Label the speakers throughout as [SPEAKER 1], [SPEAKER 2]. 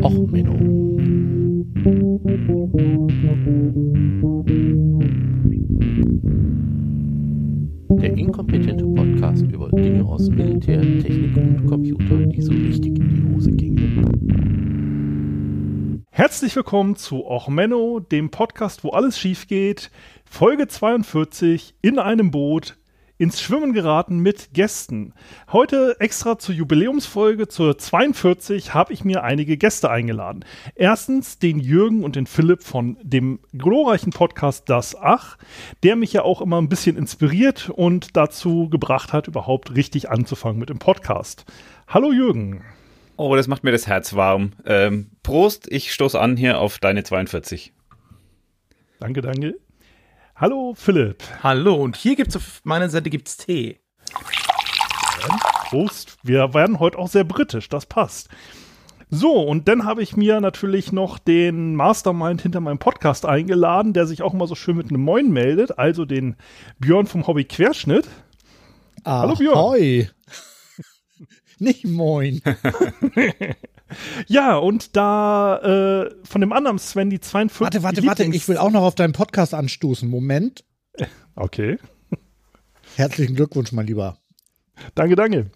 [SPEAKER 1] Och, Menno. Der inkompetente Podcast über Dinge aus Militär, Technik und Computer, die so richtig in die Hose gingen.
[SPEAKER 2] Herzlich willkommen zu Och Menno, dem Podcast, wo alles schief geht. Folge 42 in einem Boot ins Schwimmen geraten mit Gästen. Heute extra zur Jubiläumsfolge zur 42 habe ich mir einige Gäste eingeladen. Erstens den Jürgen und den Philipp von dem glorreichen Podcast Das Ach, der mich ja auch immer ein bisschen inspiriert und dazu gebracht hat, überhaupt richtig anzufangen mit dem Podcast. Hallo Jürgen.
[SPEAKER 3] Oh, das macht mir das Herz warm. Ähm, Prost, ich stoße an hier auf deine 42.
[SPEAKER 2] Danke, danke. Hallo Philipp.
[SPEAKER 4] Hallo, und hier gibt es auf meiner Seite gibt's Tee.
[SPEAKER 2] Prost. Wir werden heute auch sehr britisch, das passt. So, und dann habe ich mir natürlich noch den Mastermind hinter meinem Podcast eingeladen, der sich auch immer so schön mit einem Moin meldet, also den Björn vom Hobby Querschnitt.
[SPEAKER 5] Hallo Björn. Hoi. Nicht moin.
[SPEAKER 2] Ja, und da äh, von dem anderen Sven die 42.
[SPEAKER 5] Warte, warte, warte, ich will auch noch auf deinen Podcast anstoßen. Moment.
[SPEAKER 2] Okay.
[SPEAKER 5] Herzlichen Glückwunsch, mein Lieber.
[SPEAKER 2] Danke, danke.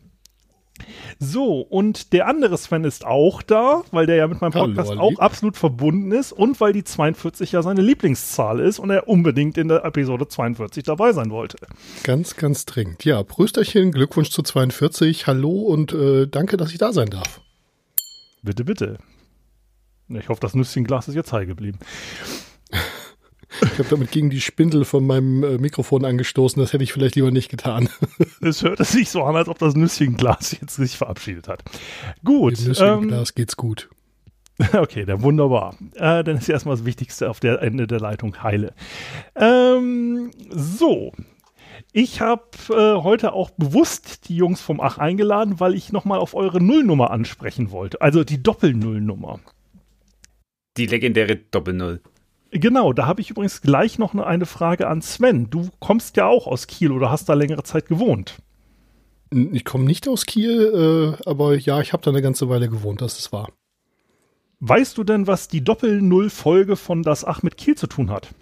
[SPEAKER 2] So, und der andere Sven ist auch da, weil der ja mit meinem Podcast Hallo, auch absolut verbunden ist und weil die 42 ja seine Lieblingszahl ist und er unbedingt in der Episode 42 dabei sein wollte.
[SPEAKER 6] Ganz, ganz dringend. Ja, Prösterchen, Glückwunsch zu 42, hallo und äh, danke, dass ich da sein darf.
[SPEAKER 2] Bitte, bitte. Ich hoffe, das Nüsschenglas ist jetzt heil geblieben.
[SPEAKER 6] Ich habe damit gegen die Spindel von meinem äh, Mikrofon angestoßen. Das hätte ich vielleicht lieber nicht getan.
[SPEAKER 2] Es hört sich so an, als ob das Nüsschenglas jetzt sich verabschiedet hat. Gut.
[SPEAKER 6] Dem Nüsschenglas ähm, geht's gut.
[SPEAKER 2] Okay, dann wunderbar. Äh, dann ist erstmal das Wichtigste auf der Ende der Leitung heile. Ähm, so, ich habe äh, heute auch bewusst die Jungs vom Ach eingeladen, weil ich nochmal auf eure Nullnummer ansprechen wollte. Also die Doppelnullnummer.
[SPEAKER 3] Die legendäre Doppelnull.
[SPEAKER 2] Genau, da habe ich übrigens gleich noch eine Frage an Sven. Du kommst ja auch aus Kiel oder hast da längere Zeit gewohnt.
[SPEAKER 6] Ich komme nicht aus Kiel, äh, aber ja, ich habe da eine ganze Weile gewohnt, das ist wahr.
[SPEAKER 2] Weißt du denn, was die Doppel-Null-Folge von Das Ach mit Kiel zu tun hat?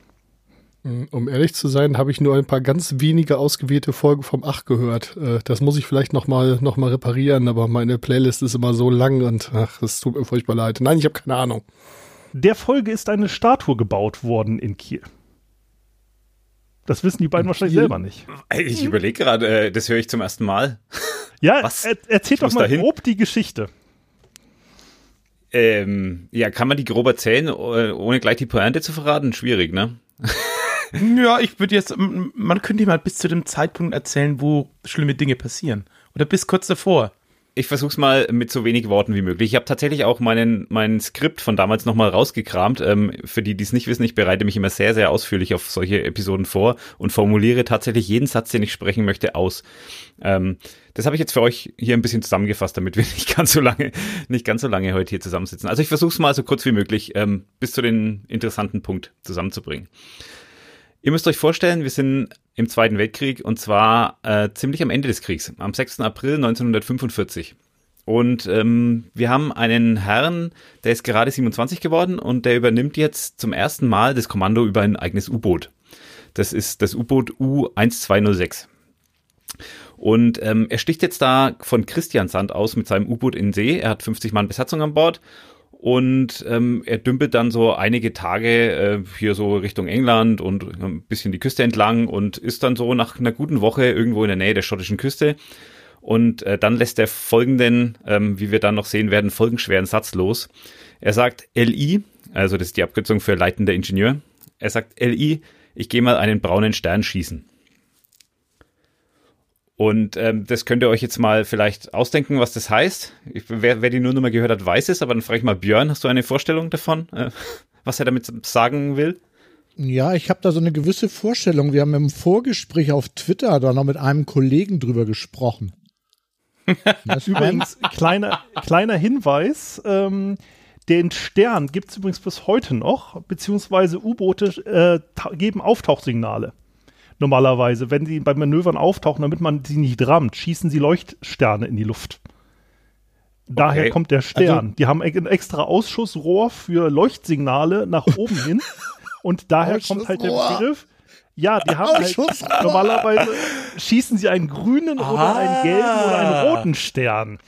[SPEAKER 6] Hm, um ehrlich zu sein, habe ich nur ein paar ganz wenige ausgewählte Folgen vom Ach gehört. Äh, das muss ich vielleicht nochmal noch mal reparieren, aber meine Playlist ist immer so lang und ach, es tut mir furchtbar leid. Nein, ich habe keine Ahnung.
[SPEAKER 2] Der Folge ist eine Statue gebaut worden in Kiel. Das wissen die beiden in wahrscheinlich Kiel? selber nicht.
[SPEAKER 3] Ich überlege gerade, äh, das höre ich zum ersten Mal.
[SPEAKER 2] Ja, Was? Er, erzähl doch mal dahin? grob die Geschichte.
[SPEAKER 3] Ähm, ja, kann man die grob erzählen, ohne gleich die Pointe zu verraten? Schwierig, ne?
[SPEAKER 4] Ja, ich würde jetzt, man könnte mal bis zu dem Zeitpunkt erzählen, wo schlimme Dinge passieren. Oder bis kurz davor.
[SPEAKER 3] Ich versuch's mal mit so wenig Worten wie möglich. Ich habe tatsächlich auch meinen mein Skript von damals nochmal rausgekramt. Ähm, für die, die es nicht wissen, ich bereite mich immer sehr, sehr ausführlich auf solche Episoden vor und formuliere tatsächlich jeden Satz, den ich sprechen möchte, aus. Ähm, das habe ich jetzt für euch hier ein bisschen zusammengefasst, damit wir nicht ganz so lange, nicht ganz so lange heute hier zusammensitzen. Also ich versuche es mal so kurz wie möglich ähm, bis zu den interessanten Punkt zusammenzubringen. Ihr müsst euch vorstellen, wir sind im Zweiten Weltkrieg und zwar äh, ziemlich am Ende des Kriegs, am 6. April 1945. Und ähm, wir haben einen Herrn, der ist gerade 27 geworden und der übernimmt jetzt zum ersten Mal das Kommando über ein eigenes U-Boot. Das ist das U-Boot U-1206. Und ähm, er sticht jetzt da von Christiansand aus mit seinem U-Boot in See. Er hat 50 Mann Besatzung an Bord und ähm, er dümpelt dann so einige Tage äh, hier so Richtung England und ein bisschen die Küste entlang und ist dann so nach einer guten Woche irgendwo in der Nähe der schottischen Küste. Und äh, dann lässt er folgenden, ähm, wie wir dann noch sehen werden, folgenschweren Satz los. Er sagt LI, also das ist die Abkürzung für leitender Ingenieur. Er sagt LI, ich gehe mal einen braunen Stern schießen. Und ähm, das könnt ihr euch jetzt mal vielleicht ausdenken, was das heißt. Ich, wer, wer die nur mal gehört hat, weiß es, aber dann frage ich mal Björn, hast du eine Vorstellung davon, äh, was er damit sagen will?
[SPEAKER 5] Ja, ich habe da so eine gewisse Vorstellung. Wir haben im Vorgespräch auf Twitter da noch mit einem Kollegen drüber gesprochen.
[SPEAKER 2] übrigens, kleiner, kleiner Hinweis, ähm, den Stern gibt es übrigens bis heute noch, beziehungsweise U-Boote äh, geben Auftauchsignale normalerweise. Wenn sie bei Manövern auftauchen, damit man sie nicht rammt, schießen sie Leuchtsterne in die Luft. Daher
[SPEAKER 3] Okay.
[SPEAKER 2] kommt der Stern. die haben ein extra Ausschussrohr für Leuchtsignale nach oben hin. Und daher kommt halt der. Begriff. Ja, die haben halt, normalerweise schießen sie einen grünen oder einen gelben oder einen roten Stern.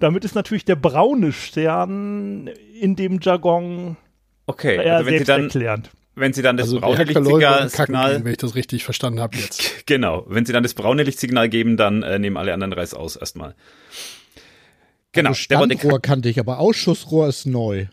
[SPEAKER 2] Damit ist natürlich der braune Stern in dem Jargon
[SPEAKER 3] Okay,
[SPEAKER 2] eher
[SPEAKER 3] also wenn Sie dann,
[SPEAKER 2] selbsterklärend.
[SPEAKER 3] Wenn Sie dann das
[SPEAKER 6] Also
[SPEAKER 3] braune Lichtsignal,
[SPEAKER 6] gehen, wenn ich das richtig verstanden habe jetzt.
[SPEAKER 3] genau, wenn Sie dann das braune Lichtsignal geben, dann äh, nehmen alle anderen Reis aus erstmal. Genau,
[SPEAKER 5] Also Standrohr kannte ich, aber Ausschussrohr ist neu.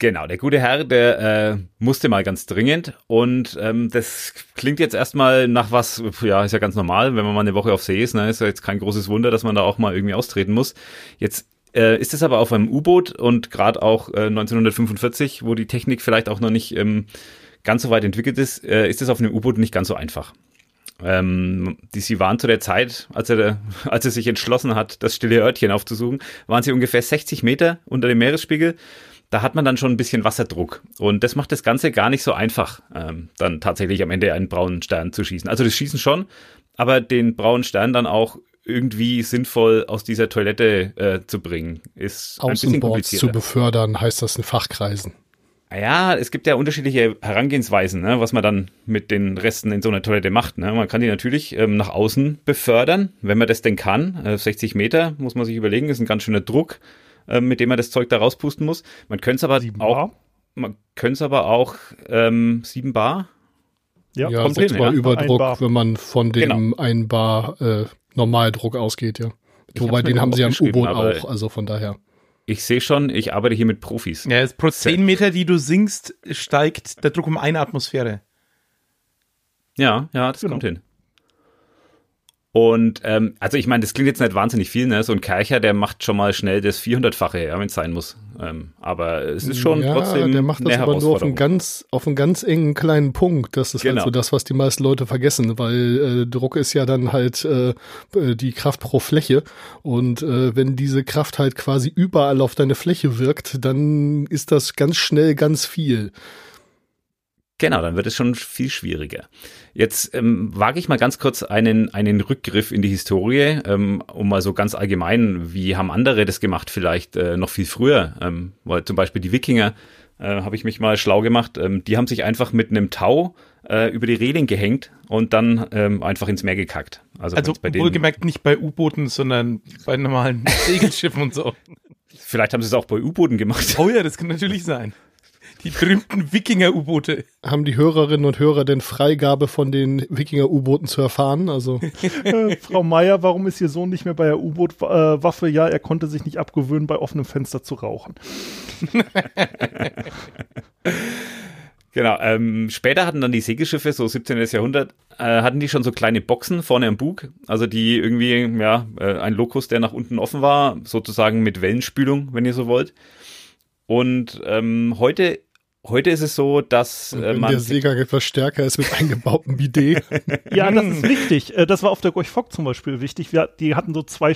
[SPEAKER 3] Genau, der gute Herr, der äh, musste mal ganz dringend und ähm, das klingt jetzt erstmal nach was, ja, ist ja ganz normal, wenn man mal eine Woche auf See ist, ne, ist ja jetzt kein großes Wunder, dass man da auch mal irgendwie austreten muss. Jetzt äh, ist es aber auf einem U-Boot und gerade auch äh, 1945, wo die Technik vielleicht auch noch nicht ähm, ganz so weit entwickelt ist, äh, ist es auf einem U-Boot nicht ganz so einfach. Ähm, die, sie waren zu der Zeit, als er, als er sich entschlossen hat, das stille Örtchen aufzusuchen, waren sie ungefähr 60 Meter unter dem Meeresspiegel. Da hat man dann schon ein bisschen Wasserdruck. Und das macht das Ganze gar nicht so einfach, ähm, dann tatsächlich am Ende einen braunen Stern zu schießen. Also das Schießen schon, aber den braunen Stern dann auch irgendwie sinnvoll aus dieser Toilette äh, zu bringen, ist ein bisschen
[SPEAKER 6] Außenbords zu befördern, heißt das in Fachkreisen.
[SPEAKER 3] Ja, es gibt ja unterschiedliche Herangehensweisen, ne, was man dann mit den Resten in so einer Toilette macht. Ne. Man kann die natürlich ähm, nach außen befördern, wenn man das denn kann. Äh, 60 Meter muss man sich überlegen, ist ein ganz schöner Druck, äh, mit dem man das Zeug da rauspusten muss. Man könnte es aber
[SPEAKER 2] Sieben
[SPEAKER 3] auch,
[SPEAKER 2] Bar.
[SPEAKER 3] man könnte es aber auch ähm, 7 Bar.
[SPEAKER 2] Ja,
[SPEAKER 6] Ja,
[SPEAKER 3] kommt hin,
[SPEAKER 6] Bar
[SPEAKER 3] ja.
[SPEAKER 6] Überdruck, wenn man von dem
[SPEAKER 3] Genau.
[SPEAKER 6] ein Bar äh, Normaldruck ausgeht, ja. Wobei
[SPEAKER 3] hab's mir
[SPEAKER 6] den haben sie ja im U-Boot auch, also von daher.
[SPEAKER 3] Ich sehe schon, ich arbeite hier mit Profis.
[SPEAKER 4] Ja, pro 10 Meter, die du singst, steigt der Druck um eine Atmosphäre.
[SPEAKER 3] Ja, ja, das
[SPEAKER 2] Genau.
[SPEAKER 3] kommt hin. Und ähm, also ich meine, das klingt jetzt nicht wahnsinnig viel, ne? So ein Kercher, der macht schon mal schnell das 400-fache, ja, wenn es sein muss. Ähm, aber es ist schon
[SPEAKER 6] ja,
[SPEAKER 3] trotzdem
[SPEAKER 6] der macht das aber nur auf einen ganz, auf einen ganz engen kleinen Punkt. Das ist
[SPEAKER 3] Genau.
[SPEAKER 6] halt so das, was die meisten Leute vergessen, weil äh, Druck ist ja dann halt äh, die Kraft pro Fläche. Und äh, wenn diese Kraft halt quasi überall auf deine Fläche wirkt, dann ist das ganz schnell ganz viel.
[SPEAKER 3] Genau, dann wird es schon viel schwieriger. Jetzt ähm, wage ich mal ganz kurz einen, einen Rückgriff in die Historie, ähm, um mal so ganz allgemein, wie haben andere das gemacht, vielleicht äh, noch viel früher, ähm, weil zum Beispiel die Wikinger, äh, habe ich mich mal schlau gemacht, ähm, die haben sich einfach mit einem Tau äh, über die Reling gehängt und dann ähm, einfach ins Meer gekackt. Also,
[SPEAKER 4] Also
[SPEAKER 3] bei
[SPEAKER 4] wohlgemerkt nicht bei U-Booten, sondern bei normalen Segelschiffen und so.
[SPEAKER 3] vielleicht haben sie es auch bei U-Booten gemacht.
[SPEAKER 4] Oh ja, das kann natürlich sein. Die berühmten Wikinger-U-Boote.
[SPEAKER 6] Haben die Hörerinnen und Hörer denn Freigabe von den Wikinger-U-Booten zu erfahren? Also
[SPEAKER 2] Äh, Frau Meier, warum ist Ihr Sohn nicht mehr bei der U-Boot-Waffe? ja, er konnte sich nicht abgewöhnen, bei offenem Fenster zu rauchen.
[SPEAKER 3] Genau, ähm, später hatten dann die Segelschiffe, so 17. Jahrhundert, äh, hatten die schon so kleine Boxen vorne am Bug, also die irgendwie, ja, äh, ein Lokus, der nach unten offen war, sozusagen mit Wellenspülung, wenn ihr so wollt. Und ähm, heute, heute ist es so, dass äh,
[SPEAKER 6] wenn
[SPEAKER 3] man
[SPEAKER 6] der Seegang etwas stärker ist mit eingebautem Bidet.
[SPEAKER 2] Ja, das ist wichtig. Äh, Das war auf der Gorch Fock zum Beispiel wichtig. Wir, die hatten so zwei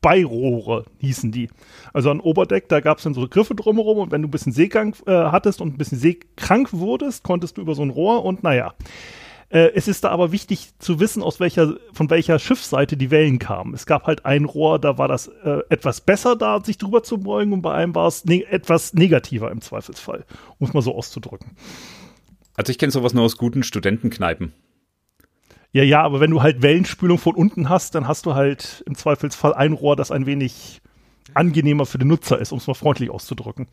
[SPEAKER 2] Beirohre, hießen die. Also an Oberdeck, da gab es dann so Griffe drumherum und wenn du ein bisschen Seegang äh, hattest und ein bisschen seekrank wurdest, konntest du über so ein Rohr und naja. Äh, es ist da aber wichtig zu wissen, aus welcher, von welcher Schiffsseite die Wellen kamen. Es gab halt ein Rohr, da war das äh, etwas besser da, sich drüber zu beugen und bei einem war es ne etwas negativer im Zweifelsfall, um es mal so auszudrücken.
[SPEAKER 3] also ich kenne sowas nur aus guten Studentenkneipen.
[SPEAKER 2] Ja, ja, aber wenn du halt Wellenspülung von unten hast, dann hast du halt im Zweifelsfall ein Rohr, das ein wenig angenehmer für den Nutzer ist, um es mal freundlich auszudrücken.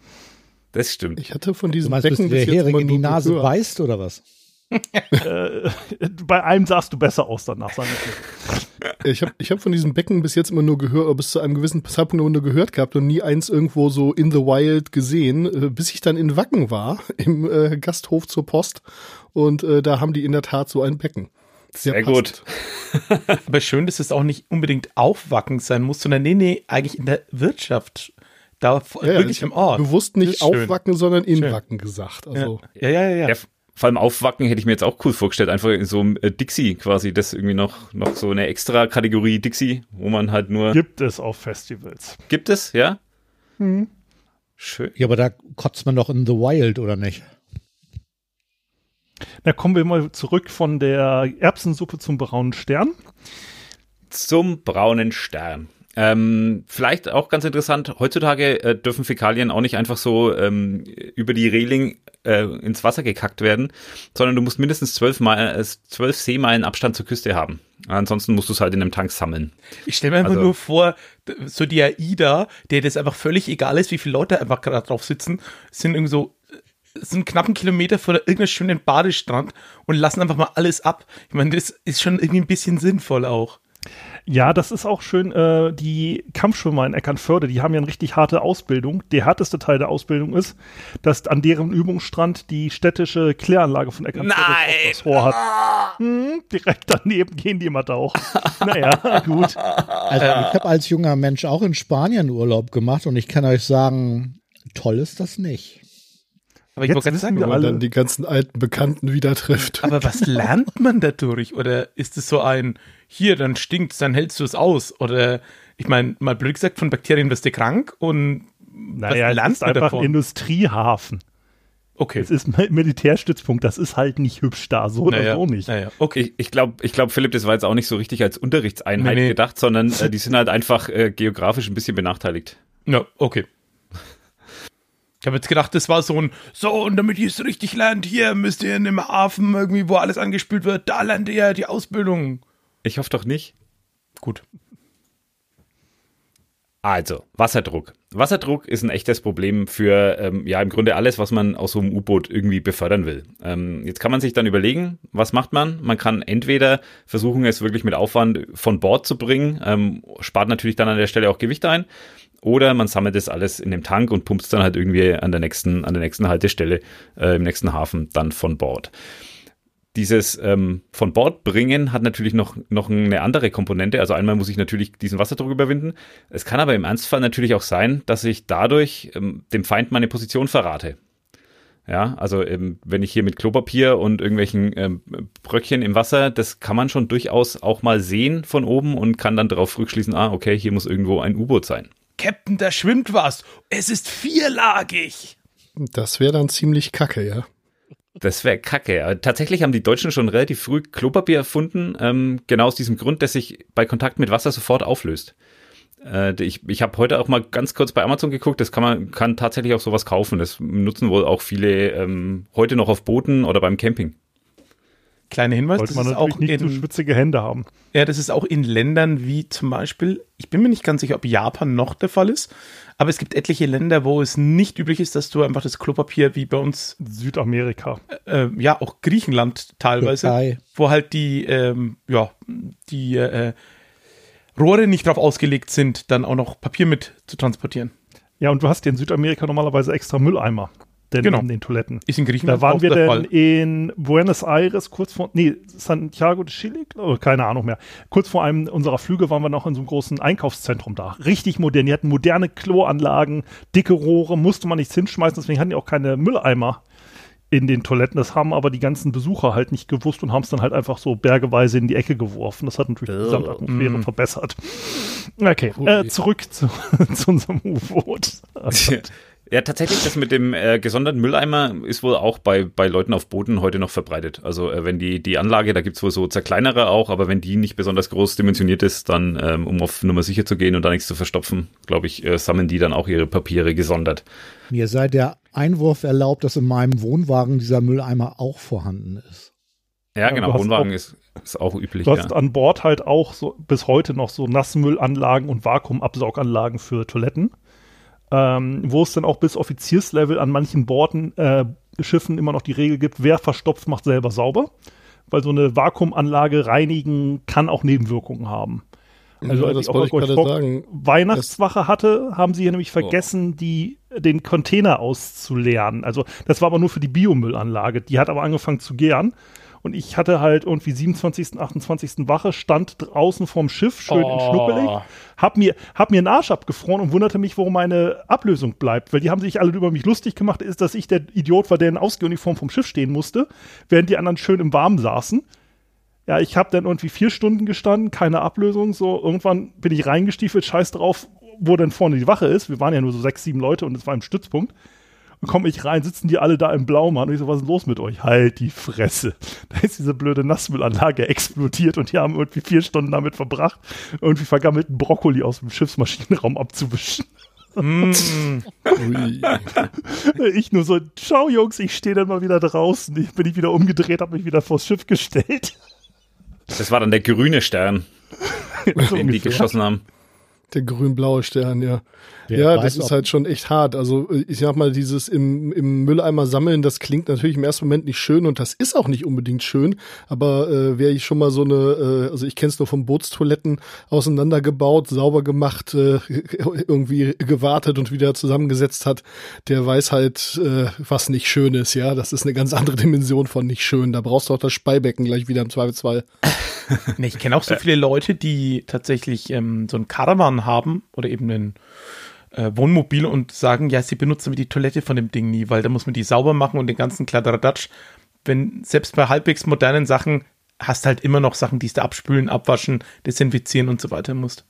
[SPEAKER 3] Das stimmt.
[SPEAKER 6] Ich hatte von
[SPEAKER 5] Du
[SPEAKER 6] diesen
[SPEAKER 5] meinst,
[SPEAKER 6] Becken
[SPEAKER 5] der
[SPEAKER 6] bis jetzt
[SPEAKER 5] Hering in die Nase beißt oder was?
[SPEAKER 2] Äh, bei einem sahst du besser aus danach, sagen wir mal.
[SPEAKER 6] Ich habe ich hab von diesen Becken bis jetzt immer nur gehört, bis zu einem gewissen Zeitpunkt immer nur gehört gehabt und nie eins irgendwo so in the wild gesehen, äh, bis ich dann in Wacken war, im äh, Gasthof zur Post. Und äh, da haben die in der Tat so ein Becken.
[SPEAKER 3] Sehr gut.
[SPEAKER 4] Aber schön, dass es auch nicht unbedingt aufwacken sein muss, sondern nee, nee, eigentlich in der Wirtschaft. Da
[SPEAKER 6] Ja,
[SPEAKER 4] wirklich
[SPEAKER 6] ich
[SPEAKER 4] im Ort.
[SPEAKER 6] Bewusst nicht
[SPEAKER 4] schön.
[SPEAKER 6] aufwacken, sondern in
[SPEAKER 4] Schön.
[SPEAKER 6] Wacken gesagt. Also
[SPEAKER 4] ja, ja, ja. ja.
[SPEAKER 3] Ja, vor allem aufwacken hätte ich mir jetzt auch cool vorgestellt. Einfach in so einem äh, Dixie quasi, das irgendwie noch, noch so eine extra Kategorie Dixie, wo man halt nur.
[SPEAKER 2] Gibt es auf Festivals.
[SPEAKER 3] Gibt es, ja? Schön.
[SPEAKER 5] Ja, aber da kotzt man doch in the wild, oder nicht?
[SPEAKER 2] Da kommen wir mal zurück von der Erbsensuppe zum braunen Stern.
[SPEAKER 3] Zum braunen Stern. Ähm, vielleicht auch ganz interessant, heutzutage äh, dürfen Fäkalien auch nicht einfach so ähm, über die Reling äh, ins Wasser gekackt werden, sondern du musst mindestens zwölf, Mal, äh, zwölf Seemeilen Abstand zur Küste haben. Ansonsten musst du es halt in einem Tank sammeln.
[SPEAKER 4] Ich stelle mir einfach
[SPEAKER 3] Also-
[SPEAKER 4] nur vor, so die AIDA, der das einfach völlig egal ist, wie viele Leute einfach gerade drauf sitzen, sind irgendwie so, äh, sind einen knappen Kilometer vor irgendeinem schönen Badestrand und lassen einfach mal alles ab. Ich meine, das ist schon irgendwie ein bisschen sinnvoll auch.
[SPEAKER 2] Ja, das ist auch schön. Äh, die Kampfschwimmer in Eckernförde, die haben ja eine richtig harte Ausbildung. Der härteste Teil der Ausbildung ist, dass an deren Übungsstrand die städtische Kläranlage von Eckernförde
[SPEAKER 3] Nein!
[SPEAKER 2] das Tor hat. Hm, direkt daneben gehen die immer tauchen. naja, gut.
[SPEAKER 5] Also ich habe als junger Mensch auch in Spanien Urlaub gemacht und ich kann euch sagen, toll ist das nicht.
[SPEAKER 4] Aber ich
[SPEAKER 2] Jetzt
[SPEAKER 4] wollte gerade sagen,
[SPEAKER 6] Wenn man dann die ganzen alten Bekannten wieder trifft.
[SPEAKER 4] aber was lernt man dadurch? Oder ist es so ein, hier, dann stinkt's, dann hältst du es aus? Oder, ich meine, mal blöd gesagt, von Bakterien wirst du krank und
[SPEAKER 2] Naja,
[SPEAKER 4] was
[SPEAKER 2] es
[SPEAKER 4] lernst
[SPEAKER 2] ist
[SPEAKER 4] du
[SPEAKER 2] einfach ein
[SPEAKER 4] davon?
[SPEAKER 2] Industriehafen.
[SPEAKER 4] Okay.
[SPEAKER 2] Es ist ein Militärstützpunkt. Das ist halt nicht hübsch da, so oder
[SPEAKER 4] naja,
[SPEAKER 2] so nicht.
[SPEAKER 4] Naja, okay.
[SPEAKER 3] Ich, ich glaube, ich glaub, Philipp, das war jetzt auch nicht so richtig als Unterrichtseinheit
[SPEAKER 4] Nee, nee.
[SPEAKER 3] gedacht, sondern äh, die sind halt einfach äh, geografisch ein bisschen benachteiligt.
[SPEAKER 4] Ja, okay. Ich habe jetzt gedacht, das war so ein, so, und damit ihr es richtig lernt, hier müsst ihr in einem Hafen irgendwie, wo alles angespült wird, da lernt ihr die Ausbildung.
[SPEAKER 3] Ich hoffe doch nicht.
[SPEAKER 4] Gut.
[SPEAKER 3] Also, Wasserdruck. Wasserdruck ist ein echtes Problem für, ähm, ja, im Grunde alles, was man aus so einem U-Boot irgendwie befördern will. Ähm, jetzt kann man sich dann überlegen, was macht man? Man kann entweder versuchen, es wirklich mit Aufwand von Bord zu bringen, ähm, spart natürlich dann an der Stelle auch Gewicht ein, oder man sammelt das alles in dem Tank und pumpt es dann halt irgendwie an der nächsten, an der nächsten Haltestelle, äh, im nächsten Hafen dann von Bord dieses ähm, von Bord bringen hat natürlich noch, noch eine andere Komponente. Also einmal muss ich natürlich diesen Wasserdruck überwinden. Es kann aber im Ernstfall natürlich auch sein, dass ich dadurch ähm, dem Feind meine Position verrate. Ja, also ähm, wenn ich hier mit Klopapier und irgendwelchen ähm, Bröckchen im Wasser, das kann man schon durchaus auch mal sehen von oben und kann dann darauf rückschließen, ah, okay, hier muss irgendwo ein U-Boot sein.
[SPEAKER 4] Captain, da schwimmt was. Es ist vierlagig.
[SPEAKER 6] Das wäre dann ziemlich kacke, ja.
[SPEAKER 3] Das wäre kacke. Tatsächlich haben die Deutschen schon relativ früh Klopapier erfunden, ähm, genau aus diesem Grund, dass sich bei Kontakt mit Wasser sofort auflöst. Äh, ich ich habe heute auch mal ganz kurz bei Amazon geguckt, das kann man kann tatsächlich auch sowas kaufen. Das nutzen wohl auch viele ähm, heute noch auf Booten oder beim Camping.
[SPEAKER 4] Kleiner Hinweis,
[SPEAKER 2] Sollte
[SPEAKER 4] das
[SPEAKER 2] man
[SPEAKER 4] ist
[SPEAKER 2] natürlich
[SPEAKER 4] auch
[SPEAKER 2] nicht so
[SPEAKER 4] in,
[SPEAKER 2] schwitzige Hände haben.
[SPEAKER 4] ja, das ist auch in Ländern wie zum Beispiel, ich bin mir nicht ganz sicher, ob Japan noch der Fall ist, aber es gibt etliche Länder, wo es nicht üblich ist, dass du einfach das Klopapier wie bei uns,
[SPEAKER 2] Südamerika.
[SPEAKER 4] äh, ja, auch Griechenland teilweise,
[SPEAKER 5] Türkei.
[SPEAKER 4] wo halt die, ähm, ja, die äh, Rohre nicht darauf ausgelegt sind, dann auch noch Papier mit zu transportieren.
[SPEAKER 2] Ja, und du hast ja in Südamerika normalerweise extra Mülleimer. Denn
[SPEAKER 4] Genau.
[SPEAKER 2] in den Toiletten.
[SPEAKER 4] Ist in Griechenland
[SPEAKER 2] Da waren wir denn
[SPEAKER 4] Fall.
[SPEAKER 2] in Buenos Aires, kurz vor, nee, Santiago de Chile, oh, keine Ahnung mehr. Kurz vor einem unserer Flüge waren wir noch in so einem großen Einkaufszentrum da. Richtig modern. Die hatten moderne Kloanlagen, dicke Rohre, musste man nichts hinschmeißen, deswegen hatten die auch keine Mülleimer in den Toiletten. Das haben aber die ganzen Besucher halt nicht gewusst und haben es dann halt einfach so bergeweise in die Ecke geworfen. Das hat natürlich die Gesamtatmosphäre
[SPEAKER 4] Mm.
[SPEAKER 2] verbessert. Okay, äh, zurück zu, zu unserem U-Boot.
[SPEAKER 3] Ja, tatsächlich, das mit dem äh, gesonderten Mülleimer ist wohl auch bei, bei Leuten auf Booten heute noch verbreitet. Also äh, wenn die, die Anlage, da gibt's wohl so zerkleinere auch, aber wenn die nicht besonders groß dimensioniert ist, dann, ähm, um auf Nummer sicher zu gehen und da nichts zu verstopfen, glaube ich, äh, sammeln die dann auch ihre Papiere gesondert.
[SPEAKER 5] Mir sei der Einwurf erlaubt, dass in meinem Wohnwagen dieser Mülleimer auch vorhanden ist.
[SPEAKER 3] Ja,
[SPEAKER 2] Ja,
[SPEAKER 3] genau,
[SPEAKER 2] hast
[SPEAKER 3] Wohnwagen
[SPEAKER 2] auch-
[SPEAKER 3] ist, ist auch üblich.
[SPEAKER 2] Du hast
[SPEAKER 3] Ja.
[SPEAKER 2] an Bord halt auch so bis heute noch so Nassmüllanlagen und Vakuumabsauganlagen für Toiletten, ähm, wo es dann auch bis Offizierslevel an manchen Borden, äh, Schiffen immer noch die Regel gibt, wer verstopft, macht selber sauber, weil so eine Vakuumanlage reinigen kann auch Nebenwirkungen haben. Also
[SPEAKER 6] ja,
[SPEAKER 2] als ich auch
[SPEAKER 6] ich
[SPEAKER 2] Bock
[SPEAKER 6] sagen.
[SPEAKER 2] Weihnachtswache hatte, haben sie hier nämlich vergessen, die, den Container auszuleeren. Also das war aber nur für die Biomüllanlage. Die hat aber angefangen zu gären. Und ich hatte halt irgendwie 27., 28. Wache, stand draußen vorm Schiff, schön
[SPEAKER 4] Oh.
[SPEAKER 2] schnuppelig, hab mir, hab mir einen Arsch abgefroren und wunderte mich, warum meine Ablösung bleibt. Weil die haben sich alle über mich lustig gemacht, ist, dass ich der Idiot war, der in Ausgehuniform vom Schiff stehen musste, während die anderen schön im Warmen saßen. Ja, ich habe dann irgendwie vier Stunden gestanden, keine Ablösung. So, irgendwann bin ich reingestiefelt, scheiß drauf, wo denn vorne die Wache ist. Wir waren ja nur so sechs, sieben Leute und es war im Stützpunkt. Dann komme ich rein, sitzen die alle da im Blaumann und ich so, was ist los mit euch? Halt die Fresse. Da ist diese blöde Nassmüllanlage explodiert und die haben irgendwie vier Stunden damit verbracht, irgendwie vergammelten Brokkoli aus dem Schiffsmaschinenraum abzuwischen.
[SPEAKER 4] Mm.
[SPEAKER 2] Ich nur so, schau Jungs, ich stehe dann mal wieder draußen. Ich bin ich wieder umgedreht, habe mich wieder vors Schiff gestellt.
[SPEAKER 3] Das war dann der grüne Stern,
[SPEAKER 2] So
[SPEAKER 3] den die geschossen haben.
[SPEAKER 6] Der grün-blaue Stern, ja.
[SPEAKER 5] Wer
[SPEAKER 6] ja,
[SPEAKER 5] weiß,
[SPEAKER 6] das ist halt schon echt hart. Also ich sag mal, dieses im, im Mülleimer sammeln, das klingt natürlich im ersten Moment nicht schön und das ist auch nicht unbedingt schön. Aber äh, wer ich schon mal so eine, äh, also ich kenne es nur von Bootstoiletten, auseinandergebaut, sauber gemacht, äh, irgendwie gewartet und wieder zusammengesetzt hat, der weiß halt, äh, was nicht schön ist. Ja, das ist eine ganz andere Dimension von nicht schön. Da brauchst du auch das Speibecken gleich wieder im Zweifelsfall.
[SPEAKER 4] Nee, ich kenne auch so viele Leute, die tatsächlich ähm, so ein Caravan haben oder eben ein äh, Wohnmobil und sagen, ja, sie benutzen die Toilette von dem Ding nie, weil da muss man die sauber machen und den ganzen Kladderadatsch. Wenn selbst bei halbwegs modernen Sachen hast halt immer noch Sachen, die du abspülen, abwaschen, desinfizieren und so weiter musst.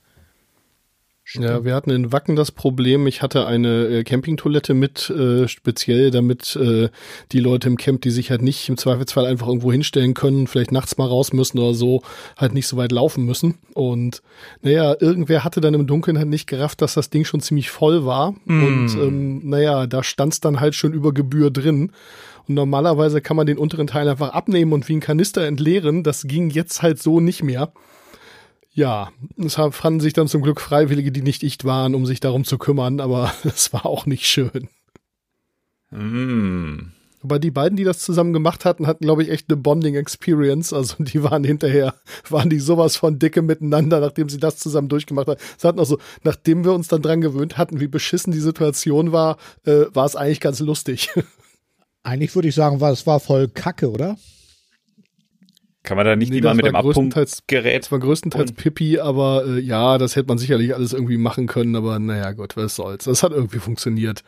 [SPEAKER 6] Ja, wir hatten in Wacken das Problem, ich hatte eine äh, Campingtoilette mit, äh, speziell damit äh, die Leute im Camp, die sich halt nicht im Zweifelsfall einfach irgendwo hinstellen können, vielleicht nachts mal raus müssen oder so, halt nicht so weit laufen müssen. Und naja, irgendwer hatte dann im Dunkeln halt nicht gerafft, dass das Ding schon ziemlich voll war. Und ähm, naja, da stand's dann halt schon über Gebühr drin. Und normalerweise kann man den unteren Teil einfach abnehmen und wie ein Kanister entleeren. Das ging jetzt halt so nicht mehr. Ja, es fanden sich dann zum Glück Freiwillige, die nicht ich waren, um sich darum zu kümmern, aber es war auch nicht schön.
[SPEAKER 3] Mm.
[SPEAKER 6] Aber die beiden, die das zusammen gemacht hatten, hatten, glaube ich, echt eine Bonding-Experience. Also die waren hinterher, waren die sowas von dicke miteinander, nachdem sie das zusammen durchgemacht haben. Es hatten auch so, nachdem wir uns dann dran gewöhnt hatten, wie beschissen die Situation war, äh, war es eigentlich ganz lustig.
[SPEAKER 5] Eigentlich würde ich sagen, war, es war voll Kacke, oder?
[SPEAKER 3] Kann man da nicht
[SPEAKER 6] Nee,
[SPEAKER 3] lieber
[SPEAKER 6] das
[SPEAKER 3] mit dem Abpumpgerät?
[SPEAKER 6] Es war größtenteils Pipi, aber äh, ja, das hätte man sicherlich alles irgendwie machen können, aber naja, Gott, was soll's. Das hat irgendwie funktioniert.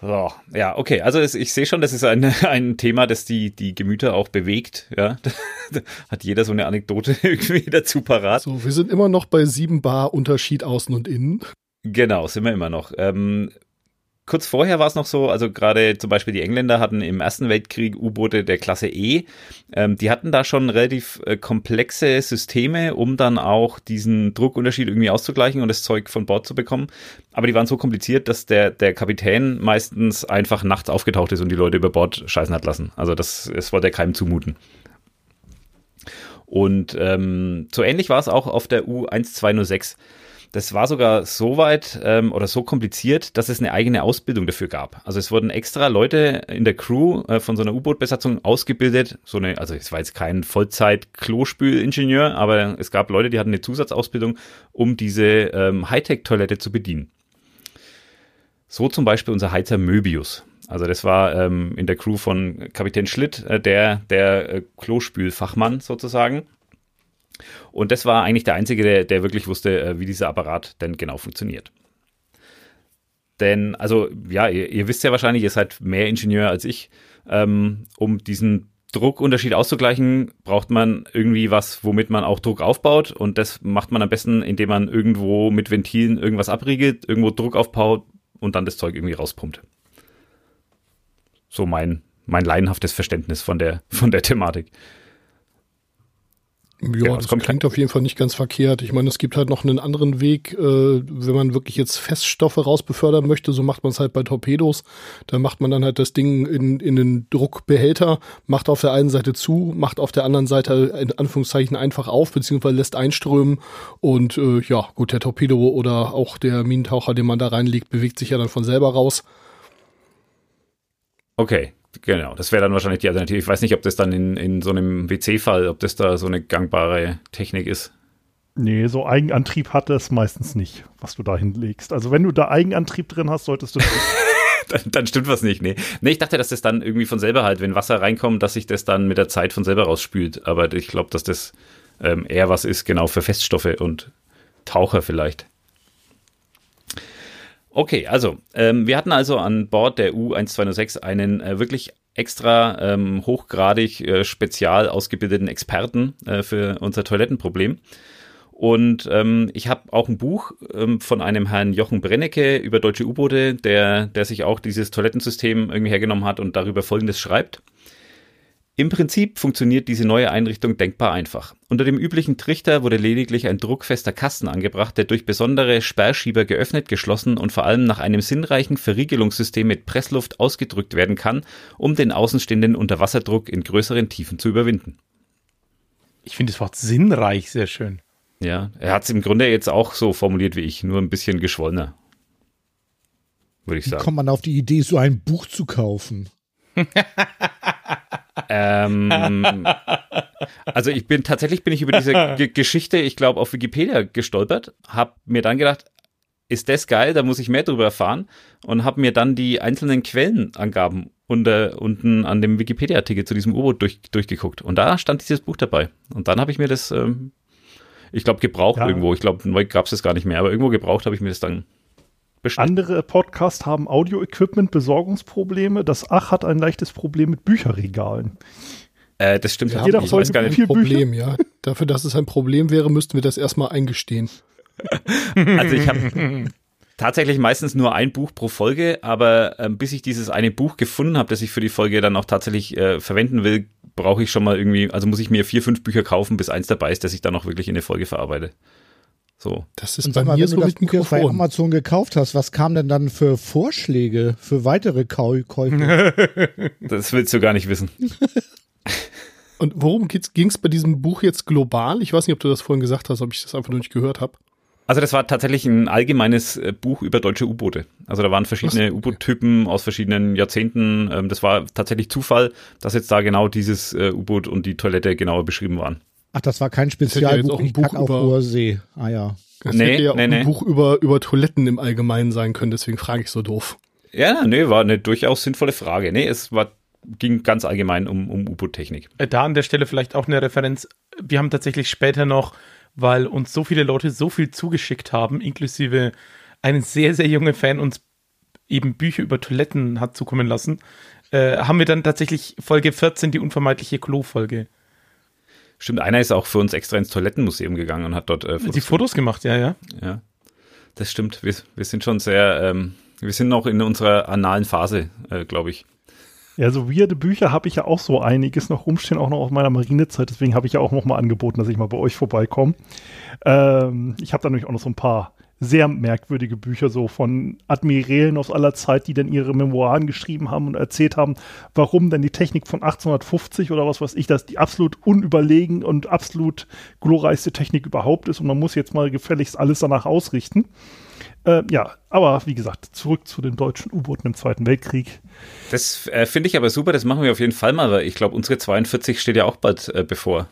[SPEAKER 3] So, ja, okay. Also es, ich sehe schon, das ist ein, ein Thema, das die, die Gemüter auch bewegt. Ja, Da hat jeder so eine Anekdote irgendwie dazu parat.
[SPEAKER 6] So, wir sind immer noch bei sieben Bar Unterschied außen und innen.
[SPEAKER 3] Genau, sind wir immer noch. Ähm, kurz vorher war es noch so, also gerade zum Beispiel die Engländer hatten im Ersten Weltkrieg U-Boote der Klasse E. Ähm, die hatten da schon relativ äh, komplexe Systeme, um dann auch diesen Druckunterschied irgendwie auszugleichen und das Zeug von Bord zu bekommen. Aber die waren so kompliziert, dass der, der Kapitän meistens einfach nachts aufgetaucht ist und die Leute über Bord scheißen hat lassen. Also das, das wollte er keinem zumuten. Und ähm, so ähnlich war es auch auf der U1206. Das war sogar so weit ähm, oder so kompliziert, dass es eine eigene Ausbildung dafür gab. Also es wurden extra Leute in der Crew äh, von so einer U-Boot-Besatzung ausgebildet. So eine, also es war jetzt kein Vollzeit-Klospülingenieur, aber es gab Leute, die hatten eine Zusatzausbildung, um diese ähm, Hightech-Toilette zu bedienen. So zum Beispiel unser Heizer Möbius. Also das war ähm, in der Crew von Kapitän Schlitt, äh, der, der äh, Klospülfachmann sozusagen. Und das war eigentlich der Einzige, der, der wirklich wusste, äh, wie dieser Apparat denn genau funktioniert. Denn, also, ja, ihr, ihr wisst ja wahrscheinlich, ihr seid mehr Ingenieur als ich. Ähm, um diesen Druckunterschied auszugleichen, braucht man irgendwie was, womit man auch Druck aufbaut. Und das macht man am besten, indem man irgendwo mit Ventilen irgendwas abriegelt, irgendwo Druck aufbaut und dann das Zeug irgendwie rauspumpt. So mein, mein laienhaftes Verständnis von der, von der Thematik.
[SPEAKER 6] Ja,
[SPEAKER 3] Genau,
[SPEAKER 6] das klingt auf jeden Fall nicht ganz verkehrt. Ich meine, es gibt halt noch einen anderen Weg, äh, wenn man wirklich jetzt Feststoffe rausbefördern möchte, so macht man es halt bei Torpedos. Da macht man dann halt das Ding in, in den Druckbehälter, macht auf der einen Seite zu, macht auf der anderen Seite in Anführungszeichen einfach auf, beziehungsweise lässt einströmen. Und äh, ja, gut, der Torpedo oder auch der Minentaucher, den man da reinlegt, bewegt sich ja dann von selber raus.
[SPEAKER 3] Okay, genau. Das wäre dann wahrscheinlich die Alternative. Ich weiß nicht, ob das dann in, in so einem WC-Fall, ob das da so eine gangbare Technik ist.
[SPEAKER 2] Nee, so Eigenantrieb hat es meistens nicht, was du da hinlegst. Also wenn du da Eigenantrieb drin hast, solltest du
[SPEAKER 3] Dann, dann stimmt was nicht. Nee. nee, ich dachte, dass das dann irgendwie von selber halt, wenn Wasser reinkommt, dass sich das dann mit der Zeit von selber rausspült. Aber ich glaube, dass das ähm, eher was ist, genau für Feststoffe und Taucher vielleicht. Okay, also ähm, wir hatten also an Bord der U1206 einen äh, wirklich extra ähm, hochgradig äh, spezial ausgebildeten Experten äh, für unser Toilettenproblem. Und ähm, ich habe auch ein Buch ähm, von einem Herrn Jochen Brennecke über deutsche U-Boote, der, der sich auch dieses Toilettensystem irgendwie hergenommen hat und darüber Folgendes schreibt. Im Prinzip funktioniert diese neue Einrichtung denkbar einfach. Unter dem üblichen Trichter wurde lediglich ein druckfester Kasten angebracht, der durch besondere Sperrschieber geöffnet, geschlossen und vor allem nach einem sinnreichen Verriegelungssystem mit Pressluft ausgedrückt werden kann, um den außenstehenden Unterwasserdruck in größeren Tiefen zu überwinden.
[SPEAKER 4] Ich finde das Wort sinnreich sehr schön.
[SPEAKER 3] Ja, er hat es im Grunde jetzt auch so formuliert wie ich, nur ein bisschen geschwollener. Würde ich
[SPEAKER 5] Wie
[SPEAKER 3] sagen.
[SPEAKER 5] kommt man auf die Idee, so ein Buch zu kaufen?
[SPEAKER 3] Ähm, also ich bin tatsächlich bin ich über diese G Geschichte, ich glaube, auf Wikipedia gestolpert, habe mir dann gedacht, ist das geil, da muss ich mehr drüber erfahren und habe mir dann die einzelnen Quellenangaben unter, unten an dem Wikipedia-Artikel zu diesem U-Boot durch, durchgeguckt. Und da stand dieses Buch dabei. Und dann habe ich mir das, ähm, ich glaube, gebraucht
[SPEAKER 2] Ja.
[SPEAKER 3] irgendwo, ich glaube, neu gab es das gar nicht mehr, aber irgendwo gebraucht habe ich mir das dann
[SPEAKER 2] Andere Podcasts haben Audio-Equipment, Besorgungsprobleme. Das Ach hat ein leichtes Problem mit Bücherregalen.
[SPEAKER 3] Äh, das stimmt.
[SPEAKER 5] Ja,
[SPEAKER 2] jeder
[SPEAKER 3] ich
[SPEAKER 2] Folge
[SPEAKER 3] gar nicht,
[SPEAKER 2] Vier
[SPEAKER 6] Problem, ja. Dafür, dass es ein Problem wäre, müssten wir das erstmal eingestehen.
[SPEAKER 3] Also ich habe tatsächlich meistens nur ein Buch pro Folge, aber ähm, bis ich dieses eine Buch gefunden habe, das ich für die Folge dann auch tatsächlich äh, verwenden will, brauche ich schon mal irgendwie, also muss ich mir vier, fünf Bücher kaufen, bis eins dabei ist, das ich dann auch wirklich in eine Folge verarbeite. So.
[SPEAKER 6] Das ist
[SPEAKER 5] Und
[SPEAKER 6] bei
[SPEAKER 5] mal,
[SPEAKER 6] mir
[SPEAKER 5] wenn
[SPEAKER 6] so
[SPEAKER 5] du das
[SPEAKER 6] mit
[SPEAKER 5] Buch jetzt bei. Amazon gekauft hast, was kam denn dann für Vorschläge für weitere Kau Käufe?
[SPEAKER 3] Das willst du gar nicht wissen.
[SPEAKER 6] Und worum ging es bei diesem Buch jetzt global? Ich weiß nicht, ob du das vorhin gesagt hast, ob ich das einfach nur nicht gehört habe.
[SPEAKER 3] Also das war tatsächlich ein allgemeines äh, Buch über deutsche U-Boote. Also da waren verschiedene. U-Boot-Typen aus verschiedenen Jahrzehnten. Ähm, das war tatsächlich Zufall, dass jetzt da genau dieses äh, U-Boot und die Toilette genauer beschrieben waren.
[SPEAKER 5] Ach, das war kein
[SPEAKER 6] ja
[SPEAKER 5] Spezialbuch,
[SPEAKER 6] auch ein Buch
[SPEAKER 5] auf
[SPEAKER 6] über-
[SPEAKER 5] hoher See. Ah ja.
[SPEAKER 6] Das
[SPEAKER 3] Nee,
[SPEAKER 6] hätte ja auch
[SPEAKER 3] nee, nee.
[SPEAKER 6] ein Buch über, über Toiletten im Allgemeinen sein können, deswegen frage ich so doof.
[SPEAKER 3] Ja, nee, war eine durchaus sinnvolle Frage. Nee, es war, ging ganz allgemein um, um U-Boot-Technik.
[SPEAKER 4] Äh, Da an der Stelle vielleicht auch eine Referenz. Wir haben tatsächlich später noch, weil uns so viele Leute so viel zugeschickt haben, inklusive einen sehr, sehr junge Fan uns eben Bücher über Toiletten hat zukommen lassen, äh, haben wir dann tatsächlich Folge 14, die unvermeidliche Klo-Folge.
[SPEAKER 3] Stimmt, einer ist auch für uns extra ins Toilettenmuseum gegangen und hat dort äh,
[SPEAKER 4] Die Fotos gemacht, ja, ja.
[SPEAKER 3] Ja, das stimmt. Wir, wir sind schon sehr, ähm, wir sind noch in unserer analen Phase, äh, glaube ich.
[SPEAKER 2] Ja, so weirde Bücher habe ich ja auch so einiges noch rumstehen, auch noch aus meiner Marinezeit. Deswegen habe ich ja auch noch mal angeboten, dass ich mal bei euch vorbeikomme. Ähm, ich habe da nämlich auch noch so ein paar sehr merkwürdige Bücher so von Admirälen aus aller Zeit, die dann ihre Memoiren geschrieben haben und erzählt haben, warum denn die Technik von 1850 oder was weiß ich, das die absolut unüberlegen und absolut glorreichste Technik überhaupt ist und man muss jetzt mal gefälligst alles danach ausrichten. Äh, ja, aber wie gesagt, zurück zu den deutschen U-Booten im Zweiten Weltkrieg.
[SPEAKER 3] Das äh, finde ich aber super, das machen wir auf jeden Fall mal, weil ich glaube, unsere 42 steht ja auch bald äh, bevor.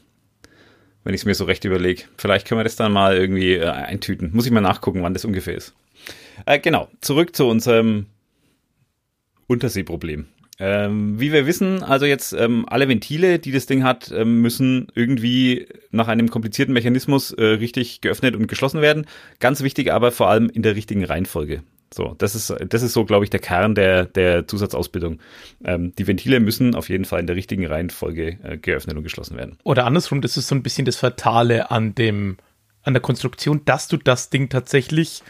[SPEAKER 3] Wenn ich es mir so recht überlege. Vielleicht können wir das dann mal irgendwie äh, eintüten. Muss ich mal nachgucken, wann das ungefähr ist. Äh, genau, zurück zu unserem Unterseeproblem. Ähm, wie wir wissen, also jetzt ähm, alle Ventile, die das Ding hat, ähm, müssen irgendwie nach einem komplizierten Mechanismus äh, richtig geöffnet und geschlossen werden. Ganz wichtig aber vor allem in der richtigen Reihenfolge. So, das ist, das ist so, glaube ich, der Kern der, der Zusatzausbildung. Ähm, die Ventile müssen auf jeden Fall in der richtigen Reihenfolge äh, geöffnet und geschlossen werden.
[SPEAKER 4] Oder andersrum, das ist so ein bisschen das Fatale an dem, an der Konstruktion, dass du das Ding tatsächlich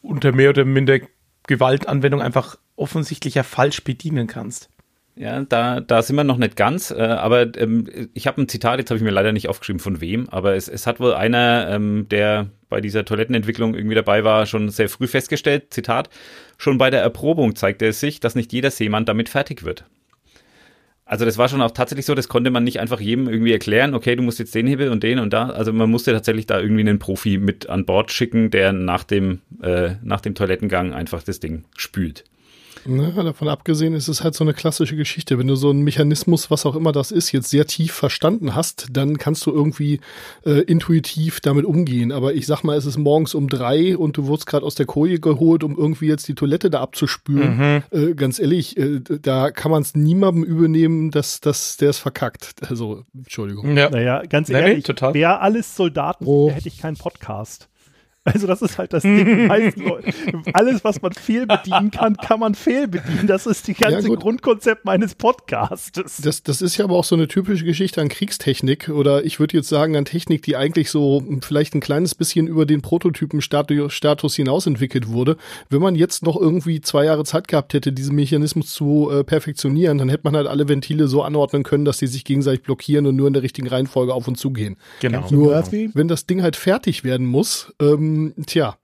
[SPEAKER 4] unter mehr oder minder Gewaltanwendung einfach offensichtlich ja falsch bedienen kannst.
[SPEAKER 3] Ja, da, da sind wir noch nicht ganz, äh, aber ähm, ich habe ein Zitat, jetzt habe ich mir leider nicht aufgeschrieben, von wem, aber es, es hat wohl einer, ähm, der bei dieser Toilettenentwicklung irgendwie dabei war, schon sehr früh festgestellt, Zitat, schon bei der Erprobung zeigte es sich, dass nicht jeder Seemann damit fertig wird. Also das war schon auch tatsächlich so, das konnte man nicht einfach jedem irgendwie erklären, okay, du musst jetzt den Hebel und den und da. Also man musste tatsächlich da irgendwie einen Profi mit an Bord schicken, der nach dem, äh, nach dem Toilettengang einfach das Ding spült.
[SPEAKER 6] Na, davon abgesehen ist es halt so eine klassische Geschichte. Wenn du so einen Mechanismus, was auch immer das ist, jetzt sehr tief verstanden hast, dann kannst du irgendwie äh, intuitiv damit umgehen. Aber ich sag mal, es ist morgens um drei und du wurdest gerade aus der Koje geholt, um irgendwie jetzt die Toilette da abzuspülen. Äh, ganz ehrlich, äh, da kann man es niemandem übernehmen, dass, dass der es verkackt. Also, Entschuldigung.
[SPEAKER 4] Ja.
[SPEAKER 2] Naja, ganz
[SPEAKER 4] Nee, nee,
[SPEAKER 2] ehrlich,
[SPEAKER 4] total.
[SPEAKER 2] wäre alles Soldaten,
[SPEAKER 5] Oh.
[SPEAKER 2] hätte ich keinen Podcast. Also das ist halt das Ding. Alles, was man fehlbedienen kann, kann man fehlbedienen. Das ist die ganze
[SPEAKER 6] Ja,
[SPEAKER 2] Grundkonzept meines Podcastes.
[SPEAKER 6] Das, das ist ja aber auch so eine typische Geschichte an Kriegstechnik oder ich würde jetzt sagen an Technik, die eigentlich so vielleicht ein kleines bisschen über den Prototypen-Status hinaus entwickelt wurde. Wenn man jetzt noch irgendwie zwei Jahre Zeit gehabt hätte, diesen Mechanismus zu äh, perfektionieren, dann hätte man halt alle Ventile so anordnen können, dass die sich gegenseitig blockieren und nur in der richtigen Reihenfolge auf und zu gehen.
[SPEAKER 4] Genau.
[SPEAKER 6] Nur,
[SPEAKER 5] Murphy?
[SPEAKER 6] wenn das Ding halt fertig werden muss, ähm, tja.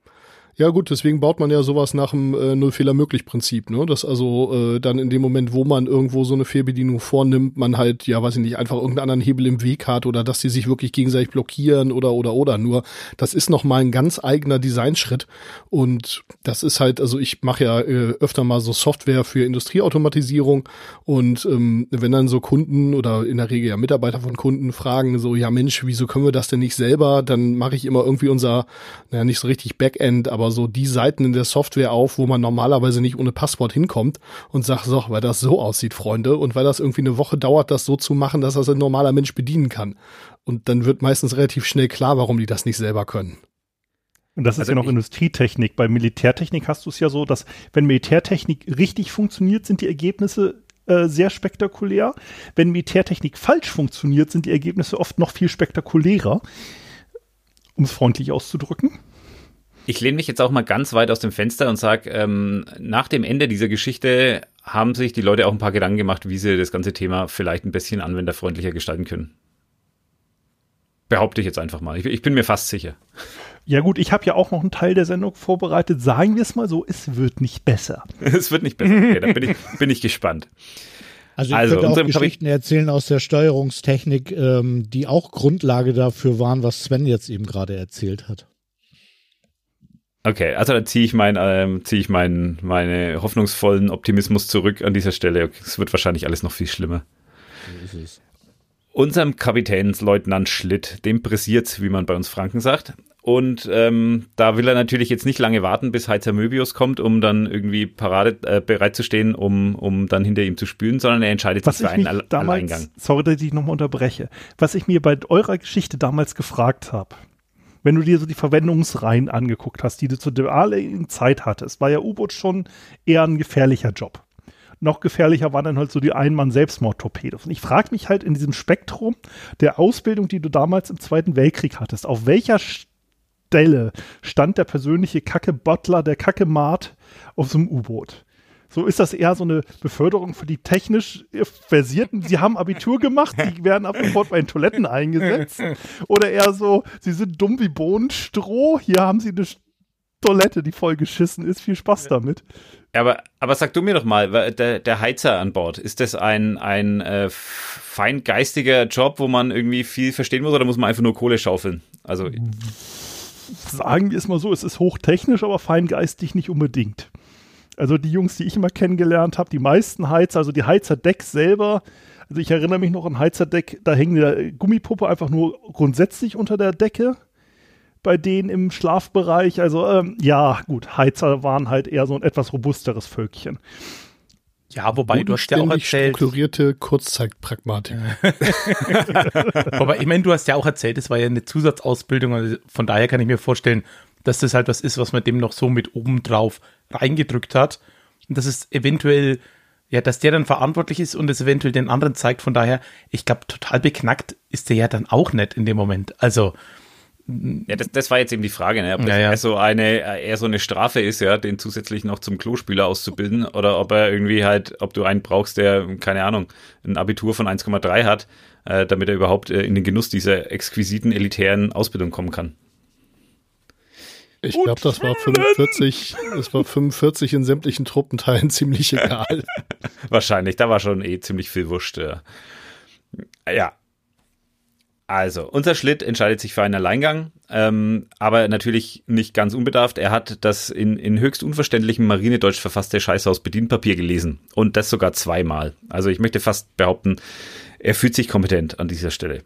[SPEAKER 6] Ja gut, deswegen baut man ja sowas nach dem äh, Null-Fehler-möglich-Prinzip, ne? Dass also äh, dann in dem Moment, wo man irgendwo so eine Fehlbedienung vornimmt, man halt, ja weiß ich nicht, einfach irgendeinen anderen Hebel im Weg hat oder dass die sich wirklich gegenseitig blockieren oder oder oder. Nur das ist nochmal ein ganz eigener Designschritt und das ist halt, also ich mache ja äh, öfter mal so Software für Industrieautomatisierung und ähm, wenn dann so Kunden oder in der Regel ja Mitarbeiter von Kunden fragen, so, ja Mensch, wieso können wir das denn nicht selber? Dann mache ich immer irgendwie unser, naja, nicht so richtig Backend, aber so die Seiten in der Software auf, wo man normalerweise nicht ohne Passwort hinkommt und sag so, weil das so aussieht, Freunde, und weil das irgendwie eine Woche dauert, das so zu machen, dass das ein normaler Mensch bedienen kann. Und dann wird meistens relativ schnell klar, warum die das nicht selber können.
[SPEAKER 2] Und das ist
[SPEAKER 3] Also
[SPEAKER 2] ja noch Industrietechnik. Bei Militärtechnik hast du es ja so, dass wenn Militärtechnik richtig funktioniert, sind die Ergebnisse äh, sehr spektakulär. Wenn Militärtechnik falsch funktioniert, sind die Ergebnisse oft noch viel spektakulärer. Um es freundlich auszudrücken.
[SPEAKER 3] Ich lehne mich jetzt auch mal ganz weit aus dem Fenster und sage, ähm, nach dem Ende dieser Geschichte haben sich die Leute auch ein paar Gedanken gemacht, wie sie das ganze Thema vielleicht ein bisschen anwenderfreundlicher gestalten können. Behaupte ich jetzt einfach mal. Ich, ich bin mir fast sicher.
[SPEAKER 2] Ja gut, ich habe ja auch noch einen Teil der Sendung vorbereitet. Sagen wir es mal so, es wird nicht besser.
[SPEAKER 3] Es wird nicht besser. Okay, da bin ich, bin ich gespannt.
[SPEAKER 5] Also ich
[SPEAKER 3] Also,
[SPEAKER 5] könnte auch Geschichten erzählen aus der Steuerungstechnik, ähm, die auch Grundlage dafür waren, was Sven jetzt eben gerade erzählt hat.
[SPEAKER 3] Okay, also dann ziehe ich mein, ähm, ziehe ich meinen, meine hoffnungsvollen Optimismus zurück an dieser Stelle. Okay, Es wird wahrscheinlich alles noch viel schlimmer.
[SPEAKER 5] So ist es.
[SPEAKER 3] Unserem Kapitänsleutnant Schlitt, dem pressiert's, wie man bei uns Franken sagt. Und ähm, da will er natürlich jetzt nicht lange warten, bis Heizer Möbius kommt, um dann irgendwie parade äh, bereit zu stehen, um, um dann hinter ihm zu spülen, sondern er entscheidet
[SPEAKER 2] Was
[SPEAKER 3] sich für einen Alle-
[SPEAKER 2] damals,
[SPEAKER 3] Alleingang.
[SPEAKER 2] sorry, dass ich nochmal unterbreche, was ich mir bei eurer Geschichte damals gefragt habe, wenn du dir so die Verwendungsreihen angeguckt hast, die du zu der damaligen Zeit hattest, war ja U-Boot schon eher ein gefährlicher Job. Noch gefährlicher waren dann halt so die Einmann-Selbstmord-Torpedos. Und ich frage mich halt in diesem Spektrum der Ausbildung, die du damals im Zweiten Weltkrieg hattest, auf welcher Stelle stand der persönliche Kacke-Butler, der Kacke-Mart auf so einem U-Boot? So ist das eher so eine Beförderung für die technisch Versierten. Sie haben Abitur gemacht, die werden ab sofort bei den Toiletten eingesetzt. Oder eher so, sie sind dumm wie Bohnenstroh, hier haben sie eine Toilette, die voll geschissen ist. Viel Spaß damit.
[SPEAKER 3] Aber, aber sag du mir doch mal, der, der Heizer an Bord, ist das ein, ein äh, feingeistiger Job, wo man irgendwie viel verstehen muss oder muss man einfach nur Kohle schaufeln? Also,
[SPEAKER 2] Sagen wir es mal so, es ist hochtechnisch, aber feingeistig nicht unbedingt. Also die Jungs, die ich immer kennengelernt habe, die meisten Heizer, also die Heizerdecks selber, also ich erinnere mich noch an Heizerdeck, da hängen eine Gummipuppe einfach nur grundsätzlich unter der Decke bei denen im Schlafbereich. Also ähm, ja, gut, Heizer waren halt eher so ein etwas robusteres Völkchen.
[SPEAKER 4] Ja, wobei du hast ja auch erzählt,
[SPEAKER 6] strukturierte Kurzzeitpragmatik.
[SPEAKER 4] wobei ich meine, du hast ja auch erzählt, es war ja eine Zusatzausbildung, also von daher kann ich mir vorstellen, dass das halt was ist, was man dem noch so mit oben drauf reingedrückt hat und dass es eventuell ja, dass der dann verantwortlich ist und es eventuell den anderen zeigt. Von daher, ich glaube, total beknackt ist der ja dann auch nicht in dem Moment. Also,
[SPEAKER 3] ja, das, das war jetzt eben die Frage, ne? ob das
[SPEAKER 4] Ja, ja.
[SPEAKER 3] Eher, so eine, eher so eine Strafe ist, ja, den zusätzlich noch zum Klospüler auszubilden oder ob er irgendwie halt, ob du einen brauchst, der, keine Ahnung, ein Abitur von 1,3 hat, äh, damit er überhaupt äh, in den Genuss dieser exquisiten, elitären Ausbildung kommen kann.
[SPEAKER 6] Ich glaube, das war 45, das war 45 in sämtlichen Truppenteilen ziemlich egal.
[SPEAKER 3] Wahrscheinlich, da war schon eh ziemlich viel Wurscht. Ja. Also, unser Schlitt entscheidet sich für einen Alleingang, ähm, aber natürlich nicht ganz unbedarft. Er hat das in, in höchst unverständlichem Marinedeutsch verfasste Scheiße aus Bedienpapier gelesen. Und das sogar zweimal. Also ich möchte fast behaupten, er fühlt sich kompetent an dieser Stelle.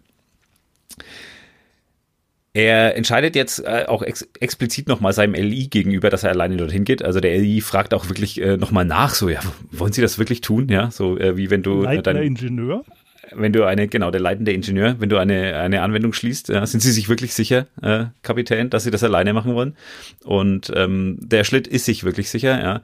[SPEAKER 3] Er entscheidet jetzt äh, auch ex explizit nochmal seinem LI gegenüber, dass er alleine dorthin geht. Also der LI fragt auch wirklich äh, nochmal nach, so, ja, wollen Sie das wirklich tun? Ja, so äh, wie wenn du äh,
[SPEAKER 2] Leitender
[SPEAKER 3] dein,
[SPEAKER 2] Ingenieur.
[SPEAKER 3] wenn du eine, genau, der leitende Ingenieur, wenn du eine, eine Anwendung schließt, sind sie sich wirklich sicher, äh, Kapitän, dass sie das alleine machen wollen? Und ähm, der Schlitt ist sich wirklich sicher, ja.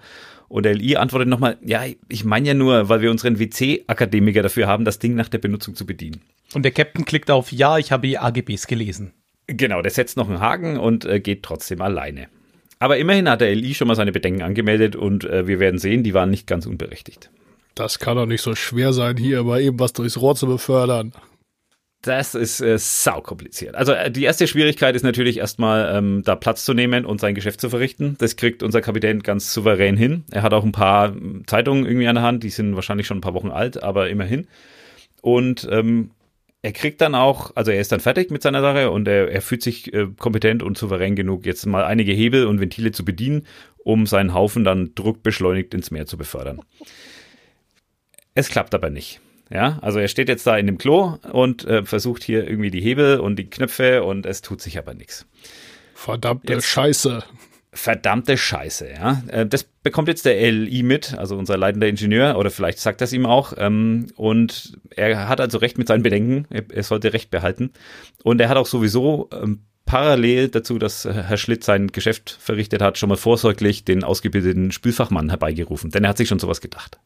[SPEAKER 3] Und der LI antwortet nochmal, ja, ich meine ja nur, weil wir unseren WC-Akademiker dafür haben, das Ding nach der Benutzung zu bedienen.
[SPEAKER 4] Und der Captain klickt auf Ja, ich habe die AGBs gelesen.
[SPEAKER 3] Genau, der setzt noch einen Haken und äh, geht trotzdem alleine. Aber immerhin hat der LI schon mal seine Bedenken angemeldet und äh, wir werden sehen, die waren nicht ganz unberechtigt.
[SPEAKER 6] Das kann doch nicht so schwer sein, hier mal eben was durchs Rohr zu befördern.
[SPEAKER 3] Das ist äh, sau kompliziert. Also äh, die erste Schwierigkeit ist natürlich erstmal ähm, da Platz zu nehmen und sein Geschäft zu verrichten. Das kriegt unser Kapitän ganz souverän hin. Er hat auch ein paar ähm, Zeitungen irgendwie an der Hand, die sind wahrscheinlich schon ein paar Wochen alt, aber immerhin. Und ähm, er kriegt dann auch, also er ist dann fertig mit seiner Sache und er, er fühlt sich äh, kompetent und souverän genug, jetzt mal einige Hebel und Ventile zu bedienen, um seinen Haufen dann druckbeschleunigt ins Meer zu befördern. Es klappt aber nicht. Ja, also er steht jetzt da in dem Klo und äh, versucht hier irgendwie die Hebel und die Knöpfe und es tut sich aber nichts.
[SPEAKER 6] Verdammte
[SPEAKER 3] Jetzt-
[SPEAKER 6] Scheiße.
[SPEAKER 3] Verdammte Scheiße, ja. Äh, Das bekommt jetzt der LI mit, also unser leitender Ingenieur, oder vielleicht sagt das ihm auch. Ähm, und er hat also recht mit seinen Bedenken. Er, sollte Recht behalten. Und er hat auch sowieso ähm, parallel dazu, dass äh, Herr Schlitt sein Geschäft verrichtet hat, schon mal vorsorglich den ausgebildeten Spülfachmann herbeigerufen. Denn er hat sich schon sowas gedacht.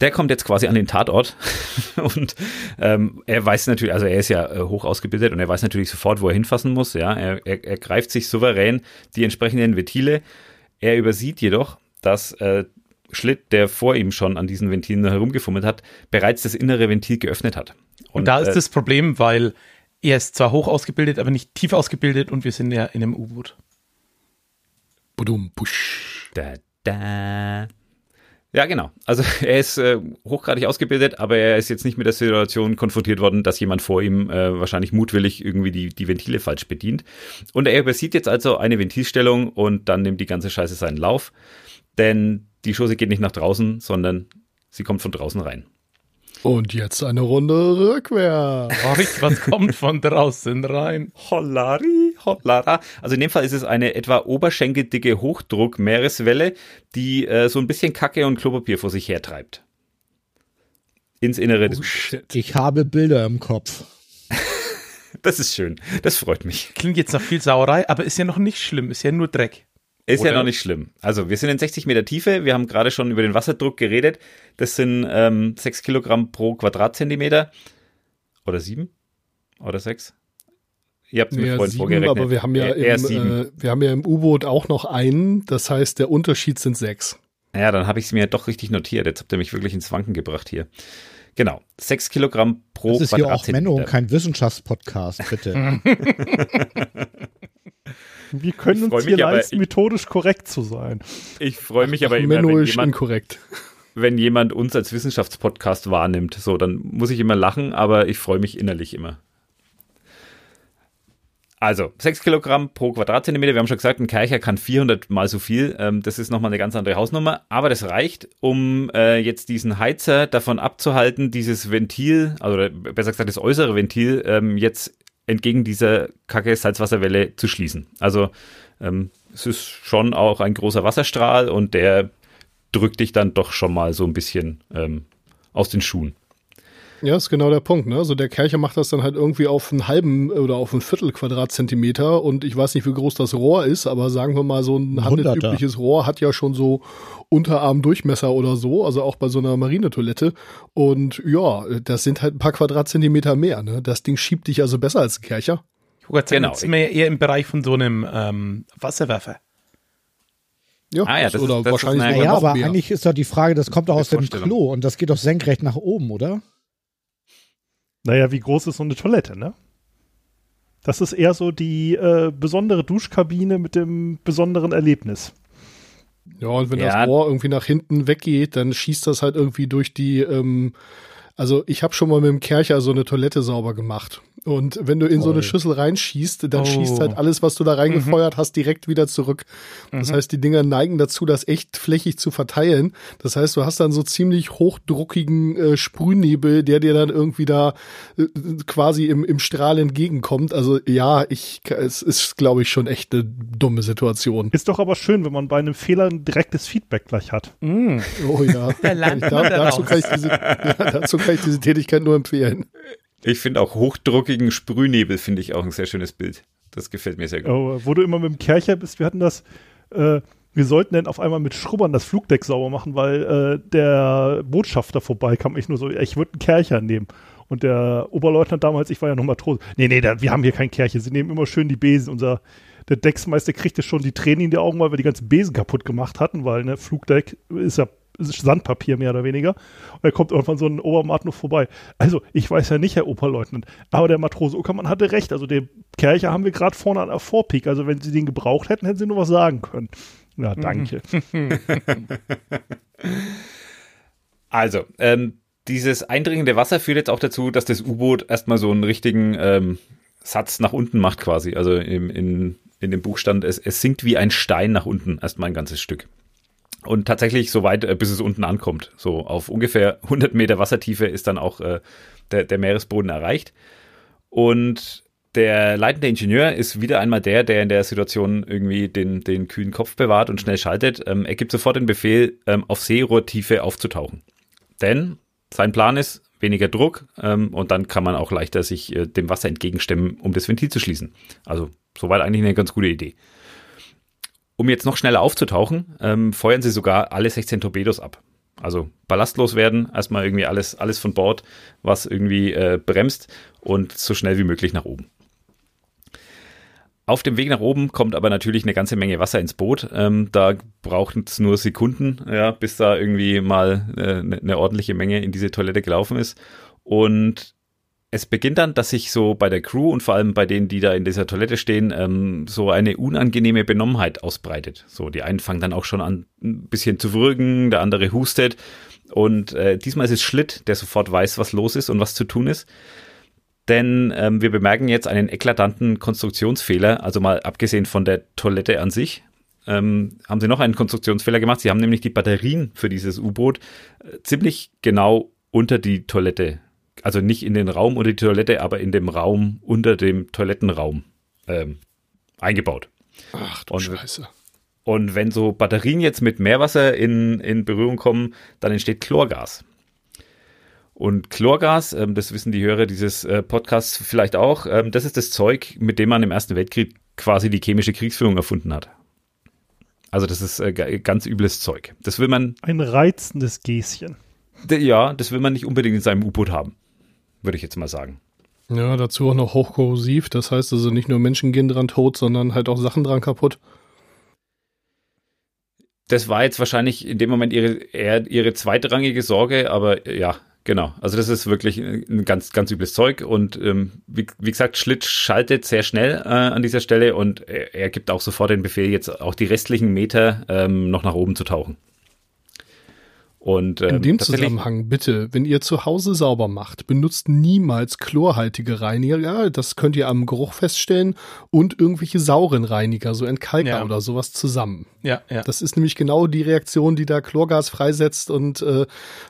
[SPEAKER 3] Der kommt jetzt quasi an den Tatort und ähm, er weiß natürlich, also er ist ja äh, hoch ausgebildet und er weiß natürlich sofort, wo er hinfassen muss. Ja, er, er, er greift sich souverän die entsprechenden Ventile. Er übersieht jedoch, dass äh, Schlitt, der vor ihm schon an diesen Ventilen herumgefummelt hat, bereits das innere Ventil geöffnet hat.
[SPEAKER 4] Und, da ist
[SPEAKER 3] äh,
[SPEAKER 4] das Problem, weil er ist zwar hoch ausgebildet, aber nicht tief ausgebildet und wir sind ja in einem U-Boot.
[SPEAKER 6] Budum, push.
[SPEAKER 3] Da, da. Ja, genau. Also er ist äh, hochgradig ausgebildet, aber er ist jetzt nicht mit der Situation konfrontiert worden, dass jemand vor ihm äh, wahrscheinlich mutwillig irgendwie die, die Ventile falsch bedient. Und er übersieht jetzt also eine Ventilstellung und dann nimmt die ganze Scheiße seinen Lauf. Denn die Schose geht nicht nach draußen, sondern sie kommt von draußen rein.
[SPEAKER 6] Und jetzt eine Runde rückwärts.
[SPEAKER 4] Was kommt von draußen rein?
[SPEAKER 3] Hollari, hollara. Also in dem Fall ist es eine etwa oberschenkeldicke Hochdruck-Meereswelle, die äh, so ein bisschen Kacke und Klopapier vor sich hertreibt. Ins Innere des
[SPEAKER 6] Oh shit.
[SPEAKER 5] Ich habe Bilder im Kopf.
[SPEAKER 3] Das ist schön. Das freut mich.
[SPEAKER 4] Klingt jetzt nach viel Sauerei, aber ist ja noch nicht schlimm, ist ja nur Dreck.
[SPEAKER 3] Ist ja
[SPEAKER 4] Oder?
[SPEAKER 3] noch nicht schlimm. Also wir sind in 60 Meter Tiefe. Wir haben gerade schon über den Wasserdruck geredet. Das sind ähm, 6 Kilogramm pro Quadratzentimeter. Oder 7? Oder 6? Ihr habt mir
[SPEAKER 6] Ja,
[SPEAKER 3] vorhin
[SPEAKER 6] sieben,
[SPEAKER 3] vorgerechnet.
[SPEAKER 6] aber wir haben ja
[SPEAKER 3] ist
[SPEAKER 6] im, äh, wir haben ja im U-Boot auch noch einen. Das heißt, der Unterschied sind sechs.
[SPEAKER 3] Ja, dann habe ich es mir doch richtig notiert. Jetzt habt ihr mich wirklich ins Wanken gebracht hier. Genau. 6 Kilogramm pro
[SPEAKER 5] Das ist hier auch Menno und kein Wissenschaftspodcast, bitte.
[SPEAKER 2] Wir können
[SPEAKER 3] Ich
[SPEAKER 2] uns hier
[SPEAKER 3] mich aber-
[SPEAKER 2] leisten, methodisch korrekt zu sein.
[SPEAKER 3] Ich freue mich aber immer, wenn jemand,
[SPEAKER 6] inkorrekt.
[SPEAKER 3] wenn jemand uns als Wissenschaftspodcast wahrnimmt. So, dann muss ich immer lachen, aber ich freue mich innerlich immer. Also, 6 Kilogramm pro Quadratzentimeter. Wir haben schon gesagt, ein Kercher kann 400 mal so viel. Ähm, das ist nochmal eine ganz andere Hausnummer. Aber das reicht, um äh, jetzt diesen Heizer davon abzuhalten, dieses Ventil, also besser gesagt das äußere Ventil, ähm, jetzt entgegen dieser kacke Salzwasserwelle zu schließen. Also, ähm, es ist schon auch ein großer Wasserstrahl und der drückt dich dann doch schon mal so ein bisschen aus den Schuhen.
[SPEAKER 6] Ja, ist genau der Punkt. Ne? Also der Kercher macht das dann halt irgendwie auf einen halben oder auf ein Viertel Quadratzentimeter und ich weiß nicht, wie groß das Rohr ist, aber sagen wir mal, so ein handelsübliches Rohr hat ja schon so Unterarmdurchmesser oder so, also auch bei so einer Marinetoilette. Und ja, das sind halt ein paar Quadratzentimeter mehr. Ne? Das Ding schiebt dich also besser als ein Kercher.
[SPEAKER 4] Ich wollte sagen,
[SPEAKER 3] Genau.
[SPEAKER 4] jetzt sind wir ja eher im Bereich von so einem ähm, Wasserwerfer.
[SPEAKER 6] Ja,
[SPEAKER 3] Ah ja, das
[SPEAKER 6] oder
[SPEAKER 3] ist- das ist
[SPEAKER 6] wahrscheinlich sogar
[SPEAKER 5] Naja, aber
[SPEAKER 6] mehr.
[SPEAKER 5] eigentlich ist doch die Frage, das kommt doch aus dem. Klo und das geht doch senkrecht nach oben, oder?
[SPEAKER 2] Naja, wie groß ist so eine Toilette, ne? Das ist eher so die äh, besondere Duschkabine mit dem besonderen Erlebnis.
[SPEAKER 6] Ja, und wenn
[SPEAKER 3] Ja.
[SPEAKER 6] das Rohr irgendwie nach hinten weggeht, dann schießt das halt irgendwie durch die, ähm, also ich habe schon mal mit dem Kercher so eine Toilette sauber gemacht. Und wenn du in so eine. Schüssel reinschießt, dann
[SPEAKER 4] Oh.
[SPEAKER 6] schießt halt alles, was du da reingefeuert hast, direkt wieder zurück. Das heißt, die Dinger neigen dazu, das echt flächig zu verteilen. Das heißt, du hast dann so ziemlich hochdruckigen äh, Sprühnebel, der dir dann irgendwie da äh, quasi im, im Strahl entgegenkommt. Also ja, ich, es ist, glaube ich, schon echt eine dumme Situation.
[SPEAKER 2] Ist doch aber schön, wenn man bei einem Fehler ein direktes Feedback gleich hat.
[SPEAKER 6] Oh ja.
[SPEAKER 4] Da
[SPEAKER 6] dazu, kann diese, ja, dazu kann ich diese Tätigkeit nur empfehlen.
[SPEAKER 3] Ich finde auch hochdruckigen Sprühnebel finde ich auch ein sehr schönes Bild. Das gefällt mir sehr gut.
[SPEAKER 2] Oh, wo du immer mit dem Kercher bist, wir hatten das, äh, wir sollten dann auf einmal mit Schrubbern das Flugdeck sauber machen, weil äh, der Botschafter vorbeikam. Ich nur so, ich würde einen Kercher nehmen. Und der Oberleutnant damals, ich war ja noch Matrose, nee, nee, da, wir haben hier keinen Kercher, sie nehmen immer schön die Besen. Unser, der Decksmeister kriegte schon die Tränen in die Augen, weil wir die ganzen Besen kaputt gemacht hatten, weil ne, Flugdeck ist ja Sandpapier mehr oder weniger. Und da kommt irgendwann so ein Obermat noch vorbei. Also, ich weiß ja nicht, Herr Oberleutnant, aber der Matrose Uckermann hatte recht. Also, den Kercher haben wir gerade vorne an der Vorpeak. Also, wenn Sie den gebraucht hätten, hätten Sie nur was sagen können. Ja, danke.
[SPEAKER 3] Also, ähm, dieses eindringende Wasser führt jetzt auch dazu, dass das U-Boot erstmal so einen richtigen ähm, Satz nach unten macht quasi. Also im, in, in dem Buch stand, es, es sinkt wie ein Stein nach unten, erstmal ein ganzes Stück. Und tatsächlich so weit, äh, bis es unten ankommt. So auf ungefähr 100 Meter Wassertiefe ist dann auch äh, der, der Meeresboden erreicht. Und der leitende Ingenieur ist wieder einmal der, der in der Situation irgendwie den, den kühlen Kopf bewahrt und schnell schaltet. Ähm, er gibt sofort den Befehl, ähm, auf Seerohrtiefe aufzutauchen. Denn sein Plan ist weniger Druck ähm, und dann kann man auch leichter sich äh, dem Wasser entgegenstemmen, um das Ventil zu schließen. Also soweit eigentlich eine ganz gute Idee. Um jetzt noch schneller aufzutauchen, ähm, feuern sie sogar alle 16 Torpedos ab. Also ballastlos werden, erstmal irgendwie alles, alles von Bord, was irgendwie äh, bremst und so schnell wie möglich nach oben. Auf dem Weg nach oben kommt aber natürlich eine ganze Menge Wasser ins Boot. Ähm, da braucht es nur Sekunden, ja, bis da irgendwie mal äh, eine, eine ordentliche Menge in diese Toilette gelaufen ist. Und es beginnt dann, dass sich so bei der Crew und vor allem bei denen, die da in dieser Toilette stehen, ähm, so eine unangenehme Benommenheit ausbreitet. So, die einen fangen dann auch schon an, ein bisschen zu würgen, der andere hustet. Und äh, diesmal ist es Schlitt, der sofort weiß, was los ist und was zu tun ist. Denn ähm, wir bemerken jetzt einen eklatanten Konstruktionsfehler, also mal abgesehen von der Toilette an sich. Ähm, haben sie noch einen Konstruktionsfehler gemacht. Sie haben nämlich die Batterien für dieses U-Boot äh, ziemlich genau unter die Toilette also nicht in den Raum unter die Toilette, aber in dem Raum unter dem Toilettenraum ähm, eingebaut.
[SPEAKER 6] Ach du
[SPEAKER 3] Und-
[SPEAKER 6] Scheiße.
[SPEAKER 3] Und wenn so Batterien jetzt mit Meerwasser in, in Berührung kommen, dann entsteht Chlorgas. Und Chlorgas, ähm, das wissen die Hörer dieses äh, Podcasts vielleicht auch, ähm, das ist das Zeug, mit dem man im Ersten Weltkrieg quasi die chemische Kriegsführung erfunden hat. Also das ist äh, ga- ganz übles Zeug. Das will man,
[SPEAKER 2] Ein reizendes Gäschen.
[SPEAKER 3] ja, das will man nicht unbedingt in seinem U-Boot haben, würde ich jetzt mal sagen.
[SPEAKER 6] Ja, dazu auch noch hochkorrosiv. Das heißt also nicht nur Menschen gehen dran tot, sondern halt auch Sachen dran kaputt.
[SPEAKER 3] das war jetzt wahrscheinlich in dem Moment ihre, eher ihre zweitrangige Sorge, aber ja, genau. Also das ist wirklich ein ganz, ganz übles Zeug und ähm, wie, wie gesagt, Schlitt schaltet sehr schnell äh, an dieser Stelle und er, er gibt auch sofort den Befehl, jetzt auch die restlichen Meter ähm, noch nach oben zu tauchen. Und ähm,
[SPEAKER 6] In dem Zusammenhang bitte, wenn ihr zu Hause sauber macht, benutzt niemals chlorhaltige Reiniger. Ja, das könnt ihr am Geruch feststellen und irgendwelche sauren Reiniger, so Entkalker
[SPEAKER 4] Ja.
[SPEAKER 6] oder sowas zusammen.
[SPEAKER 4] Ja, ja.
[SPEAKER 6] Das ist nämlich genau die Reaktion, die da Chlorgas freisetzt und äh,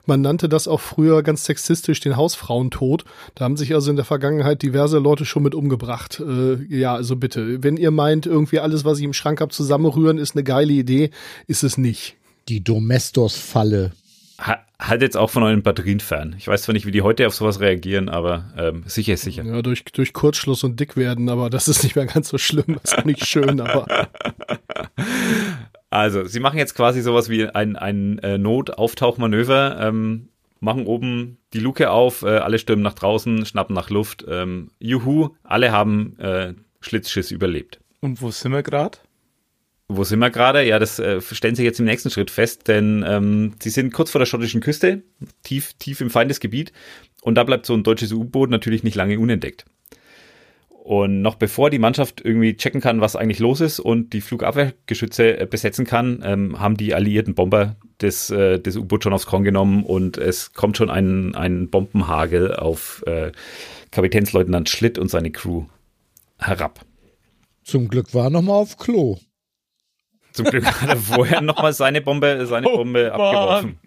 [SPEAKER 6] man nannte das auch früher ganz sexistisch den Hausfrauentod. Da haben sich also in der Vergangenheit diverse Leute schon mit umgebracht. Äh, ja, also bitte, wenn ihr meint, irgendwie alles, was ich im Schrank hab, zusammenrühren, ist eine geile Idee, ist es nicht.
[SPEAKER 5] Die Domestos-Falle.
[SPEAKER 3] Ha- halt jetzt auch von euren Batterien fern. Ich weiß zwar nicht, wie die heute auf sowas reagieren, aber ähm, sicher ist sicher.
[SPEAKER 6] Ja, durch, durch Kurzschluss und dick werden, aber das ist nicht mehr ganz so schlimm. Das ist auch nicht schön, aber
[SPEAKER 3] Also, sie machen jetzt quasi sowas wie ein, ein äh, Notauftauchmanöver, ähm, machen oben die Luke auf, äh, alle stürmen nach draußen, schnappen nach Luft. Ähm, juhu, alle haben äh, Schlitzschiss überlebt.
[SPEAKER 4] Und wo sind wir gerade?
[SPEAKER 3] Wo sind wir gerade? Ja, das äh, stellen sie jetzt im nächsten Schritt fest, denn ähm, sie sind kurz vor der schottischen Küste, tief, tief im Feindesgebiet. Und da bleibt so ein deutsches U-Boot natürlich nicht lange unentdeckt. Und noch bevor die Mannschaft irgendwie checken kann, was eigentlich los ist und die Flugabwehrgeschütze äh, besetzen kann, ähm, haben die alliierten Bomber das, äh, das U-Boot schon aufs Korn genommen und es kommt schon ein, ein Bombenhagel auf äh, Kapitänsleutnant Schlitt und seine Crew herab.
[SPEAKER 5] Zum Glück war er noch mal auf Klo.
[SPEAKER 3] Zum Glück hat er vorher nochmal seine Bombe, seine
[SPEAKER 4] Oh,
[SPEAKER 3] Bombe abgeworfen.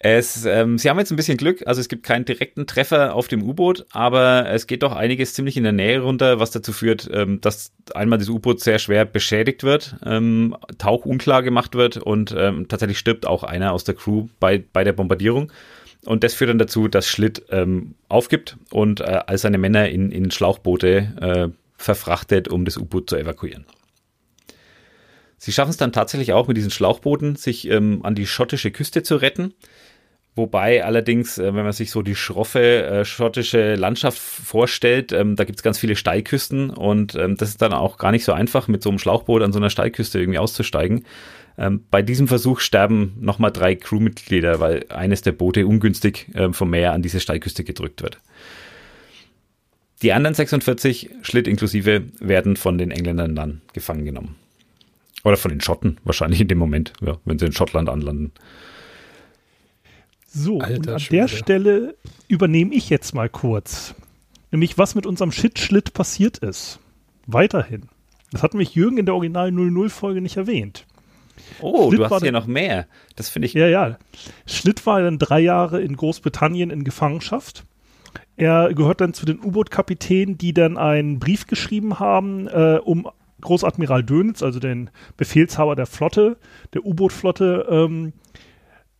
[SPEAKER 3] Es, ähm, sie haben jetzt ein bisschen Glück, also es gibt keinen direkten Treffer auf dem U-Boot, aber es geht doch einiges ziemlich in der Nähe runter, was dazu führt, ähm, dass einmal das U-Boot sehr schwer beschädigt wird, ähm, Tauch unklar gemacht wird und ähm, tatsächlich stirbt auch einer aus der Crew bei, bei der Bombardierung. Und das führt dann dazu, dass Schlitt ähm, aufgibt und äh, all seine Männer in, in Schlauchboote äh, verfrachtet, um das U-Boot zu evakuieren. Sie schaffen es dann tatsächlich auch mit diesen Schlauchbooten, sich ähm, an die schottische Küste zu retten. Wobei allerdings, äh, wenn man sich so die schroffe äh, schottische Landschaft vorstellt, ähm, da gibt es ganz viele Steilküsten und ähm, das ist dann auch gar nicht so einfach, mit so einem Schlauchboot an so einer Steilküste irgendwie auszusteigen. Ähm, bei diesem Versuch sterben nochmal drei Crewmitglieder, weil eines der Boote ungünstig ähm, vom Meer an diese Steilküste gedrückt wird. Die anderen 46, Schlitt inklusive, werden von den Engländern dann gefangen genommen. Oder von den Schotten, wahrscheinlich in dem Moment, ja, wenn sie in Schottland anlanden.
[SPEAKER 2] So,
[SPEAKER 6] Alter
[SPEAKER 2] und an
[SPEAKER 6] Schwede.
[SPEAKER 2] der Stelle übernehme ich jetzt mal kurz. Nämlich, was mit unserem Shit-Schlitt passiert ist. Weiterhin. Das hat mich Jürgen in der Original 00-Folge nicht erwähnt.
[SPEAKER 3] Oh,
[SPEAKER 2] Schlitt
[SPEAKER 3] du
[SPEAKER 2] war
[SPEAKER 3] hast hier
[SPEAKER 2] der-
[SPEAKER 3] noch mehr. Das finde ich.
[SPEAKER 2] Ja, ja. Schlitt war dann drei Jahre in Großbritannien in Gefangenschaft. Er gehört dann zu den U-Boot-Kapitänen, die dann einen Brief geschrieben haben, äh, um Großadmiral Dönitz, also den Befehlshaber der Flotte, der U-Boot-Flotte, ähm,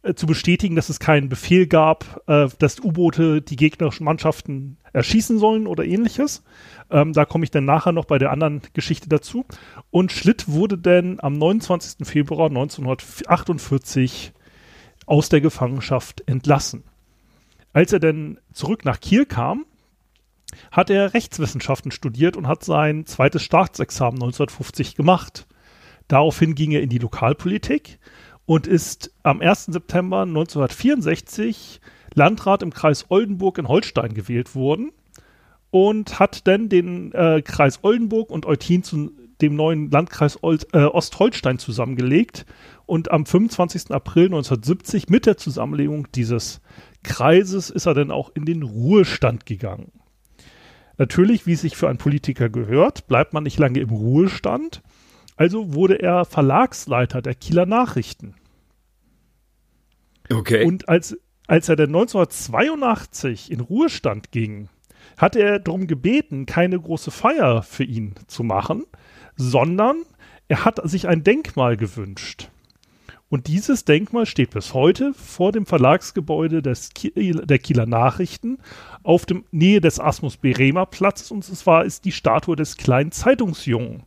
[SPEAKER 2] äh, zu bestätigen, dass es keinen Befehl gab, äh, dass U-Boote die gegnerischen Mannschaften erschießen sollen oder ähnliches. Ähm, da komme ich dann nachher noch bei der anderen Geschichte dazu. Und Schlitt wurde dann am 29. Februar 1948 aus der Gefangenschaft entlassen. Als er dann zurück nach Kiel kam, hat er Rechtswissenschaften studiert und hat sein zweites Staatsexamen 1950 gemacht. Daraufhin ging er in die Lokalpolitik und ist am 1. September 1964 Landrat im Kreis Oldenburg in Holstein gewählt worden und hat dann den äh, Kreis Oldenburg und Eutin zu dem neuen Landkreis Old, äh, Ostholstein zusammengelegt und am 25. April 1970 mit der Zusammenlegung dieses Kreises ist er dann auch in den Ruhestand gegangen. Natürlich, wie es sich für einen Politiker gehört, bleibt man nicht lange im Ruhestand. Also wurde er Verlagsleiter der Kieler Nachrichten.
[SPEAKER 3] Okay.
[SPEAKER 2] Und als, als er dann 1982 in Ruhestand ging, hat er darum gebeten, keine große Feier für ihn zu machen, sondern er hat sich ein Denkmal gewünscht. Und dieses Denkmal steht bis heute vor dem Verlagsgebäude des Kiel, der Kieler Nachrichten auf dem Nähe des Asmus Bremer Platzes und zwar ist die Statue des kleinen Zeitungsjungen.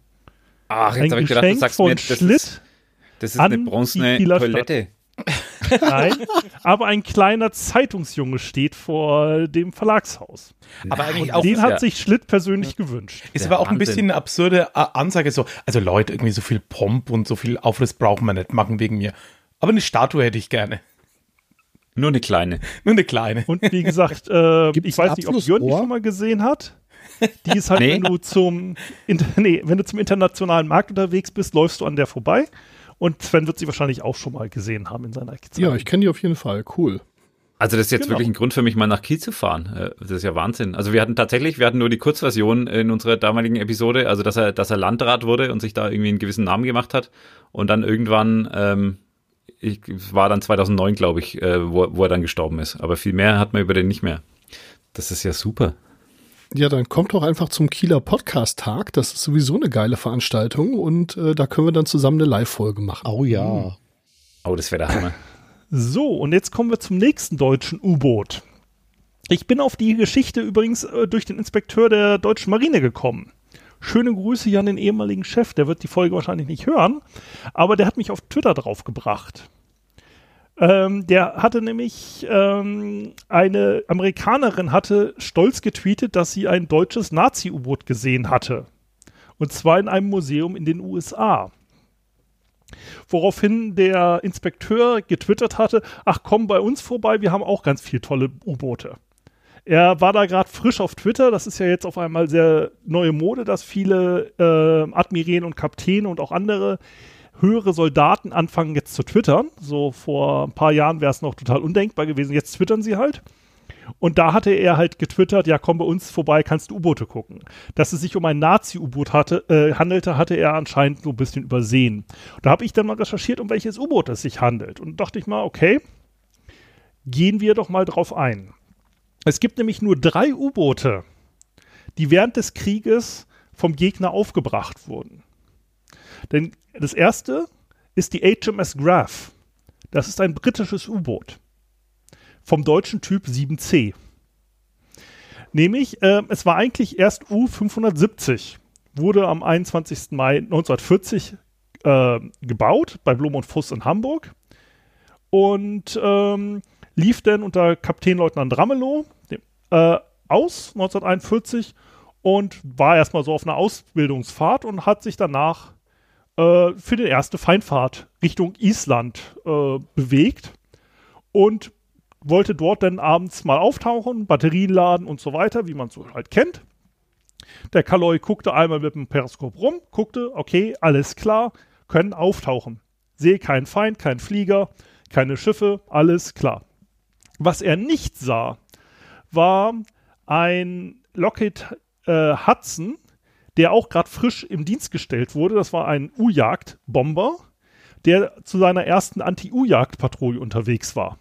[SPEAKER 3] Ach,
[SPEAKER 2] Ein
[SPEAKER 3] jetzt habe ich gedacht, du
[SPEAKER 2] Geschenk
[SPEAKER 3] sagst
[SPEAKER 2] von
[SPEAKER 3] mir, das
[SPEAKER 2] Schlitt.
[SPEAKER 3] ist, das ist eine bronzene Toilette.
[SPEAKER 2] Nein, aber ein kleiner Zeitungsjunge steht vor dem Verlagshaus.
[SPEAKER 4] Aber eigentlich
[SPEAKER 3] Nein,
[SPEAKER 4] auch,
[SPEAKER 2] Den hat
[SPEAKER 3] ja-
[SPEAKER 2] sich Schlitt persönlich gewünscht.
[SPEAKER 4] ist
[SPEAKER 3] der
[SPEAKER 4] aber auch ein bisschen eine absurde Ansage. So, also Leute, irgendwie so viel Pomp und so viel Aufriss brauchen wir nicht machen wegen mir. Aber eine Statue hätte ich gerne.
[SPEAKER 3] Nur eine kleine.
[SPEAKER 4] Nur eine kleine.
[SPEAKER 2] Und wie gesagt, äh, ich weiß nicht, ob Jörn die schon mal gesehen hat. Die ist halt,
[SPEAKER 3] Nee.
[SPEAKER 2] wenn du zum nee, wenn du zum internationalen Markt unterwegs bist, läufst du an der vorbei. Und Sven wird sie wahrscheinlich auch schon mal gesehen haben in seiner Zeit.
[SPEAKER 6] Ja, ich kenne die auf jeden Fall. Cool.
[SPEAKER 3] Also das ist jetzt
[SPEAKER 2] Genau.
[SPEAKER 3] wirklich ein Grund für mich, mal nach Kiel zu fahren. Äh, Das ist ja Wahnsinn. Also wir hatten tatsächlich, wir hatten nur die Kurzversion in unserer damaligen Episode, also dass er, dass er Landrat wurde und sich da irgendwie einen gewissen Namen gemacht hat. Und dann irgendwann, ähm, ich, es war dann 2009, glaube ich, äh, wo, wo er dann gestorben ist. Aber viel mehr hat man über den nicht mehr. Das ist ja super.
[SPEAKER 6] Ja, dann kommt doch einfach zum Kieler Podcast-Tag. Das ist sowieso eine geile Veranstaltung und äh, da können wir dann zusammen eine Live-Folge machen.
[SPEAKER 5] Oh ja.
[SPEAKER 3] Oh, das wäre der Hammer.
[SPEAKER 2] So, und jetzt kommen wir zum nächsten deutschen U-Boot. Ich bin auf die Geschichte übrigens äh, durch den Inspekteur der deutschen Marine gekommen. Schöne Grüße hier an den ehemaligen Chef, der wird die Folge wahrscheinlich nicht hören, aber der hat mich auf Twitter draufgebracht. Ähm, der hatte nämlich, ähm, eine Amerikanerin hatte stolz getweetet, dass sie ein deutsches Nazi-U-Boot gesehen hatte. Und zwar in einem Museum in den USA. Woraufhin der Inspekteur getwittert hatte, ach komm bei uns vorbei, wir haben auch ganz viele tolle U-Boote. Er war da gerade frisch auf Twitter, das ist ja jetzt auf einmal sehr neue Mode, dass viele äh, Admiräle und Kapitäne und auch andere höhere Soldaten anfangen jetzt zu twittern. So vor ein paar Jahren wäre es noch total undenkbar gewesen, jetzt twittern sie halt. Und da hatte er halt getwittert, ja, komm bei uns vorbei, kannst du U-Boote gucken. Dass es sich um ein Nazi-U-Boot äh, handelte, hatte er anscheinend so ein bisschen übersehen. Da habe ich dann mal recherchiert, um welches U-Boot es sich handelt. Und dachte ich mal, okay, gehen wir doch mal drauf ein. Es gibt nämlich nur drei U-Boote, die während des Krieges vom Gegner aufgebracht wurden. Denn das erste ist die HMS Graf. Das ist ein britisches U-Boot vom deutschen Typ 7C. Nämlich, äh, es war eigentlich erst U570, wurde am 21. Mai 1940 äh, gebaut bei Blom und Fuss in Hamburg und ähm, lief dann unter Kapitänleutnant Ramelow äh, aus 1941 und war erstmal so auf einer Ausbildungsfahrt und hat sich danach äh, für die erste Feindfahrt Richtung Island äh, bewegt und wollte dort dann abends mal auftauchen, Batterien laden und so weiter, wie man es so halt kennt. Der Kaloi guckte einmal mit dem Periskop rum, guckte, okay, alles klar, können auftauchen. Sehe keinen Feind, keinen Flieger, keine Schiffe, alles klar. Was er nicht sah, war ein Lockheed äh, Hudson, der auch gerade frisch im Dienst gestellt wurde. Das war ein U-Jagd-Bomber, der zu seiner ersten Anti-U-Jagd-Patrouille unterwegs war.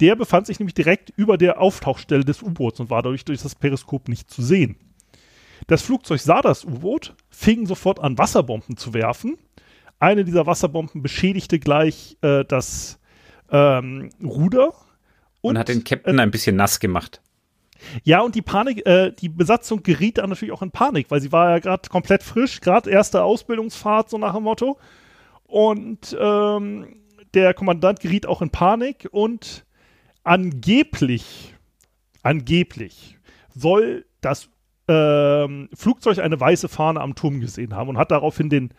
[SPEAKER 2] Der befand sich nämlich direkt über der Auftauchstelle des U-Boots und war dadurch durch das Periskop nicht zu sehen. Das Flugzeug sah das U-Boot, fing sofort an, Wasserbomben zu werfen. Eine dieser Wasserbomben beschädigte gleich äh, das ähm, Ruder.
[SPEAKER 3] Und, und, hat den Captain äh, ein bisschen nass gemacht.
[SPEAKER 2] Ja, und die Panik, äh, die Besatzung geriet dann natürlich auch in Panik, weil sie war ja gerade komplett frisch, gerade erste Ausbildungsfahrt, so nach dem Motto. Und ähm, der Kommandant geriet auch in Panik und angeblich, angeblich soll das ähm, Flugzeug eine weiße Fahne am Turm gesehen haben und hat daraufhin den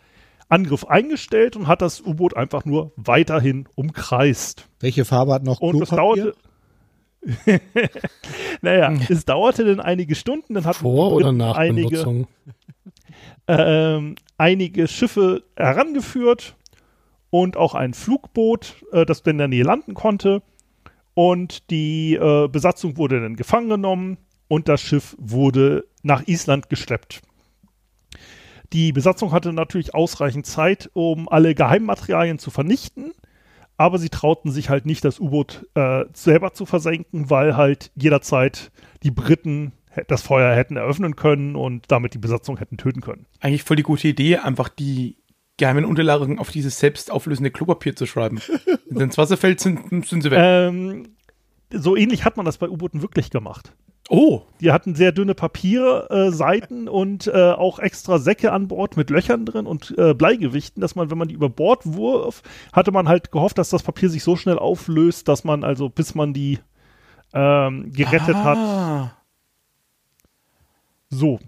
[SPEAKER 2] Angriff eingestellt und hat das U-Boot einfach nur weiterhin umkreist.
[SPEAKER 5] Welche Farbe hat noch
[SPEAKER 2] Und es dauerte. naja, es dauerte dann einige Stunden, dann hatten
[SPEAKER 6] Vor- oder nach
[SPEAKER 2] einige, ähm, einige Schiffe herangeführt und auch ein Flugboot, äh, das in der Nähe landen konnte. Und die äh, Besatzung wurde dann gefangen genommen und das Schiff wurde nach Island geschleppt. Die Besatzung hatte natürlich ausreichend Zeit, um alle Geheimmaterialien zu vernichten, aber sie trauten sich halt nicht, das U-Boot äh, selber zu versenken, weil halt jederzeit die Briten das Feuer hätten eröffnen können und damit die Besatzung hätten töten können.
[SPEAKER 4] Eigentlich voll die gute Idee, einfach die geheimen Unterlagen auf dieses selbstauflösende Klopapier zu schreiben. Wenn sie ins Wasser fällt, sind, sind sie weg.
[SPEAKER 2] Ähm, so ähnlich hat man das bei U-Booten wirklich gemacht.
[SPEAKER 4] Oh.
[SPEAKER 2] Die hatten sehr dünne Papierseiten äh, und äh, auch extra Säcke an Bord mit Löchern drin und äh, Bleigewichten, dass man, wenn man die über Bord wurf, hatte man halt gehofft, dass das Papier sich so schnell auflöst, dass man also, bis man die ähm, gerettet ah. hat. So.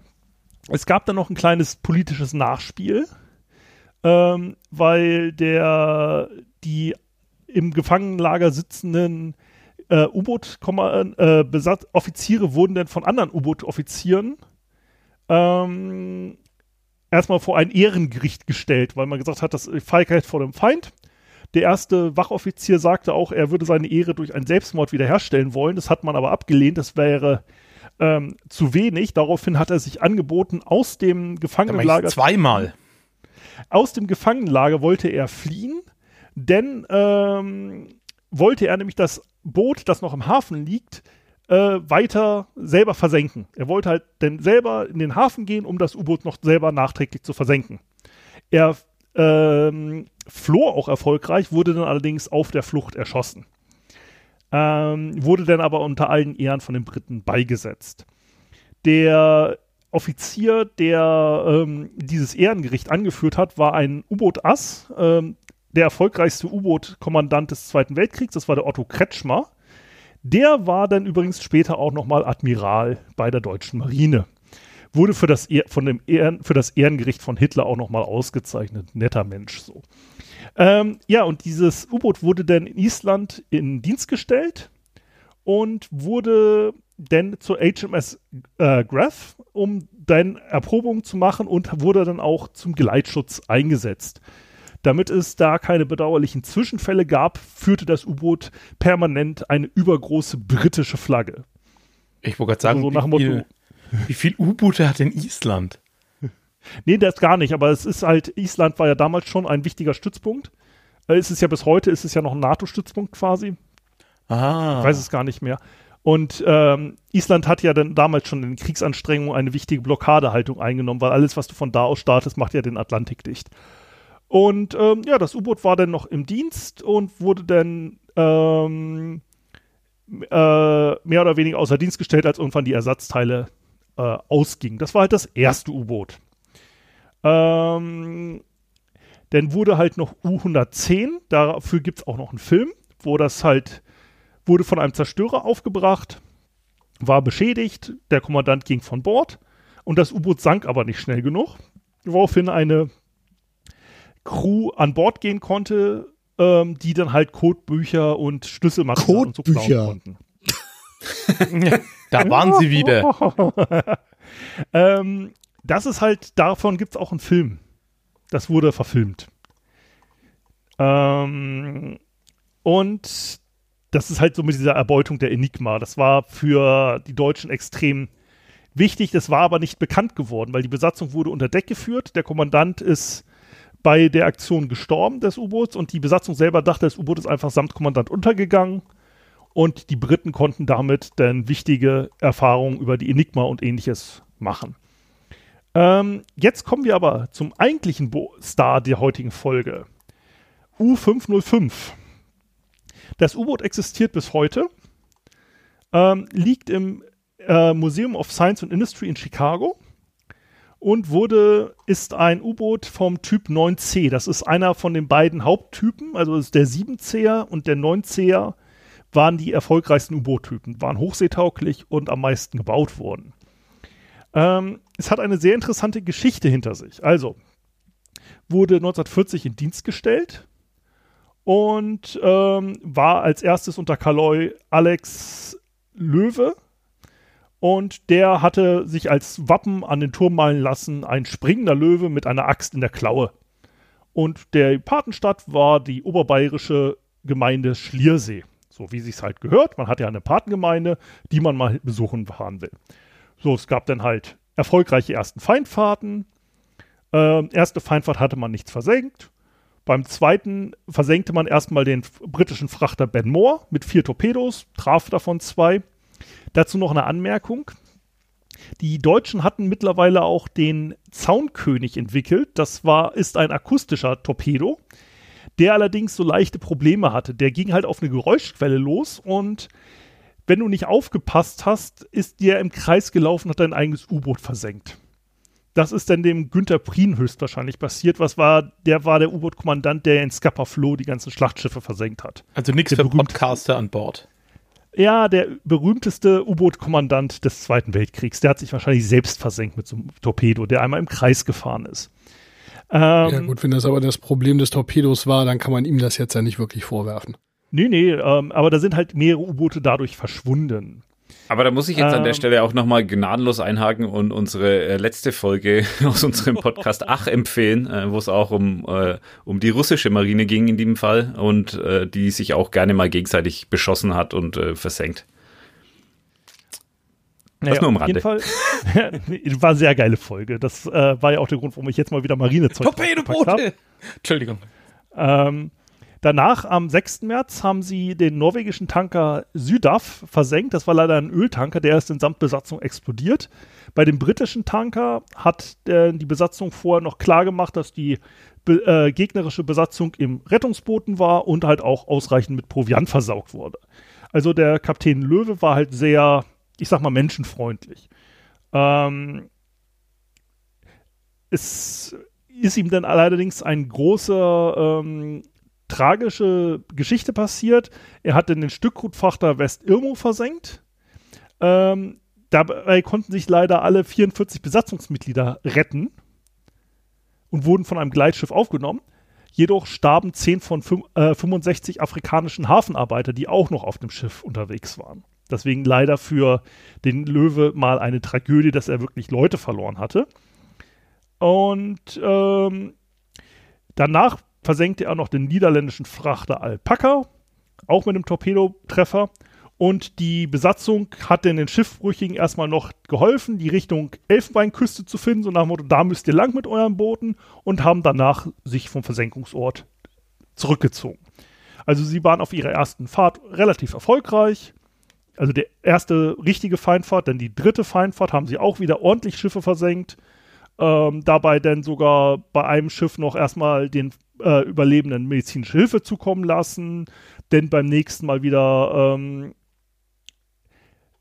[SPEAKER 2] Es gab dann noch ein kleines politisches Nachspiel ähm, weil der die im Gefangenenlager sitzenden äh, U-Boot-Offiziere äh, wurden dann von anderen U-Boot-Offizieren ähm, erstmal vor ein Ehrengericht gestellt, weil man gesagt hat, das ist Feigheit vor dem Feind. Der erste Wachoffizier sagte auch, er würde seine Ehre durch einen Selbstmord wiederherstellen wollen. Das hat man aber abgelehnt. Das wäre ähm, zu wenig. Daraufhin hat er sich angeboten, aus dem Gefangenenlager.
[SPEAKER 4] Zweimal.
[SPEAKER 2] Aus dem Gefangenenlager wollte er fliehen, denn ähm, wollte er nämlich das Boot, das noch im Hafen liegt, äh, weiter selber versenken. Er wollte halt denn selber in den Hafen gehen, um das U-Boot noch selber nachträglich zu versenken. Er ähm, floh auch erfolgreich, wurde dann allerdings auf der Flucht erschossen. Ähm, wurde dann aber unter allen Ehren von den Briten beigesetzt. Der Offizier, der ähm, dieses Ehrengericht angeführt hat, war ein U-Boot-Ass, ähm, der erfolgreichste U-Boot-Kommandant des Zweiten Weltkriegs, das war der Otto Kretschmer. Der war dann übrigens später auch nochmal Admiral bei der deutschen Marine. Wurde für das, e von dem Ehren für das Ehrengericht von Hitler auch nochmal ausgezeichnet. Netter Mensch so. Ähm, ja, und dieses U-Boot wurde dann in Island in Dienst gestellt und wurde denn zur HMS äh, Graf, um dann Erprobungen zu machen und wurde dann auch zum Geleitschutz eingesetzt. Damit es da keine bedauerlichen Zwischenfälle gab, führte das U-Boot permanent eine übergroße britische Flagge.
[SPEAKER 4] Ich wollte gerade sagen,
[SPEAKER 2] So nach
[SPEAKER 4] wie, viel,
[SPEAKER 2] Motto-
[SPEAKER 4] wie viel U-Boote hat denn Island?
[SPEAKER 2] Nee, das gar nicht, aber es ist halt, Island war ja damals schon ein wichtiger Stützpunkt. Äh, Es ist ja bis heute, ist es ja noch ein NATO-Stützpunkt quasi.
[SPEAKER 4] Ah.
[SPEAKER 2] Ich weiß es gar nicht mehr. Und ähm, Island hat ja dann damals schon in Kriegsanstrengungen eine wichtige Blockadehaltung eingenommen, weil alles, was du von da aus startest, macht ja den Atlantik dicht. Und ähm, ja, das U-Boot war dann noch im Dienst und wurde dann ähm, äh, mehr oder weniger außer Dienst gestellt, als irgendwann die Ersatzteile äh, ausgingen. Das war halt das erste U-Boot. Ähm, dann wurde halt noch U-110, dafür gibt es auch noch einen Film, wo das halt wurde von einem Zerstörer aufgebracht, war beschädigt, der Kommandant ging von Bord und das U-Boot sank aber nicht schnell genug, woraufhin eine Crew an Bord gehen konnte, ähm, die dann halt Codebücher und Schlüsselmaterial und so klauen konnten.
[SPEAKER 4] Da waren sie wieder.
[SPEAKER 2] ähm, das ist halt, davon gibt es auch einen Film. Das wurde verfilmt. Ähm, und das ist halt so mit dieser Erbeutung der Enigma. Das war für die Deutschen extrem wichtig. Das war aber nicht bekannt geworden, weil die Besatzung wurde unter Deck geführt. Der Kommandant ist bei der Aktion gestorben des U-Boots und die Besatzung selber dachte, das U-Boot ist einfach samt Kommandant untergegangen. Und die Briten konnten damit dann wichtige Erfahrungen über die Enigma und ähnliches machen. Ähm, jetzt kommen wir aber zum eigentlichen Bo Star der heutigen Folge. U505. Das U-Boot existiert bis heute, ähm, liegt im äh, Museum of Science and Industry in Chicago und wurde, ist ein U-Boot vom Typ 9C. Das ist einer von den beiden Haupttypen, also ist der 7C'er und der 9C'er waren die erfolgreichsten U-Boot-Typen, waren hochseetauglich und am meisten gebaut worden. Ähm, es hat eine sehr interessante Geschichte hinter sich. Also, wurde 1940 in Dienst gestellt und ähm, war als erstes unter Kaloy Alex Löwe. Und der hatte sich als Wappen an den Turm malen lassen, ein springender Löwe mit einer Axt in der Klaue. Und der Patenstadt war die oberbayerische Gemeinde Schliersee. So wie sich's halt gehört. Man hat ja eine Patengemeinde, die man mal besuchen fahren will. So, es gab dann halt erfolgreiche ersten Feindfahrten. Ähm, erste Feindfahrt hatte man nichts versenkt. Beim zweiten versenkte man erstmal den britischen Frachter Ben Moore mit vier Torpedos, traf davon zwei. Dazu noch eine Anmerkung. Die Deutschen hatten mittlerweile auch den Zaunkönig entwickelt. Das war, ist ein akustischer Torpedo, der allerdings so leichte Probleme hatte. Der ging halt auf eine Geräuschquelle los und wenn du nicht aufgepasst hast, ist dir im Kreis gelaufen, hat dein eigenes U-Boot versenkt. Das ist dann dem Günther Prien höchstwahrscheinlich passiert. Was war, der war der U-Boot-Kommandant, der in Scapa Flow die ganzen Schlachtschiffe versenkt hat.
[SPEAKER 4] Also nichts für Podcaster an Bord.
[SPEAKER 2] Ja, der berühmteste U-Boot-Kommandant des Zweiten Weltkriegs. Der hat sich wahrscheinlich selbst versenkt mit so einem Torpedo, der einmal im Kreis gefahren ist. Ähm,
[SPEAKER 6] Ja gut, wenn das aber das Problem des Torpedos war, dann kann man ihm das jetzt ja nicht wirklich vorwerfen.
[SPEAKER 2] Nee, nee, ähm, aber da sind halt mehrere U-Boote dadurch verschwunden.
[SPEAKER 3] Aber da muss ich jetzt an der
[SPEAKER 2] Ähm.
[SPEAKER 3] Stelle auch nochmal gnadenlos einhaken und unsere äh, letzte Folge aus unserem Podcast Ach empfehlen, äh, wo es auch um, äh, um die russische Marine ging in dem Fall und äh, die sich auch gerne mal gegenseitig beschossen hat und äh, versenkt. Das nur am
[SPEAKER 2] auf jeden Fall war eine sehr geile Folge. Das äh, war ja auch der Grund, warum ich jetzt mal wieder Marinezeug.
[SPEAKER 4] Torpedoboote! Entschuldigung.
[SPEAKER 2] Ähm, danach, am 6. März, haben sie den norwegischen Tanker Sydaf versenkt. Das war leider ein Öltanker, der ist in Samtbesatzung explodiert. Bei dem britischen Tanker hat äh, die Besatzung vorher noch klar gemacht, dass die be äh, gegnerische Besatzung im Rettungsbooten war und halt auch ausreichend mit Proviant versaugt wurde. Also der Kapitän Löwe war halt sehr, ich sag mal, menschenfreundlich. Ähm, es ist ihm dann allerdings ein großer ähm, tragische Geschichte passiert. Er hat den Stückgutfrachter West-Irmo versenkt. Ähm, dabei konnten sich leider alle 44 Besatzungsmitglieder retten und wurden von einem Gleitschiff aufgenommen. Jedoch starben 10 von fün- äh, 65 afrikanischen Hafenarbeiter, die auch noch auf dem Schiff unterwegs waren. Deswegen leider für den Löwe mal eine Tragödie, dass er wirklich Leute verloren hatte. Und ähm, danach versenkte er noch den niederländischen Frachter Alpaca, auch mit einem Torpedotreffer. Und die Besatzung hat den Schiffbrüchigen erstmal noch geholfen, die Richtung Elfenbeinküste zu finden, so nach dem Motto, da müsst ihr lang mit euren Booten und haben danach sich vom Versenkungsort zurückgezogen. Also sie waren auf ihrer ersten Fahrt relativ erfolgreich. Also der erste richtige Feindfahrt, denn die dritte Feindfahrt haben sie auch wieder ordentlich Schiffe versenkt. Ähm, dabei dann sogar bei einem Schiff noch erstmal den äh, Überlebenden medizinische Hilfe zukommen lassen, denn beim nächsten Mal wieder ähm,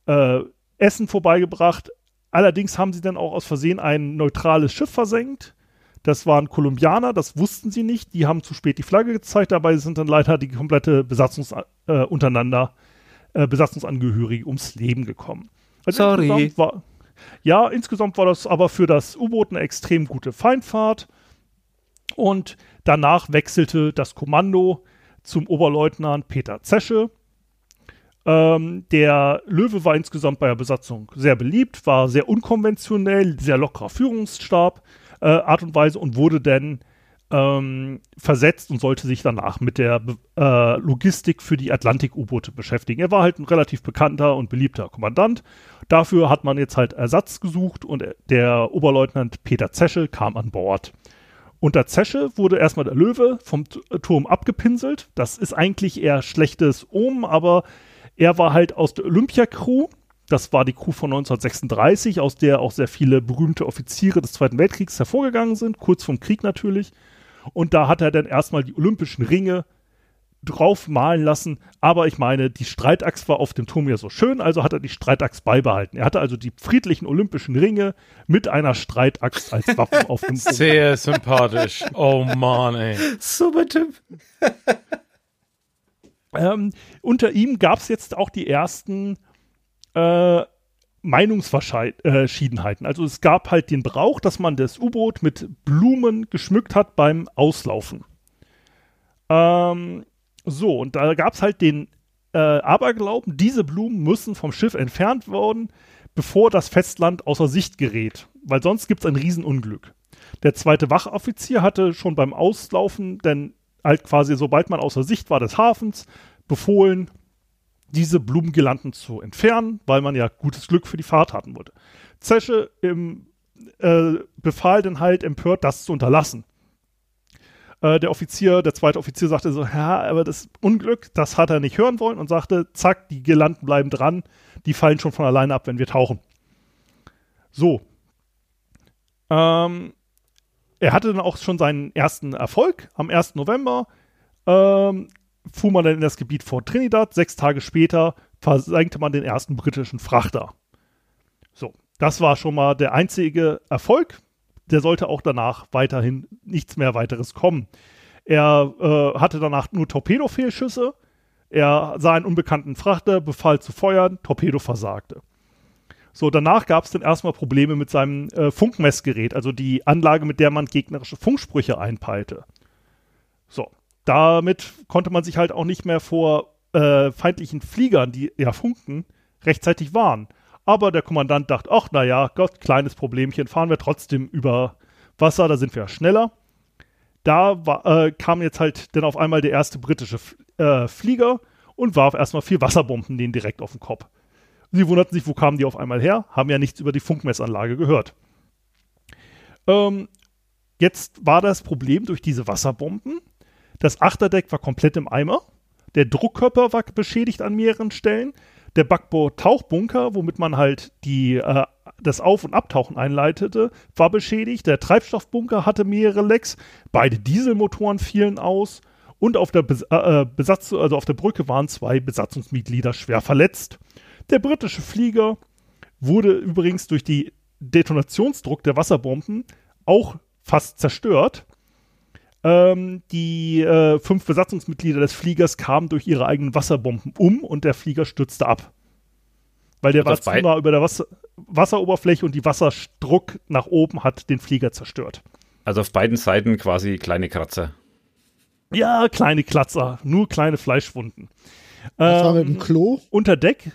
[SPEAKER 2] äh, Essen vorbeigebracht. Allerdings haben sie dann auch aus Versehen ein neutrales Schiff versenkt. Das waren Kolumbianer, das wussten sie nicht. Die haben zu spät die Flagge gezeigt. Dabei sind dann leider die komplette Besatzungs äh, untereinander äh, Besatzungsangehörige ums Leben gekommen. Also
[SPEAKER 3] Sorry.
[SPEAKER 2] Insgesamt war, ja, insgesamt war das aber für das U-Boot eine extrem gute Feindfahrt. Und danach wechselte das Kommando zum Oberleutnant Peter Zesche. Ähm, der Löwe war insgesamt bei der Besatzung sehr beliebt, war sehr unkonventionell, sehr lockerer Führungsstab, äh, Art und Weise und wurde dann ähm, versetzt und sollte sich danach mit der äh, Logistik für die Atlantik-U-Boote beschäftigen. Er war halt ein relativ bekannter und beliebter Kommandant. Dafür hat man jetzt halt Ersatz gesucht und der Oberleutnant Peter Zesche kam an Bord. Unter Zesche wurde erstmal der Löwe vom T Turm abgepinselt. Das ist eigentlich eher schlechtes Omen, aber er war halt aus der Olympia-Crew. Das war die Crew von 1936, aus der auch sehr viele berühmte Offiziere des Zweiten Weltkriegs hervorgegangen sind, kurz vom Krieg natürlich. Und da hat er dann erstmal die olympischen Ringe drauf malen lassen. Aber ich meine, die Streitachs war auf dem Turm ja so schön, also hat er die Streitachs beibehalten. Er hatte also die friedlichen olympischen Ringe mit einer Streitaxt als Waffen auf dem Turm.
[SPEAKER 4] Sehr sympathisch. Oh Mann, ey.
[SPEAKER 3] Super Typ.
[SPEAKER 2] Ähm, unter ihm gab es jetzt auch die ersten äh, Meinungsverschiedenheiten. Also es gab halt den Brauch, dass man das U-Boot mit Blumen geschmückt hat beim Auslaufen. Ähm, so, und da gab es halt den äh, Aberglauben, diese Blumen müssen vom Schiff entfernt werden, bevor das Festland außer Sicht gerät, weil sonst gibt es ein Riesenunglück. Der zweite Wachoffizier hatte schon beim Auslaufen, denn halt quasi sobald man außer Sicht war des Hafens, befohlen, diese Blumengirlanden zu entfernen, weil man ja gutes Glück für die Fahrt hatten wollte. Zesche im, äh, befahl dann halt empört, das zu unterlassen. Äh, der Offizier, der zweite Offizier sagte so, ja, aber das Unglück, das hat er nicht hören wollen und sagte, zack, die Girlanden bleiben dran, die fallen schon von alleine ab, wenn wir tauchen. So. Ähm, er hatte dann auch schon seinen ersten Erfolg am 1. November. Ähm, fuhr man dann in das Gebiet vor Trinidad. Sechs Tage später versenkte man den ersten britischen Frachter. So, das war schon mal der einzige Erfolg. Der sollte auch danach weiterhin nichts mehr weiteres kommen. Er äh, hatte danach nur Torpedofehlschüsse. Er sah einen unbekannten Frachter, befahl zu feuern, Torpedo versagte. So, danach gab es dann erstmal Probleme mit seinem äh, Funkmessgerät, also die Anlage, mit der man gegnerische Funksprüche einpeilte. So, damit konnte man sich halt auch nicht mehr vor äh, feindlichen Fliegern, die ja funken, rechtzeitig warnen. Aber der Kommandant dachte, ach naja, Gott, kleines Problemchen, fahren wir trotzdem über Wasser, da sind wir ja schneller. Da war, äh, kam jetzt halt dann auf einmal der erste britische äh, Flieger und warf erstmal vier Wasserbomben denen direkt auf den Kopf. Sie wunderten sich, wo kamen die auf einmal her, haben ja nichts über die Funkmessanlage gehört. Ähm, jetzt war das Problem durch diese Wasserbomben. Das Achterdeck war komplett im Eimer. Der Druckkörper war beschädigt an mehreren Stellen. Der Backbord-Tauchbunker, womit man halt die, äh, das Auf- und Abtauchen einleitete, war beschädigt. Der Treibstoffbunker hatte mehrere Lecks. Beide Dieselmotoren fielen aus. Und auf der, Bes äh, Besatz also auf der Brücke waren zwei Besatzungsmitglieder schwer verletzt. Der britische Flieger wurde übrigens durch die Detonationsdruck der Wasserbomben auch fast zerstört. Ähm, die äh, fünf Besatzungsmitglieder des Fliegers kamen durch ihre eigenen Wasserbomben um und der Flieger stürzte ab. Weil der war zu nah über der Wasser Wasseroberfläche und die Wasserdruck nach oben hat den Flieger zerstört.
[SPEAKER 3] Also auf beiden Seiten quasi kleine Kratzer.
[SPEAKER 2] Ja, kleine Klatzer, nur kleine Fleischwunden.
[SPEAKER 5] Was war mit
[SPEAKER 2] Ähm,
[SPEAKER 5] dem Klo?
[SPEAKER 2] unter Deck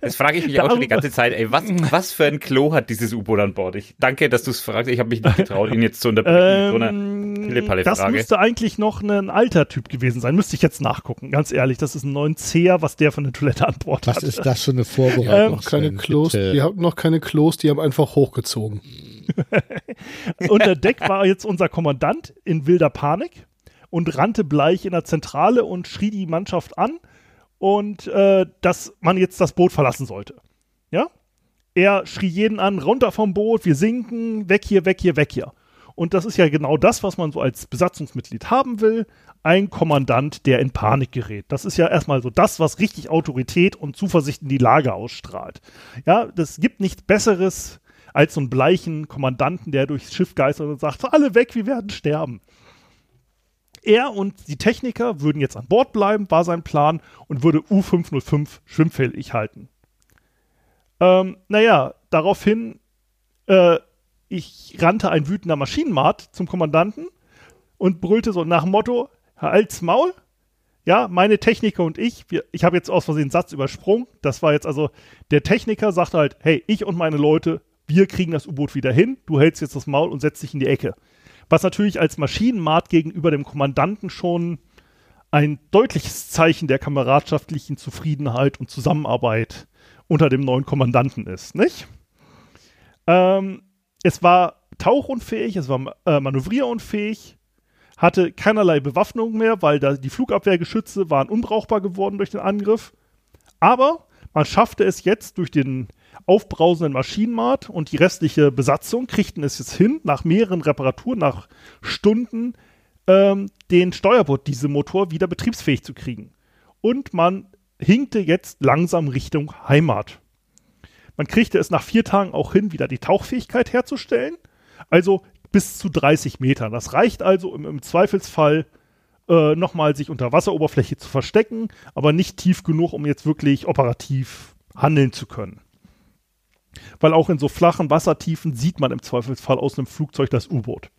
[SPEAKER 3] Das frage ich mich auch schon die ganze Zeit. Ey, was, was für ein Klo hat dieses U-Boot an Bord? Ich danke, dass du es fragst. Ich habe mich nicht getraut, ihn jetzt zu unterbrechen. mit so einer
[SPEAKER 2] Ähm, das müsste eigentlich noch ein alter Typ gewesen sein. Müsste ich jetzt nachgucken. Ganz ehrlich, das ist ein 9 was der von der Toilette an Bord
[SPEAKER 5] Was
[SPEAKER 2] hat.
[SPEAKER 5] ist das für eine
[SPEAKER 6] Ähm,
[SPEAKER 5] Vorbereitung?
[SPEAKER 6] noch keine? Klos,
[SPEAKER 5] Bitte.
[SPEAKER 6] die haben noch keine Klos, die haben einfach hochgezogen.
[SPEAKER 2] Unter Deck war jetzt unser Kommandant in wilder Panik und rannte bleich in der Zentrale und schrie die Mannschaft an und äh, dass man jetzt das Boot verlassen sollte. Ja? Er schrie jeden an, runter vom Boot, wir sinken, weg hier, weg hier, weg hier. Und das ist ja genau das, was man so als Besatzungsmitglied haben will. Ein Kommandant, der in Panik gerät. Das ist ja erstmal so das, was richtig Autorität und Zuversicht in die Lage ausstrahlt. Ja, das gibt nichts Besseres als so einen bleichen Kommandanten, der durchs Schiff geistert und sagt, alle weg, wir werden sterben. Er und die Techniker würden jetzt an Bord bleiben, war sein Plan, und würde U-505 schwimmfähig halten. Ähm, naja, daraufhin, äh, ich rannte ein wütender Maschinenmart zum Kommandanten und brüllte so nach dem Motto, Herr Alts Maul, ja, meine Techniker und ich, wir, ich habe jetzt aus Versehen einen Satz übersprungen, das war jetzt also, der Techniker sagte halt, hey, ich und meine Leute, wir kriegen das U-Boot wieder hin, du hältst jetzt das Maul und setzt dich in die Ecke. Was natürlich als Maschinenmart gegenüber dem Kommandanten schon ein deutliches Zeichen der kameradschaftlichen Zufriedenheit und Zusammenarbeit unter dem neuen Kommandanten ist, nicht? Ähm, es war tauchunfähig, es war äh, manövrierunfähig, hatte keinerlei Bewaffnung mehr, weil da die Flugabwehrgeschütze waren unbrauchbar geworden durch den Angriff. Aber man schaffte es jetzt durch den aufbrausenden Maschinenmarkt und die restliche Besatzung kriegten es jetzt hin, nach mehreren Reparaturen, nach Stunden, ähm, den Steuerbord-Dieselmotor wieder betriebsfähig zu kriegen. Und man hinkte jetzt langsam Richtung Heimat. Man kriegte es nach vier Tagen auch hin, wieder die Tauchfähigkeit herzustellen. Also bis zu 30 Metern. Das reicht also im, im Zweifelsfall äh, nochmal sich unter Wasseroberfläche zu verstecken, aber nicht tief genug, um jetzt wirklich operativ handeln zu können. Weil auch in so flachen Wassertiefen sieht man im Zweifelsfall aus einem Flugzeug das U-Boot.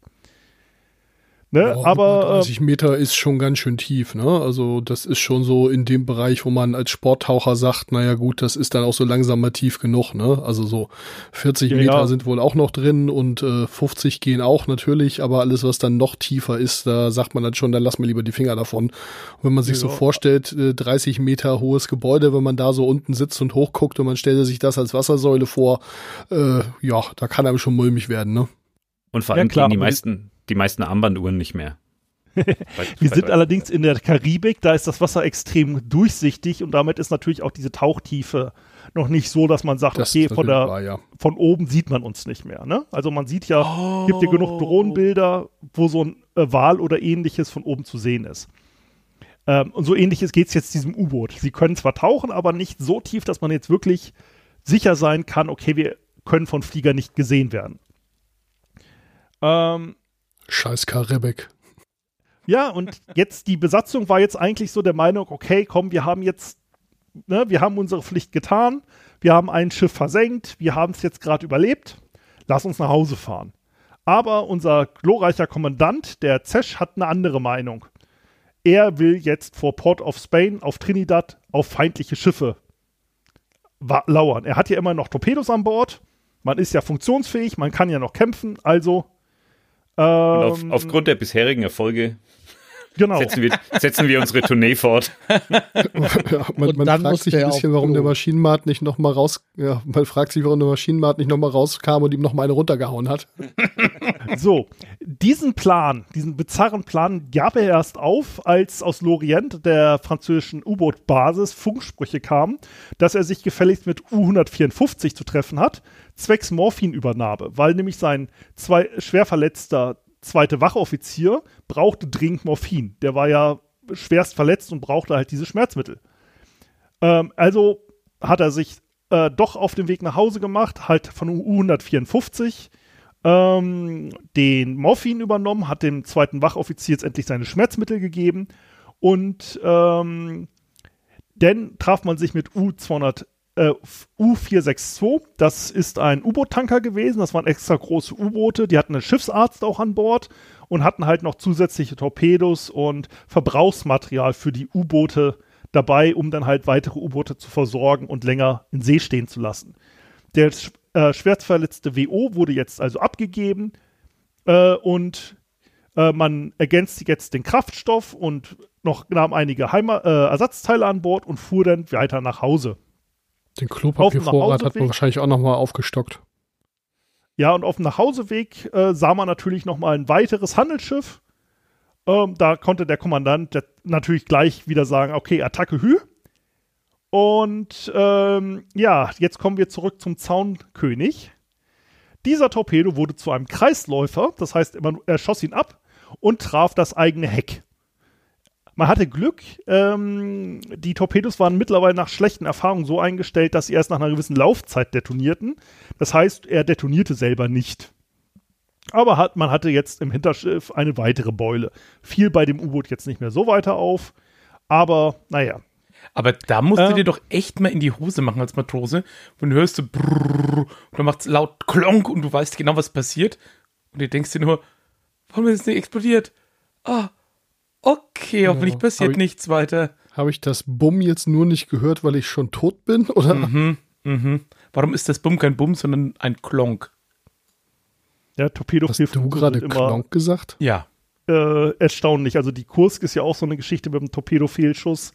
[SPEAKER 2] Ne?
[SPEAKER 6] Ja,
[SPEAKER 2] aber äh,
[SPEAKER 6] 30 Meter ist schon ganz schön tief, ne? Also das ist schon so in dem Bereich, wo man als Sporttaucher sagt, naja gut, das ist dann auch so langsam mal tief genug, ne? Also so 40
[SPEAKER 2] Ja,
[SPEAKER 6] Meter
[SPEAKER 2] ja.
[SPEAKER 6] sind wohl auch noch drin und äh, 50 gehen auch natürlich, aber alles, was dann noch tiefer ist, da sagt man dann schon, dann lass mal lieber die Finger davon. Und wenn man sich so
[SPEAKER 2] Ja.
[SPEAKER 6] vorstellt, äh, 30 Meter hohes Gebäude, wenn man da so unten sitzt und hochguckt und man stellt sich das als Wassersäule vor, äh, ja, da kann einem schon mulmig werden, ne?
[SPEAKER 3] Und vor
[SPEAKER 2] Ja,
[SPEAKER 3] allem
[SPEAKER 2] klar,
[SPEAKER 3] gehen die meisten, die meisten Armbanduhren nicht mehr.
[SPEAKER 2] Wir sind allerdings in der Karibik, da ist das Wasser extrem durchsichtig und damit ist natürlich auch diese Tauchtiefe noch nicht so, dass man sagt,
[SPEAKER 6] Das
[SPEAKER 2] okay, von, der,
[SPEAKER 6] wahr, ja.
[SPEAKER 2] von oben sieht man uns nicht mehr. Ne? Also man sieht ja, gibt ja genug Drohnenbilder, wo so ein äh, Wal oder ähnliches von oben zu sehen ist. Ähm, und so ähnliches geht es jetzt diesem U-Boot. Sie können zwar tauchen, aber nicht so tief, dass man jetzt wirklich sicher sein kann, okay, wir können von Flieger nicht gesehen werden. Ähm,
[SPEAKER 6] Scheiß Karibik.
[SPEAKER 2] ja, und jetzt die Besatzung war jetzt eigentlich so der Meinung, okay, komm, wir haben jetzt, ne, wir haben unsere Pflicht getan, wir haben ein Schiff versenkt, wir haben es jetzt gerade überlebt, lass uns nach Hause fahren. Aber unser glorreicher Kommandant, der Zesch, hat eine andere Meinung. Er will jetzt vor Port of Spain auf Trinidad auf feindliche Schiffe lauern. Er hat ja immer noch Torpedos an Bord. Man ist ja funktionsfähig, man kann ja noch kämpfen, also.
[SPEAKER 3] Und auf,
[SPEAKER 2] ähm,
[SPEAKER 3] aufgrund der bisherigen Erfolge
[SPEAKER 2] genau.
[SPEAKER 3] setzen wir, setzen wir unsere Tournee fort.
[SPEAKER 6] Ja, man,
[SPEAKER 5] Und
[SPEAKER 6] man
[SPEAKER 5] dann
[SPEAKER 6] fragt sich ein bisschen, warum der
[SPEAKER 5] Klo.
[SPEAKER 6] Maschinenmarkt nicht noch mal raus, ja, man fragt sich, warum der Maschinenmarkt nicht noch mal rauskam und ihm noch mal eine runtergehauen hat.
[SPEAKER 2] So, diesen Plan, diesen bizarren Plan gab er erst auf, als aus Lorient, der französischen U-Boot-Basis, Funksprüche kamen, dass er sich gefälligst mit U-154 zu treffen hat, zwecks Morphinübernahme, weil nämlich sein zwei, schwer verletzter zweite Wachoffizier brauchte dringend Morphin. Der war ja schwerst verletzt und brauchte halt diese Schmerzmittel. Ähm, also hat er sich äh, doch auf den Weg nach Hause gemacht, halt von U-154 ähm, den Morphin übernommen, hat dem zweiten Wachoffizier jetzt endlich seine Schmerzmittel gegeben und ähm, dann traf man sich mit U200, äh, U462. Das ist ein U-Boot-Tanker gewesen. Das waren extra große U-Boote. Die hatten einen Schiffsarzt auch an Bord und hatten halt noch zusätzliche Torpedos und Verbrauchsmaterial für die U-Boote dabei, um dann halt weitere U-Boote zu versorgen und länger in See stehen zu lassen. Der äh, schwerstverletzte WO wurde jetzt also abgegeben äh, und Äh, man ergänzt jetzt den Kraftstoff und noch nahm einige Heima äh, Ersatzteile an Bord und fuhr dann weiter nach Hause.
[SPEAKER 6] Den Klopapiervorrat hat man wahrscheinlich auch nochmal aufgestockt.
[SPEAKER 2] Ja, und auf dem Nachhauseweg äh, sah man natürlich noch mal ein weiteres Handelsschiff. Ähm, da konnte der Kommandant natürlich gleich wieder sagen, okay, Attacke Hü. Und ähm, ja, jetzt kommen wir zurück zum Zaunkönig. Dieser Torpedo wurde zu einem Kreisläufer, das heißt, er schoss ihn ab und traf das eigene Heck. Man hatte Glück, ähm, die Torpedos waren mittlerweile nach schlechten Erfahrungen so eingestellt, dass sie erst nach einer gewissen Laufzeit detonierten. Das heißt, er detonierte selber nicht. Aber hat, man hatte jetzt im Hinterschiff eine weitere Beule. Fiel bei dem U-Boot jetzt nicht mehr so weiter auf. Aber naja,
[SPEAKER 4] Aber da musst du
[SPEAKER 2] Ähm.
[SPEAKER 4] dir doch echt mal in die Hose machen als Matrose. Wenn du hörst so brrrr, und dann macht's laut klonk und du weißt genau, was passiert. Und du denkst dir nur, warum ist es nicht explodiert? Ah, okay, hoffentlich
[SPEAKER 6] hab
[SPEAKER 4] passiert
[SPEAKER 6] ich-
[SPEAKER 4] nichts weiter.
[SPEAKER 6] Habe ich das Bumm jetzt nur nicht gehört, weil ich schon tot bin? Oder?
[SPEAKER 4] Mhm, mhm. Warum ist das Bumm kein Bumm, sondern ein Klonk?
[SPEAKER 2] der Torpedo
[SPEAKER 6] Hast du gerade Klonk gesagt?
[SPEAKER 4] Ja.
[SPEAKER 2] äh, erstaunlich. Also die Kursk ist ja auch so eine Geschichte mit dem Torpedo-Fehlschuss.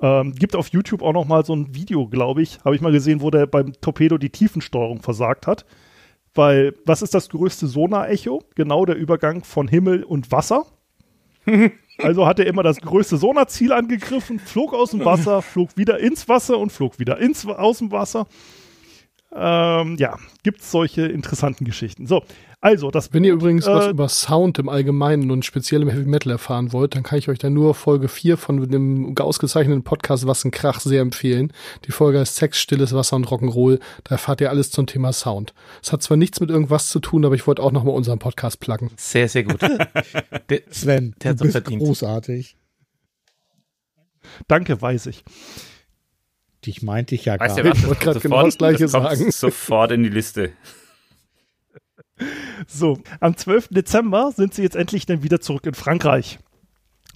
[SPEAKER 2] Ähm, gibt auf YouTube auch noch mal so ein Video, glaube ich, habe ich mal gesehen, wo der beim Torpedo die Tiefensteuerung versagt hat. Weil, was ist das größte Sonar-Echo? Genau der Übergang von Himmel und Wasser. Also hat er immer das größte Sonarziel angegriffen, flog aus dem Wasser, flog wieder ins Wasser und flog wieder ins, aus dem Wasser. Ähm, ja, gibt es solche interessanten Geschichten. So, also das
[SPEAKER 6] Wenn ihr übrigens was
[SPEAKER 2] Äh,
[SPEAKER 6] über Sound im Allgemeinen und speziell im Heavy Metal erfahren wollt, dann kann ich euch da nur Folge 4 von dem ausgezeichneten Podcast Was ein Krach sehr empfehlen. Die Folge heißt Sex, stilles Wasser und Rock'n'Roll. Da erfahrt ihr alles zum Thema Sound. Es hat zwar nichts mit irgendwas zu tun, aber ich wollte auch nochmal unseren Podcast pluggen.
[SPEAKER 4] Sehr, sehr gut. Der,
[SPEAKER 5] Sven,
[SPEAKER 4] Der
[SPEAKER 5] du bist
[SPEAKER 4] verdient.
[SPEAKER 5] großartig.
[SPEAKER 2] Danke, weiß ich.
[SPEAKER 5] Dich meinte ich ja
[SPEAKER 3] Weißt
[SPEAKER 5] gar nicht.
[SPEAKER 6] Ich wollte
[SPEAKER 3] Das
[SPEAKER 6] genau
[SPEAKER 3] sofort-
[SPEAKER 6] das Gleiche
[SPEAKER 3] das
[SPEAKER 6] sagen.
[SPEAKER 3] Sofort in die Liste.
[SPEAKER 2] So, am 12. Dezember sind sie jetzt endlich dann wieder zurück in Frankreich.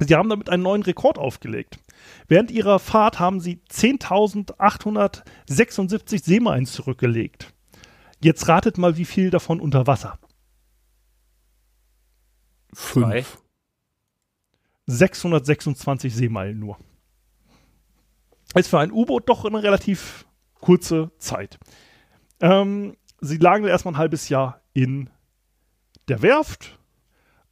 [SPEAKER 2] Sie haben damit einen neuen Rekord aufgelegt. Während ihrer Fahrt haben sie 10.876 Seemeilen zurückgelegt. Jetzt ratet mal, wie viel davon unter Wasser.
[SPEAKER 6] Fünf.
[SPEAKER 2] 626 Seemeilen nur. Ist für ein U-Boot doch eine relativ kurze Zeit. Ähm, sie lagen erstmal ein halbes Jahr in der Werft.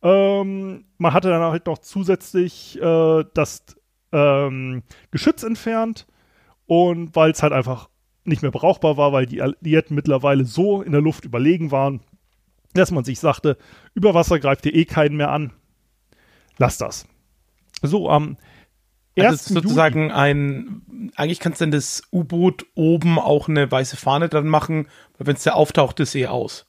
[SPEAKER 2] Ähm, man hatte dann halt noch zusätzlich äh, das ähm, Geschütz entfernt und weil es halt einfach nicht mehr brauchbar war, weil die Alliierten mittlerweile so in der Luft überlegen waren, dass man sich sagte, über Wasser greift ihr eh keinen mehr an. Lass das. So, am
[SPEAKER 4] also
[SPEAKER 2] 1.
[SPEAKER 4] es ist sozusagen ein, eigentlich kannst du dann das U-Boot oben auch eine weiße Fahne dran machen, weil wenn es da auftaucht, ist eh aus.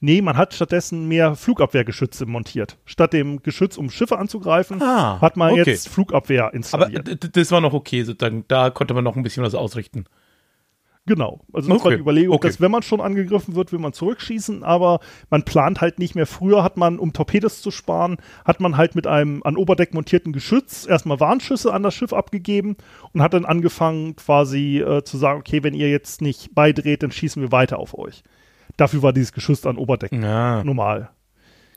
[SPEAKER 2] Nee, man hat stattdessen mehr Flugabwehrgeschütze montiert. Statt dem Geschütz, um Schiffe anzugreifen,
[SPEAKER 4] Ah,
[SPEAKER 2] hat man
[SPEAKER 4] okay.
[SPEAKER 2] jetzt Flugabwehr
[SPEAKER 4] Aber
[SPEAKER 2] installiert.
[SPEAKER 4] d- das war noch okay, sozusagen. Da konnte man noch ein bisschen was ausrichten.
[SPEAKER 2] Genau. Also das war
[SPEAKER 4] Okay,
[SPEAKER 2] die Überlegung,
[SPEAKER 4] okay.
[SPEAKER 2] dass wenn man schon angegriffen wird, will man zurückschießen, aber man plant halt nicht mehr. Früher hat man, um Torpedos zu sparen, hat man halt mit einem an Oberdeck montierten Geschütz erstmal Warnschüsse an das Schiff abgegeben und hat dann angefangen quasi äh, zu sagen, okay, wenn ihr jetzt nicht beidreht, dann schießen wir weiter auf euch. Dafür war dieses Geschütz an Oberdeck
[SPEAKER 4] Ja.
[SPEAKER 2] normal.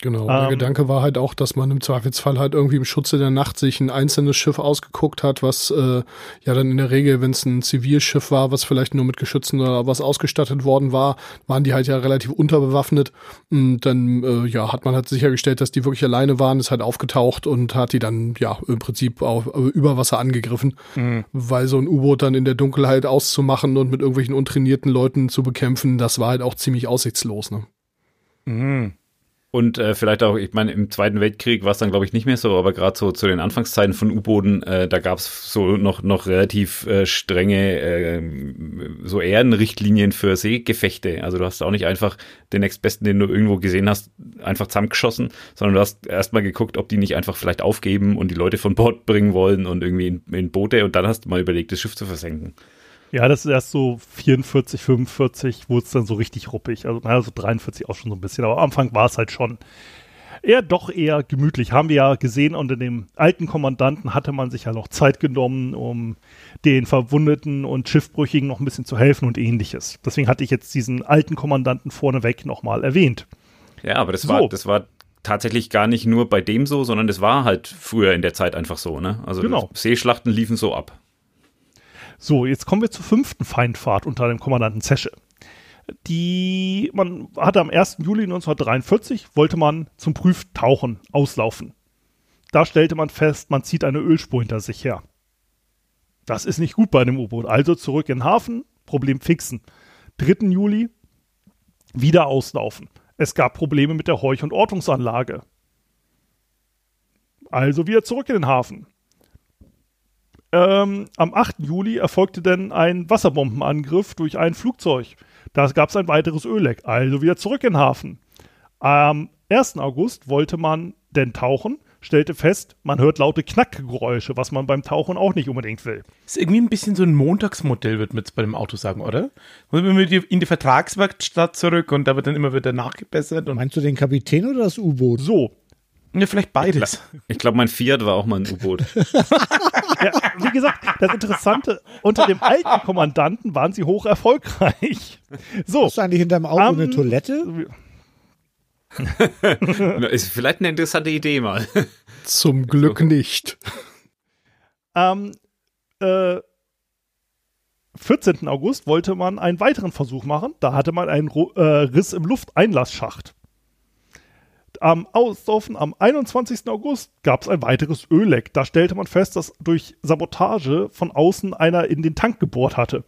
[SPEAKER 6] Genau. Der
[SPEAKER 2] Ähm,
[SPEAKER 6] Gedanke war halt auch, dass man im Zweifelsfall halt irgendwie im Schutze der Nacht sich ein einzelnes Schiff ausgeguckt hat, was äh, ja dann in der Regel, wenn es ein Zivilschiff war, was vielleicht nur mit Geschützen oder was ausgestattet worden war, waren die halt ja relativ unterbewaffnet. Und dann äh, ja, hat man halt sichergestellt, dass die wirklich alleine waren, ist halt aufgetaucht und hat die dann ja im Prinzip auf, äh, über Wasser angegriffen, weil so ein U-Boot dann in der Dunkelheit auszumachen und mit irgendwelchen untrainierten Leuten zu bekämpfen, das war halt auch ziemlich aussichtslos. Ne?
[SPEAKER 4] Mhm.
[SPEAKER 3] Und äh, vielleicht auch, ich meine, im Zweiten Weltkrieg war es dann, glaube ich, nicht mehr so, aber gerade so zu den Anfangszeiten von U-Booten, äh, da gab es so noch, noch relativ äh, strenge äh, so Ehrenrichtlinien für Seegefechte. Also du hast auch nicht einfach den nächstbesten, den du irgendwo gesehen hast, einfach zusammengeschossen, sondern du hast erstmal geguckt, ob die nicht einfach vielleicht aufgeben und die Leute von Bord bringen wollen und irgendwie in, in Boote und dann hast du mal überlegt, das Schiff zu versenken.
[SPEAKER 2] Ja, das ist erst so 44, 45, wurde es dann so richtig ruppig. Also, naja, so 43 auch schon so ein bisschen. Aber am Anfang war es halt schon eher doch eher gemütlich. Haben wir ja gesehen, unter dem alten Kommandanten hatte man sich ja noch Zeit genommen, um den Verwundeten und Schiffbrüchigen noch ein bisschen zu helfen und ähnliches. Deswegen hatte ich jetzt diesen alten Kommandanten vorneweg nochmal erwähnt.
[SPEAKER 3] Ja, aber das
[SPEAKER 2] So.
[SPEAKER 3] war, das war tatsächlich gar nicht nur bei dem so, sondern das war halt früher in der Zeit einfach so, ne? Also
[SPEAKER 2] Genau.
[SPEAKER 3] Seeschlachten liefen so ab.
[SPEAKER 2] So, jetzt kommen wir zur fünften Feindfahrt unter dem Kommandanten Zesche. Die, man hatte am 1. Juli 1943, wollte man zum Prüftauchen auslaufen. Da stellte man fest, man zieht eine Ölspur hinter sich her. Das ist nicht gut bei einem U-Boot. Also zurück in den Hafen, Problem fixen. 3. Juli, wieder auslaufen. Es gab Probleme mit der Heuch- und Ortungsanlage. Also wieder zurück in den Hafen. Ähm, am 8. Juli erfolgte dann ein Wasserbombenangriff durch ein Flugzeug. Da gab es ein weiteres Ölleck, also wieder zurück in den Hafen. Am 1. August wollte man denn tauchen, stellte fest, man hört laute Knackgeräusche, was man beim Tauchen auch nicht unbedingt will.
[SPEAKER 4] Ist irgendwie ein bisschen so ein Montagsmodell, wird man jetzt bei dem Auto sagen, oder? Muss man in die Vertragswerkstatt zurück und da wird dann immer wieder nachgebessert und
[SPEAKER 5] Meinst du den Kapitän oder das U-Boot?
[SPEAKER 2] So,
[SPEAKER 4] ja, vielleicht beides.
[SPEAKER 3] Ich glaube, mein Fiat war auch mal ein U-Boot.
[SPEAKER 2] ja, wie gesagt, das Interessante, unter dem alten Kommandanten waren sie hoch erfolgreich. So,
[SPEAKER 5] du eigentlich hinterm Auto
[SPEAKER 2] Am-
[SPEAKER 5] eine Toilette?
[SPEAKER 3] Ist vielleicht eine interessante Idee mal.
[SPEAKER 6] Zum Glück nicht.
[SPEAKER 2] Am äh, 14. August wollte man einen weiteren Versuch machen. Da hatte man einen äh, Riss im Lufteinlassschacht. Am Auslaufen am 21. August gab es ein weiteres Ölleck. Da stellte man fest, dass durch Sabotage von außen einer in den Tank gebohrt hatte.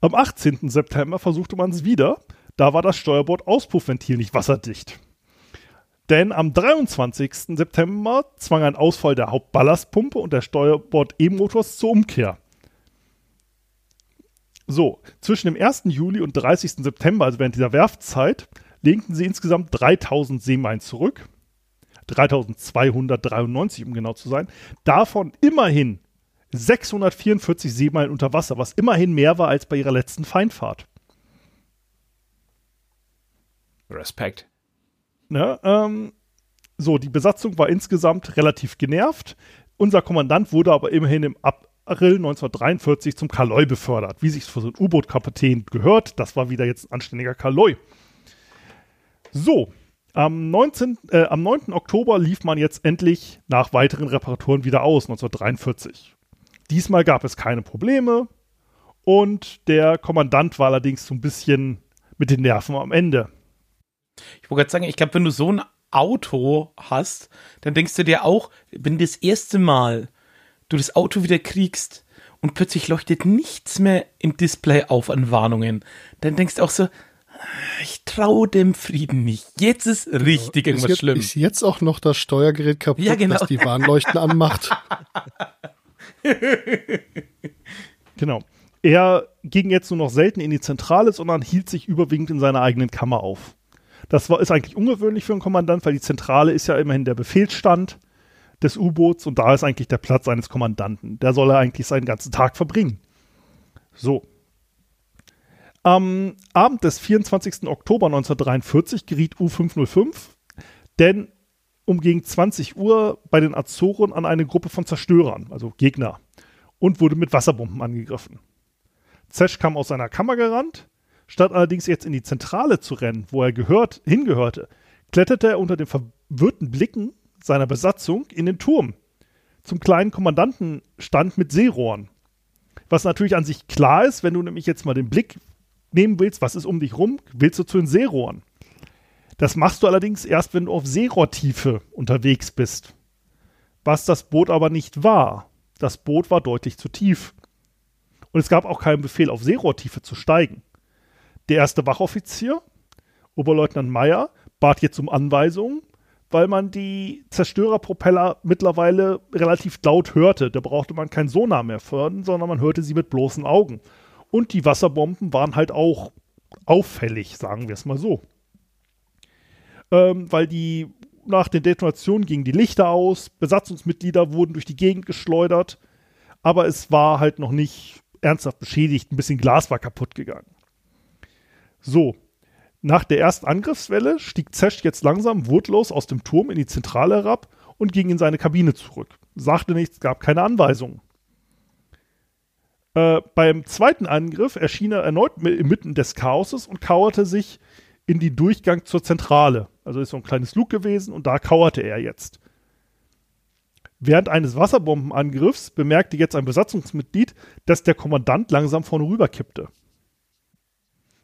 [SPEAKER 2] Am 18. September versuchte man es wieder. Da war das Steuerbord-Auspuffventil nicht wasserdicht. Denn am 23. September zwang ein Ausfall der Hauptballastpumpe und der Steuerbord-E-Motors zur Umkehr. So, zwischen dem 1. Juli und 30. September, also während dieser Werftzeit, legten sie insgesamt 3000 Seemeilen zurück. 3293, um genau zu sein. Davon immerhin 644 Seemeilen unter Wasser, was immerhin mehr war als bei ihrer letzten Feindfahrt.
[SPEAKER 3] Respekt.
[SPEAKER 2] Ne, ähm, so, die Besatzung war insgesamt relativ genervt. Unser Kommandant wurde aber immerhin im April 1943 zum Kaloi befördert, wie sich für so einen U-Boot-Kapitän gehört. Das war wieder jetzt ein anständiger Kaloi. So, am, 19, äh, am 9. Oktober lief man jetzt endlich nach weiteren Reparaturen wieder aus, 1943. Diesmal gab es keine Probleme und der Kommandant war allerdings so ein bisschen mit den Nerven am Ende.
[SPEAKER 4] Ich wollte gerade sagen, ich glaube, wenn du so ein Auto hast, dann denkst du dir auch, wenn das erste Mal du das Auto wieder kriegst und plötzlich leuchtet nichts mehr im Display auf an Warnungen, dann denkst du auch so, "Ah, ich traue dem Frieden nicht. Jetzt ist richtig
[SPEAKER 6] Ist
[SPEAKER 4] irgendwas
[SPEAKER 6] jetzt,
[SPEAKER 4] schlimm.
[SPEAKER 6] ist jetzt auch noch das Steuergerät kaputt,
[SPEAKER 4] Ja, genau.
[SPEAKER 6] das die Warnleuchten anmacht?
[SPEAKER 2] Genau. Er ging jetzt nur noch selten in die Zentrale, sondern hielt sich überwiegend in seiner eigenen Kammer auf. Das war, ist eigentlich ungewöhnlich für einen Kommandant, weil die Zentrale ist ja immerhin der Befehlsstand des U-Boots und da ist eigentlich der Platz eines Kommandanten. Der soll er eigentlich seinen ganzen Tag verbringen. So. Am Abend des 24. Oktober 1943 geriet U-505, denn um gegen 20 Uhr bei den Azoren an eine Gruppe von Zerstörern, also Gegner, und wurde mit Wasserbomben angegriffen. Zesch kam aus seiner Kammer gerannt, statt allerdings jetzt in die Zentrale zu rennen, wo er gehört, hingehörte, kletterte er unter den verwirrten Blicken seiner Besatzung in den Turm zum kleinen Kommandantenstand mit Seerohren. Was natürlich an sich klar ist, wenn du nämlich jetzt mal den Blick nehmen willst, was ist um dich rum, willst du zu den Seerohren. Das machst du allerdings erst, wenn du auf Seerohrtiefe unterwegs bist. Was das Boot aber nicht war. Das Boot war deutlich zu tief. Und es gab auch keinen Befehl, auf Seerohrtiefe zu steigen. Der erste Wachoffizier, Oberleutnant Meyer, bat jetzt um Anweisungen, weil man die Zerstörerpropeller mittlerweile relativ laut hörte. Da brauchte man kein Sonar mehr fördern, sondern man hörte sie mit bloßen Augen. Und die Wasserbomben waren halt auch auffällig, sagen wir es mal so. Ähm, weil die nach den Detonationen gingen die Lichter aus, Besatzungsmitglieder wurden durch die Gegend geschleudert, aber es war halt noch nicht ernsthaft beschädigt. Ein bisschen Glas war kaputt gegangen. So, nach der ersten Angriffswelle stieg Zesch jetzt langsam wurtlos aus dem Turm in die Zentrale herab und ging in seine Kabine zurück. Sagte nichts, gab keine Anweisungen. Äh, beim zweiten Angriff erschien er erneut mi- inmitten des Chaoses und kauerte sich in den Durchgang zur Zentrale. Also ist so ein kleines Luke gewesen und da kauerte er jetzt. Während eines Wasserbombenangriffs bemerkte jetzt ein Besatzungsmitglied, dass der Kommandant langsam vorne rüber kippte.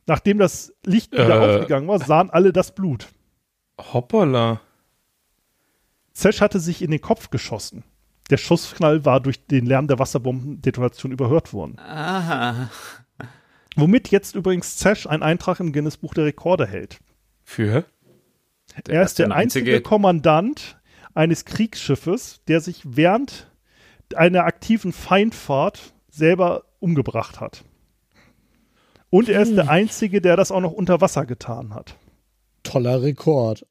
[SPEAKER 2] Nachdem das Licht wieder
[SPEAKER 4] Äh.
[SPEAKER 2] aufgegangen war, sahen alle das Blut.
[SPEAKER 4] Hoppala.
[SPEAKER 2] Zesch hatte sich in den Kopf geschossen. Der Schussknall war durch den Lärm der Wasserbombendetonation überhört worden.
[SPEAKER 3] Aha.
[SPEAKER 2] Womit jetzt übrigens Zesch einen Eintrag im Guinness Buch der Rekorde hält.
[SPEAKER 4] Für?
[SPEAKER 2] Er ist der
[SPEAKER 3] der
[SPEAKER 2] einzige,
[SPEAKER 3] einzige-
[SPEAKER 2] Kommandant eines Kriegsschiffes, der sich während einer aktiven Feindfahrt selber umgebracht hat. Und er ist der einzige, der das auch noch unter Wasser getan hat.
[SPEAKER 5] Toller Rekord.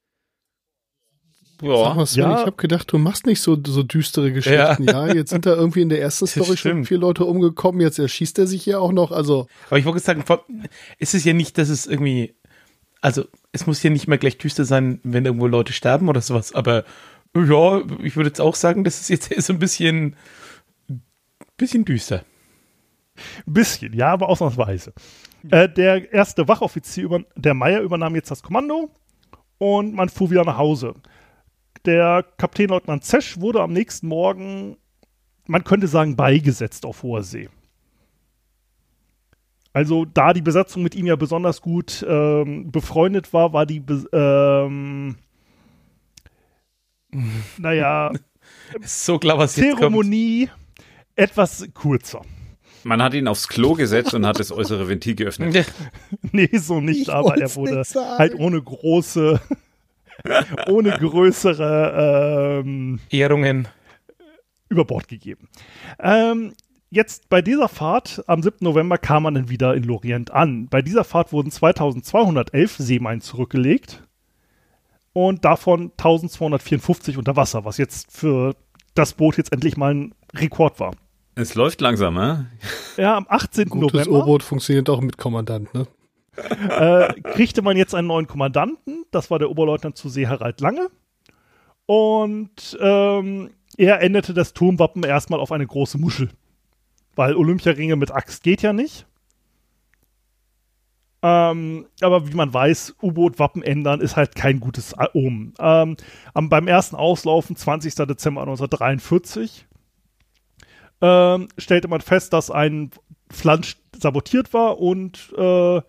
[SPEAKER 6] Sag
[SPEAKER 3] Ja.
[SPEAKER 6] mal, Sven,
[SPEAKER 2] Ja.
[SPEAKER 6] ich habe gedacht, du machst nicht so, so düstere Geschichten. Ja. jetzt sind da irgendwie in der ersten Story schon vier Leute umgekommen, jetzt erschießt er sich hier auch noch. Also,
[SPEAKER 4] Aber ich wollte sagen, ist es ja nicht, dass es irgendwie, also es muss ja nicht mehr gleich düster sein, wenn irgendwo Leute sterben oder sowas, aber ja, ich würde jetzt auch sagen, das ist jetzt so ein bisschen, bisschen düster.
[SPEAKER 2] Ein bisschen, ja, aber ausnahmsweise. Äh, der erste Wachoffizier, über, der Meier, übernahm jetzt das Kommando und man fuhr wieder nach Hause. Der Kapitänleutnant Zesch wurde am nächsten Morgen, man könnte sagen, beigesetzt auf hoher See. Also, da die Besatzung mit ihm ja besonders gut ähm, befreundet war, war die, Be ähm, naja,
[SPEAKER 4] so klar, was jetzt kommt.
[SPEAKER 2] Zeremonie etwas kürzer.
[SPEAKER 3] Man hat ihn aufs Klo gesetzt und hat das äußere Ventil geöffnet.
[SPEAKER 2] Nee, so nicht,
[SPEAKER 5] Ich
[SPEAKER 2] aber er wurde halt ohne große, ohne größere ähm,
[SPEAKER 4] Ehrungen.
[SPEAKER 2] über Bord gegeben. Ähm, jetzt bei dieser Fahrt am 7. November kam man dann wieder in Lorient an. Bei dieser Fahrt wurden 2211 Seemeilen zurückgelegt und davon 1254 unter Wasser, was jetzt für das Boot jetzt endlich mal ein Rekord war.
[SPEAKER 3] Es läuft langsam, hä?
[SPEAKER 2] Ja, am 18.
[SPEAKER 6] gutes
[SPEAKER 2] November
[SPEAKER 6] U-Boot funktioniert auch mit Kommandant, ne?
[SPEAKER 2] Äh, kriegte man jetzt einen neuen Kommandanten. Das war der Oberleutnant zu See Harald Lange. Und ähm, er änderte das Turmwappen erstmal auf eine große Muschel. Weil Olympiaringe mit Axt geht ja nicht. Ähm, aber wie man weiß, U-Boot-Wappen ändern ist halt kein gutes Omen. Ähm, beim ersten Auslaufen, 20. Dezember 1943, ähm, stellte man fest, dass ein Flansch sabotiert war und äh,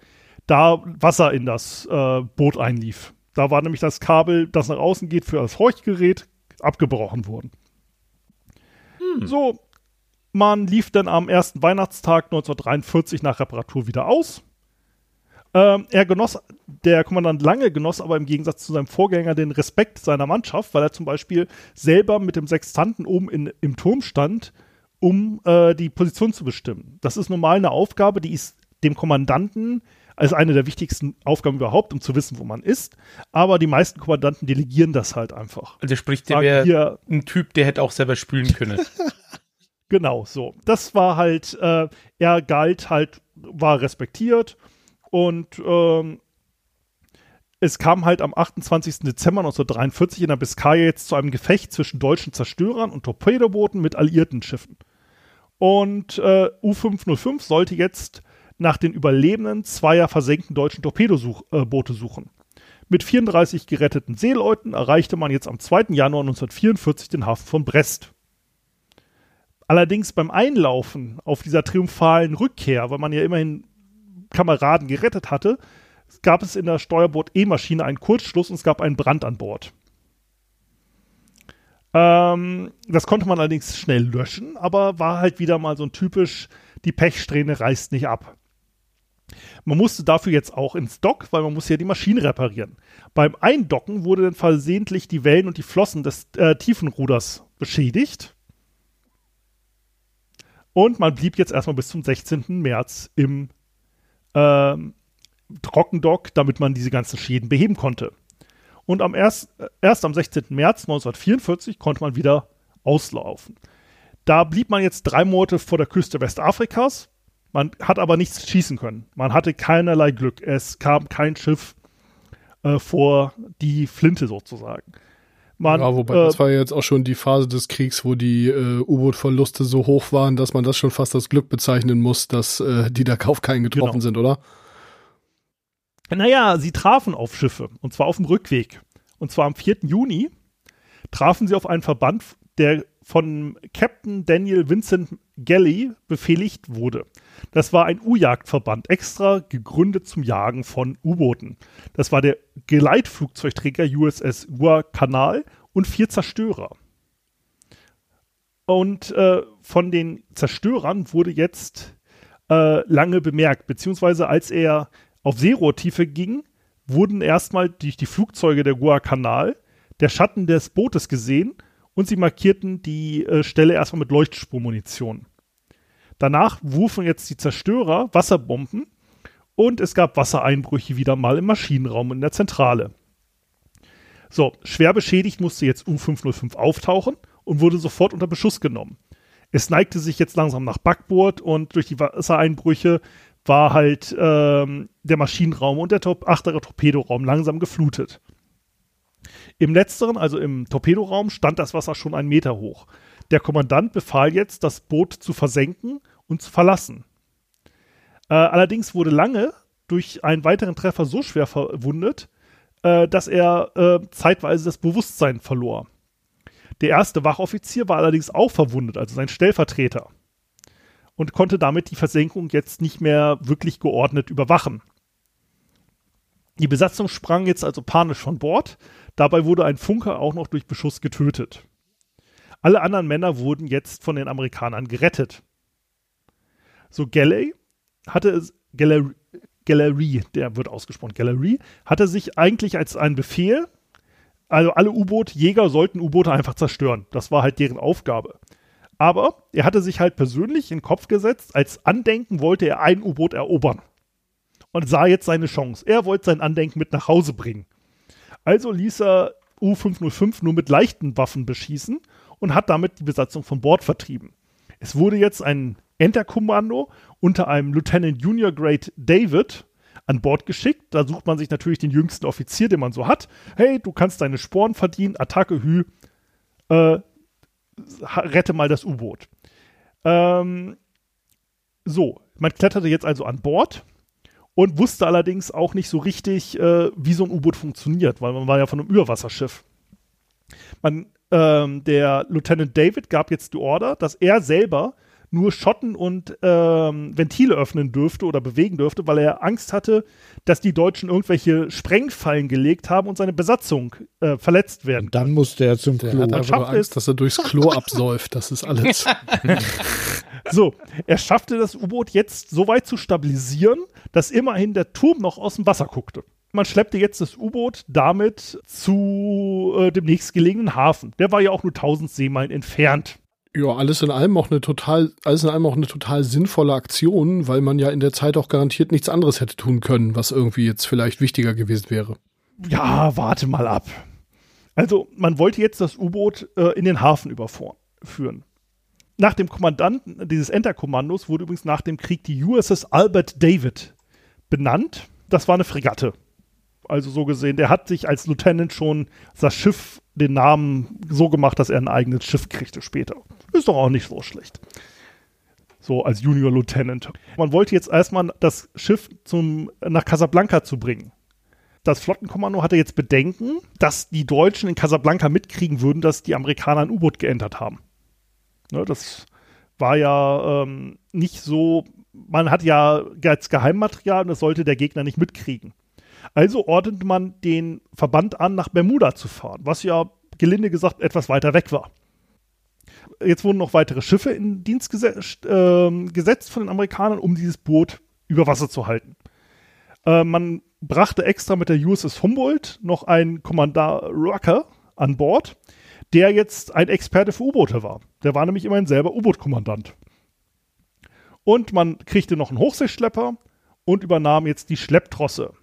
[SPEAKER 2] da Wasser in das äh, Boot einlief. Da war nämlich das Kabel, das nach außen geht, für das Horchgerät abgebrochen worden. So, man lief dann am ersten Weihnachtstag 1943 nach Reparatur wieder aus. Ähm, er genoss, der Kommandant Lange genoss aber im Gegensatz zu seinem Vorgänger den Respekt seiner Mannschaft, weil er zum Beispiel selber mit dem Sextanten oben in, im Turm stand, um äh, die Position zu bestimmen. Das ist normal eine Aufgabe, die ist dem Kommandanten als eine der wichtigsten Aufgaben überhaupt, um zu wissen, wo man ist. Aber die meisten Kommandanten delegieren das halt einfach.
[SPEAKER 4] Also sprich, der wäre
[SPEAKER 2] hier,
[SPEAKER 4] ein Typ, der hätte auch selber spülen können.
[SPEAKER 2] Genau, so. Das war halt, äh, er galt halt, war respektiert und ähm, es kam halt am 28. Dezember 1943 in der Biskaya jetzt zu einem Gefecht zwischen deutschen Zerstörern und Torpedobooten mit alliierten Schiffen. Und äh, U-505 sollte jetzt nach den Überlebenden zweier versenkten deutschen Torpedoboote suchen. Mit 34 geretteten Seeleuten erreichte man jetzt am 2. Januar 1944 den Hafen von Brest. Allerdings beim Einlaufen auf dieser triumphalen Rückkehr, weil man ja immerhin Kameraden gerettet hatte, gab es in der Steuerbord-E-Maschine einen Kurzschluss und es gab einen Brand an Bord. Ähm, das konnte man allerdings schnell löschen, aber war halt wieder mal so ein typisch, die Pechsträhne reißt nicht ab. Man musste dafür jetzt auch ins Dock, weil man muss ja die Maschine reparieren. Beim Eindocken wurde dann versehentlich die Wellen und die Flossen des äh, Tiefenruders beschädigt. Und man blieb jetzt erstmal bis zum 16. März im ähm, Trockendock, damit man diese ganzen Schäden beheben konnte. Und am erst, äh, erst am 16. März 1944 konnte man wieder auslaufen. Da blieb man jetzt drei Monate vor der Küste Westafrikas. Man hat aber nichts schießen können. Man hatte keinerlei Glück. Es kam kein Schiff äh, vor die Flinte sozusagen. Man,
[SPEAKER 6] ja, wobei
[SPEAKER 2] äh,
[SPEAKER 6] das war ja jetzt auch schon die Phase des Kriegs, wo die äh, U-Boot-Verluste so hoch waren, dass man das schon fast als Glück bezeichnen muss, dass äh, die da auf keinen getroffen
[SPEAKER 2] Genau.
[SPEAKER 6] sind, oder?
[SPEAKER 2] Naja, sie trafen auf Schiffe, und zwar auf dem Rückweg. Und zwar am 4. Juni trafen sie auf einen Verband, der von Captain Daniel Vincent Galley befehligt wurde. Das war ein U-Jagdverband, extra gegründet zum Jagen von U-Booten. Das war der Geleitflugzeugträger USS Guadalcanal und vier Zerstörer. Und äh, von den Zerstörern wurde jetzt äh, lange bemerkt, beziehungsweise als er auf Seerohrtiefe ging, wurden erstmal durch die Flugzeuge der Guadalcanal der Schatten des Bootes gesehen und sie markierten die äh, Stelle erstmal mit Leuchtspurmunition. Danach wurfen jetzt die Zerstörer Wasserbomben und es gab Wassereinbrüche wieder mal im Maschinenraum in der Zentrale. So, schwer beschädigt musste jetzt U-505 auftauchen und wurde sofort unter Beschuss genommen. Es neigte sich jetzt langsam nach Backbord und durch die Wassereinbrüche war halt ähm, der Maschinenraum und der Tor achterer Torpedoraum langsam geflutet. Im letzteren, also im Torpedoraum, stand das Wasser schon einen Meter hoch. Der Kommandant befahl jetzt, das Boot zu versenken und zu verlassen. Äh, allerdings wurde Lange durch einen weiteren Treffer so schwer verwundet, äh, dass er äh, zeitweise das Bewusstsein verlor. Der erste Wachoffizier war allerdings auch verwundet, also sein Stellvertreter, und konnte damit die Versenkung jetzt nicht mehr wirklich geordnet überwachen. Die Besatzung sprang jetzt also panisch von Bord. Dabei wurde ein Funker auch noch durch Beschuss getötet. Alle anderen Männer wurden jetzt von den Amerikanern gerettet. So Galley hatte es, Gallery, der wird ausgesprochen, Gallery, hatte sich eigentlich als ein Befehl, also alle U-Boot-Jäger sollten U-Boote einfach zerstören. Das war halt deren Aufgabe. Aber er hatte sich halt persönlich in den Kopf gesetzt, als Andenken wollte er ein U-Boot erobern. Und sah jetzt seine Chance. Er wollte sein Andenken mit nach Hause bringen. Also ließ er U-505 nur mit leichten Waffen beschießen und hat damit die Besatzung von Bord vertrieben. Es wurde jetzt ein Enterkommando unter einem Lieutenant Junior Grade David an Bord geschickt. Da sucht man sich natürlich den jüngsten Offizier, den man so hat. Hey, du kannst deine Sporen verdienen, Attacke Hü, äh, rette mal das U-Boot. Ähm, so, man kletterte jetzt also an Bord und wusste allerdings auch nicht so richtig, äh, wie so ein U-Boot funktioniert, weil man war ja von einem Überwasserschiff. Man ähm, der Lieutenant David gab jetzt die Order, dass er selber nur Schotten und ähm, Ventile öffnen dürfte oder bewegen dürfte, weil er Angst hatte, dass die Deutschen irgendwelche Sprengfallen gelegt haben und seine Besatzung äh, verletzt werden. Und
[SPEAKER 5] dann musste er zum Klo.
[SPEAKER 6] hat einfach nur Angst, dass er durchs Klo absäuft. Das ist alles.
[SPEAKER 2] so, er schaffte das U-Boot jetzt so weit zu stabilisieren, dass immerhin der Turm noch aus dem Wasser guckte. Man schleppte jetzt das U-Boot damit zu äh, dem nächstgelegenen Hafen. Der war ja auch nur 1000 Seemeilen entfernt.
[SPEAKER 6] Ja, alles in allem auch eine total, alles in allem auch eine total sinnvolle Aktion, weil man ja in der Zeit auch garantiert nichts anderes hätte tun können, was irgendwie jetzt vielleicht wichtiger gewesen wäre.
[SPEAKER 2] Ja, warte mal ab. Also, man wollte jetzt das U-Boot äh, in den Hafen überführen. Nach dem Kommandanten dieses Enterkommandos wurde übrigens nach dem Krieg die USS Albert David benannt. Das war eine Fregatte. Also so gesehen, der hat sich als Lieutenant schon das Schiff den Namen so gemacht, dass er ein eigenes Schiff kriegte später. Ist doch auch nicht so schlecht. So als Junior Lieutenant. Man wollte jetzt erstmal das Schiff zum, nach Casablanca zu bringen. Das Flottenkommando hatte jetzt Bedenken, dass die Deutschen in Casablanca mitkriegen würden, dass die Amerikaner ein U-Boot geentert haben. Ne, das war ja ähm, nicht so, man hat ja als Geheimmaterial und das sollte der Gegner nicht mitkriegen. Also ordnete man den Verband an, nach Bermuda zu fahren, was ja gelinde gesagt etwas weiter weg war. Jetzt wurden noch weitere Schiffe in Dienst gesetzt, äh, gesetzt von den Amerikanern, um dieses Boot über Wasser zu halten. Äh, man brachte extra mit der USS Humboldt noch einen Kommandar Rucker an Bord, der jetzt ein Experte für U-Boote war. Der war nämlich immerhin selber U-Boot-Kommandant. Und man kriegte noch einen Hochseeschlepper und übernahm jetzt die Schlepptrosse.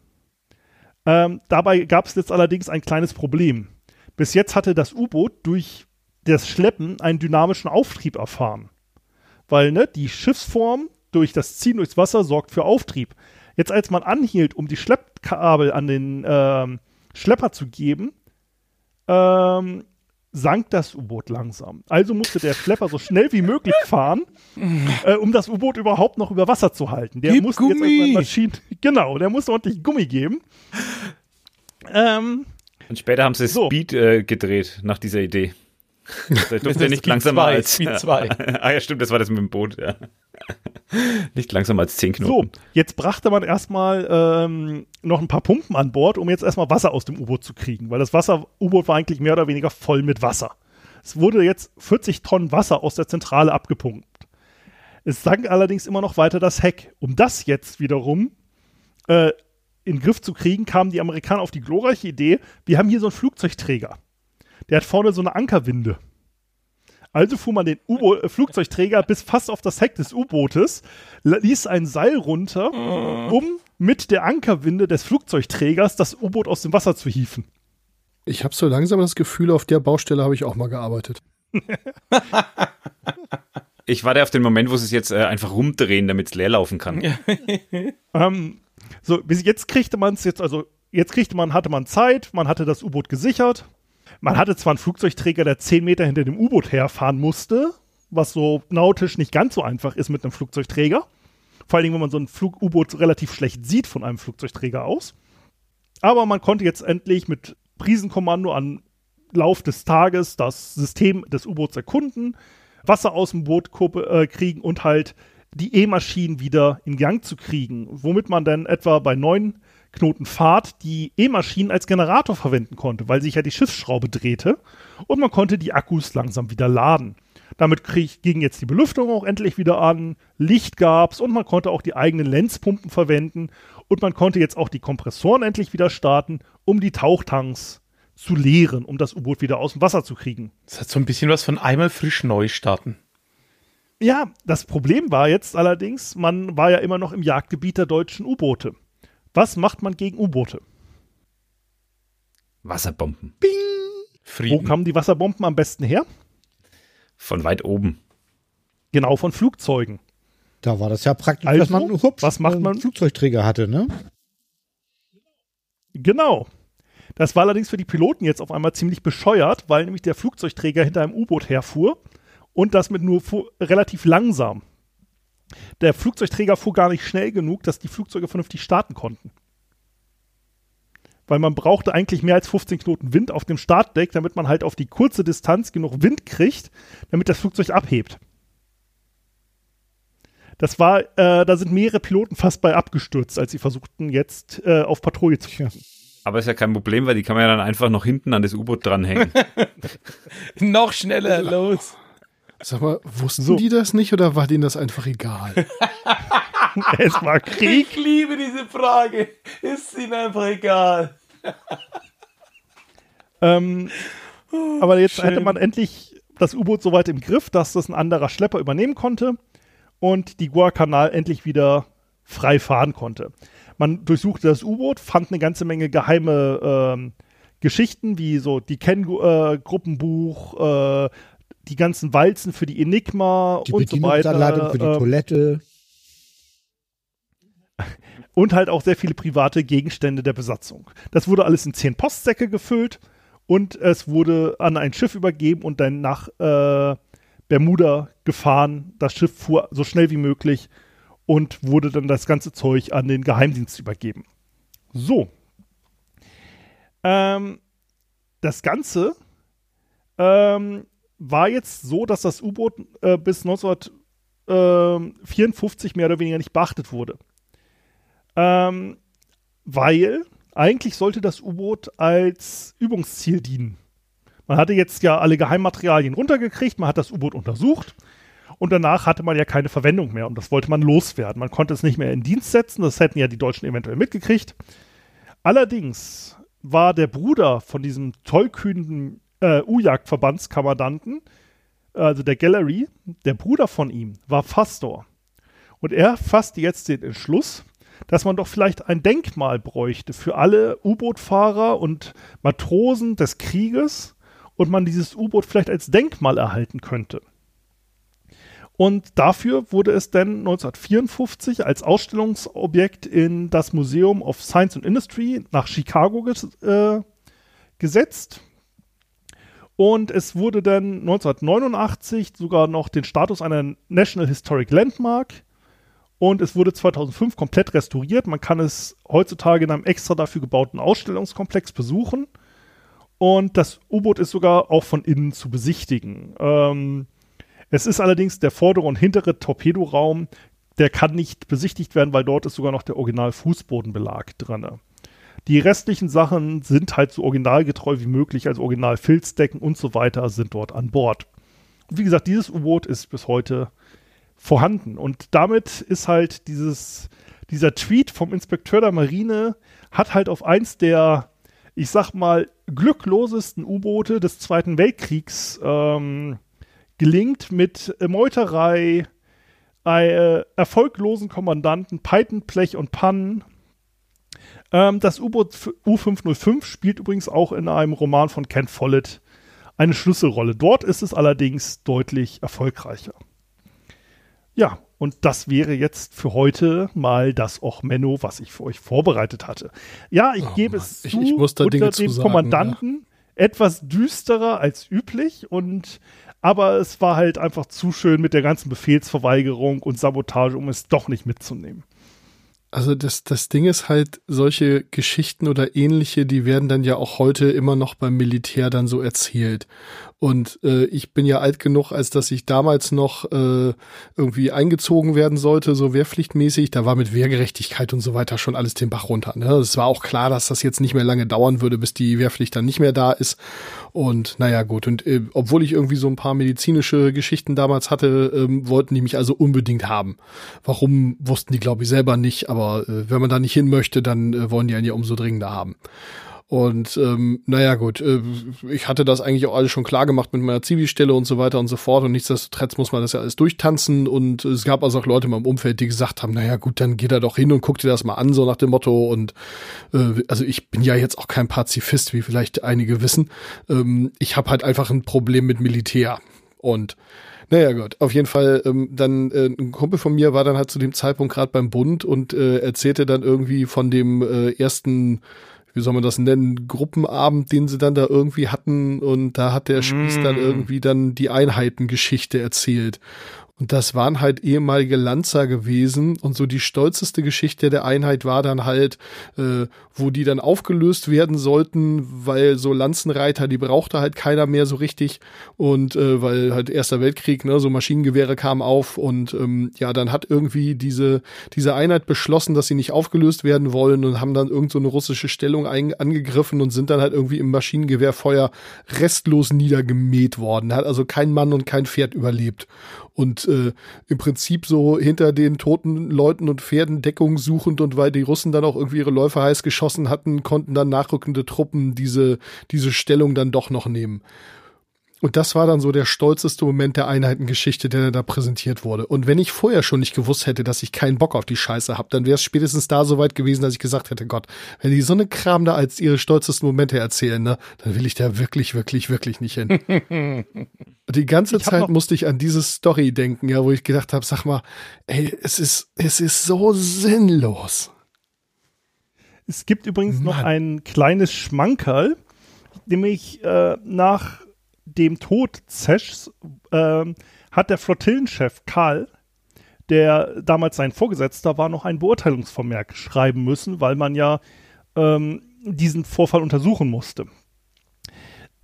[SPEAKER 2] Ähm, dabei gab es jetzt allerdings ein kleines Problem. Bis jetzt hatte das U-Boot durch das Schleppen einen dynamischen Auftrieb erfahren. Weil ne, die Schiffsform durch das Ziehen durchs Wasser sorgt für Auftrieb. Jetzt als man anhielt, um die Schleppkabel an den ähm, Schlepper zu geben, ähm, sank das U-Boot langsam. Also musste der Schlepper so schnell wie möglich fahren, äh, um das U-Boot überhaupt noch über Wasser zu halten. Der
[SPEAKER 4] Gib
[SPEAKER 2] musste jetzt
[SPEAKER 4] Gummi!
[SPEAKER 2] irgendwann Maschinen, genau, der musste ordentlich Gummi geben. Ähm,
[SPEAKER 3] Und später haben sie
[SPEAKER 2] So.
[SPEAKER 3] Speed äh, gedreht nach dieser Idee.
[SPEAKER 4] Das
[SPEAKER 3] durfte er nicht langsamer
[SPEAKER 4] 2,
[SPEAKER 3] als.
[SPEAKER 4] Speed 2.
[SPEAKER 3] ah ja, stimmt, das war das mit dem Boot, ja. Nicht langsamer als 10
[SPEAKER 2] so,
[SPEAKER 3] Knoten.
[SPEAKER 2] jetzt brachte man erstmal ähm, noch ein paar Pumpen an Bord, um jetzt erstmal Wasser aus dem U-Boot zu kriegen, weil das Wasser, U-Boot war eigentlich mehr oder weniger voll mit Wasser. Es wurde jetzt 40 Tonnen Wasser aus der Zentrale abgepumpt. Es sank allerdings immer noch weiter das Heck. Um das jetzt wiederum äh, in den Griff zu kriegen, kamen die Amerikaner auf die glorreiche Idee, wir haben hier so einen Flugzeugträger. Der hat vorne so eine Ankerwinde. Also fuhr man den U äh, Flugzeugträger bis fast auf das Heck des U-Bootes, ließ ein Seil runter, um mit der Ankerwinde des Flugzeugträgers das U-Boot aus dem Wasser zu hieven.
[SPEAKER 6] Ich habe so langsam das Gefühl, auf der Baustelle habe ich auch mal gearbeitet.
[SPEAKER 3] Ich warte auf den Moment, wo sie es jetzt äh, einfach rumdrehen, damit es leer laufen kann.
[SPEAKER 2] Ähm, so, bis jetzt kriegte man es jetzt, also jetzt kriegte man, hatte man Zeit, man hatte das U-Boot gesichert. Man hatte zwar einen Flugzeugträger, der 10 Meter hinter dem U-Boot herfahren musste, was so nautisch nicht ganz so einfach ist mit einem Flugzeugträger. Vor allen Dingen, wenn man so ein U-Boot relativ schlecht sieht von einem Flugzeugträger aus. Aber man konnte jetzt endlich mit Prisenkommando an Lauf des Tages das System des U-Boots erkunden, Wasser aus dem Boot äh, kriegen und halt die E-Maschinen wieder in Gang zu kriegen, womit man dann etwa bei neun Knoten Fahrt die E-Maschinen als Generator verwenden konnte, weil sich ja die Schiffsschraube drehte und man konnte die Akkus langsam wieder laden. Damit krieg, ging jetzt die Belüftung auch endlich wieder an, Licht gab's und man konnte auch die eigenen Lenzpumpen verwenden und man konnte jetzt auch die Kompressoren endlich wieder starten, um die Tauchtanks zu leeren, um das U-Boot wieder aus dem Wasser zu kriegen.
[SPEAKER 4] Das hat so ein bisschen was von einmal frisch neu starten.
[SPEAKER 2] Ja, das Problem war jetzt allerdings, man war ja immer noch im Jagdgebiet der deutschen U-Boote. Was macht man gegen U-Boote?
[SPEAKER 3] Wasserbomben.
[SPEAKER 2] Wo
[SPEAKER 4] Frieden.
[SPEAKER 2] kamen die Wasserbomben am besten her?
[SPEAKER 3] Von weit oben.
[SPEAKER 2] Genau von Flugzeugen.
[SPEAKER 5] Da war das ja praktisch,
[SPEAKER 2] Also,
[SPEAKER 5] dass man hups,
[SPEAKER 2] was macht man?
[SPEAKER 5] einen Flugzeugträger hatte, ne?
[SPEAKER 2] Genau. Das war allerdings für die Piloten jetzt auf einmal ziemlich bescheuert, weil nämlich der Flugzeugträger hinter einem U-Boot herfuhr und das mit nur relativ langsam. Der Flugzeugträger fuhr gar nicht schnell genug, dass die Flugzeuge vernünftig starten konnten. Weil man brauchte eigentlich mehr als 15 Knoten Wind auf dem Startdeck, damit man halt auf die kurze Distanz genug Wind kriegt, damit das Flugzeug abhebt. Das war, äh, da sind mehrere Piloten fast bei abgestürzt, als sie versuchten, jetzt äh, auf Patrouille zu fliegen.
[SPEAKER 3] Aber ist ja kein Problem, weil die kann man ja dann einfach noch hinten an das U-Boot dranhängen.
[SPEAKER 4] Noch schneller, los.
[SPEAKER 6] Sag mal, wussten
[SPEAKER 2] So.
[SPEAKER 6] die das nicht oder war denen das einfach egal?
[SPEAKER 2] es war Krieg.
[SPEAKER 4] Ich liebe diese Frage. Ist ihnen einfach egal.
[SPEAKER 2] Ähm, aber jetzt
[SPEAKER 4] schön.
[SPEAKER 2] hätte man endlich das U-Boot so weit im Griff, dass das ein anderer Schlepper übernehmen konnte und die Guadalcanal endlich wieder frei fahren konnte. Man durchsuchte das U-Boot, fand eine ganze Menge geheime ähm, Geschichten, wie so die Ken-Gruppenbuch, äh, die ganzen Walzen für die Enigma
[SPEAKER 5] Die
[SPEAKER 2] und so weiter.
[SPEAKER 5] Bedienungsanleitung für die
[SPEAKER 2] ähm,
[SPEAKER 5] Toilette.
[SPEAKER 2] und halt auch sehr viele private Gegenstände der Besatzung. Das wurde alles in zehn Postsäcke gefüllt und es wurde an ein Schiff übergeben und dann nach äh, Bermuda gefahren. Das Schiff fuhr so schnell wie möglich und wurde dann das ganze Zeug an den Geheimdienst übergeben. So. Ähm, das Ganze ähm, war jetzt so, dass das U-Boot äh, bis 1954 mehr oder weniger nicht beachtet wurde. Ähm, weil eigentlich sollte das U-Boot als Übungsziel dienen. Man hatte jetzt ja alle Geheimmaterialien runtergekriegt, man hat das U-Boot untersucht und danach hatte man ja keine Verwendung mehr und das wollte man loswerden. Man konnte es nicht mehr in Dienst setzen, das hätten ja die Deutschen eventuell mitgekriegt. Allerdings war der Bruder von diesem tollkühnen äh, U-Jagd-Verbandskommandanten, also der Gallery, der Bruder von ihm war Fastor. Und er fasste jetzt den Entschluss, dass man doch vielleicht ein Denkmal bräuchte für alle U-Boot-Fahrer und Matrosen des Krieges und man dieses U-Boot vielleicht als Denkmal erhalten könnte. Und dafür wurde es dann 1954 als Ausstellungsobjekt in das Museum of Science and Industry nach Chicago ges äh, gesetzt. Und es wurde dann 1989 sogar noch den Status einer National Historic Landmark. Und es wurde 2005 komplett restauriert. Man kann es heutzutage in einem extra dafür gebauten Ausstellungskomplex besuchen. Und das U-Boot ist sogar auch von innen zu besichtigen. Ähm, es ist allerdings der vordere und hintere Torpedoraum, der kann nicht besichtigt werden, weil dort ist sogar noch der Original-Fußbodenbelag drin. Die restlichen Sachen sind halt so originalgetreu wie möglich, also Original-Filzdecken und so weiter sind dort an Bord. Und wie gesagt, dieses U-Boot ist bis heute vorhanden. Und damit ist halt dieses, dieser Tweet vom Inspekteur der Marine hat halt auf eins der, ich sag mal, glücklosesten U-Boote des Zweiten Weltkriegs ähm, gelingt mit Meuterei, äh, erfolglosen Kommandanten, Peitenblech und Pannen. Ähm, das U-Boot U505 spielt übrigens auch in einem Roman von Ken Follett eine Schlüsselrolle. Dort ist es allerdings deutlich erfolgreicher. Ja, und das wäre jetzt für heute mal das Ochmenno, was ich für euch vorbereitet hatte. Ja, ich oh gebe Mann. es zu,
[SPEAKER 6] ich, ich muss da
[SPEAKER 2] unter dem Kommandanten ja. etwas düsterer als üblich und aber es war halt einfach zu schön mit der ganzen Befehlsverweigerung und Sabotage, um es doch nicht mitzunehmen.
[SPEAKER 6] Also das, das Ding ist halt, solche Geschichten oder ähnliche, die werden dann ja auch heute immer noch beim Militär dann so erzählt. Und äh, ich bin ja alt genug, als dass ich damals noch äh, irgendwie eingezogen werden sollte, so wehrpflichtmäßig. Da war mit Wehrgerechtigkeit und so weiter schon alles den Bach runter. Ne? Es war auch klar, dass das jetzt nicht mehr lange dauern würde, bis die Wehrpflicht dann nicht mehr da ist. Und naja, gut. Und äh, obwohl ich irgendwie so ein paar medizinische Geschichten damals hatte, ähm, wollten die mich also unbedingt haben. Warum, wussten die, glaube ich, selber nicht. Aber äh, wenn man da nicht hin möchte, dann äh, wollen die einen ja umso dringender haben. Und ähm, naja gut, äh, ich hatte das eigentlich auch alles schon klar gemacht mit meiner Zivilstelle und so weiter und so fort. Und nichtsdestotrotz muss man das ja alles durchtanzen. Und es gab also auch Leute in meinem Umfeld, die gesagt haben, naja gut, dann geht er doch hin und guck dir das mal an, so nach dem Motto. Und äh, also ich bin ja jetzt auch kein Pazifist, wie vielleicht einige wissen. Ähm, ich habe halt einfach ein Problem mit Militär. Und naja, gut. Auf jeden Fall, ähm, dann äh, ein Kumpel von mir war dann halt zu dem Zeitpunkt gerade beim Bund und äh, erzählte dann irgendwie von dem äh, ersten wie soll man das nennen, Gruppenabend, den sie dann da irgendwie hatten und da hat der Spieß mm. dann irgendwie dann die Einheitengeschichte erzählt. Und das waren halt ehemalige Lanzer gewesen. Und so die stolzeste Geschichte der Einheit war dann halt, äh, wo die dann aufgelöst werden sollten, weil so Lanzenreiter, die brauchte halt keiner mehr so richtig. Und äh, weil halt Erster Weltkrieg, ne, so Maschinengewehre kamen auf und ähm, ja, dann hat irgendwie diese, diese Einheit beschlossen, dass sie nicht aufgelöst werden wollen und haben dann irgend so eine russische Stellung ein, angegriffen und sind dann halt irgendwie im Maschinengewehrfeuer restlos niedergemäht worden. Hat also kein Mann und kein Pferd überlebt und äh, im Prinzip so hinter den toten Leuten und Pferden Deckung suchend und weil die Russen dann auch irgendwie ihre Läufer heiß geschossen hatten, konnten dann nachrückende Truppen diese, diese Stellung dann doch noch nehmen. Und das war dann so der stolzeste Moment der Einheitengeschichte, der da präsentiert wurde. Und wenn ich vorher schon nicht gewusst hätte, dass ich keinen Bock auf die Scheiße habe, dann wäre es spätestens da so weit gewesen, dass ich gesagt hätte, Gott, wenn die so eine Kram da als ihre stolzesten Momente erzählen, ne, dann will ich da wirklich, wirklich, wirklich nicht hin. Die ganze Zeit musste ich an diese Story denken, ja, wo ich gedacht habe, sag mal, ey, es ist, es ist so sinnlos.
[SPEAKER 2] Es gibt übrigens Mann. noch ein kleines Schmankerl, nämlich äh, nach dem Tod Zeschs äh, hat der Flottillenchef Karl, der damals sein Vorgesetzter war, noch ein Beurteilungsvermerk schreiben müssen, weil man ja ähm, diesen Vorfall untersuchen musste.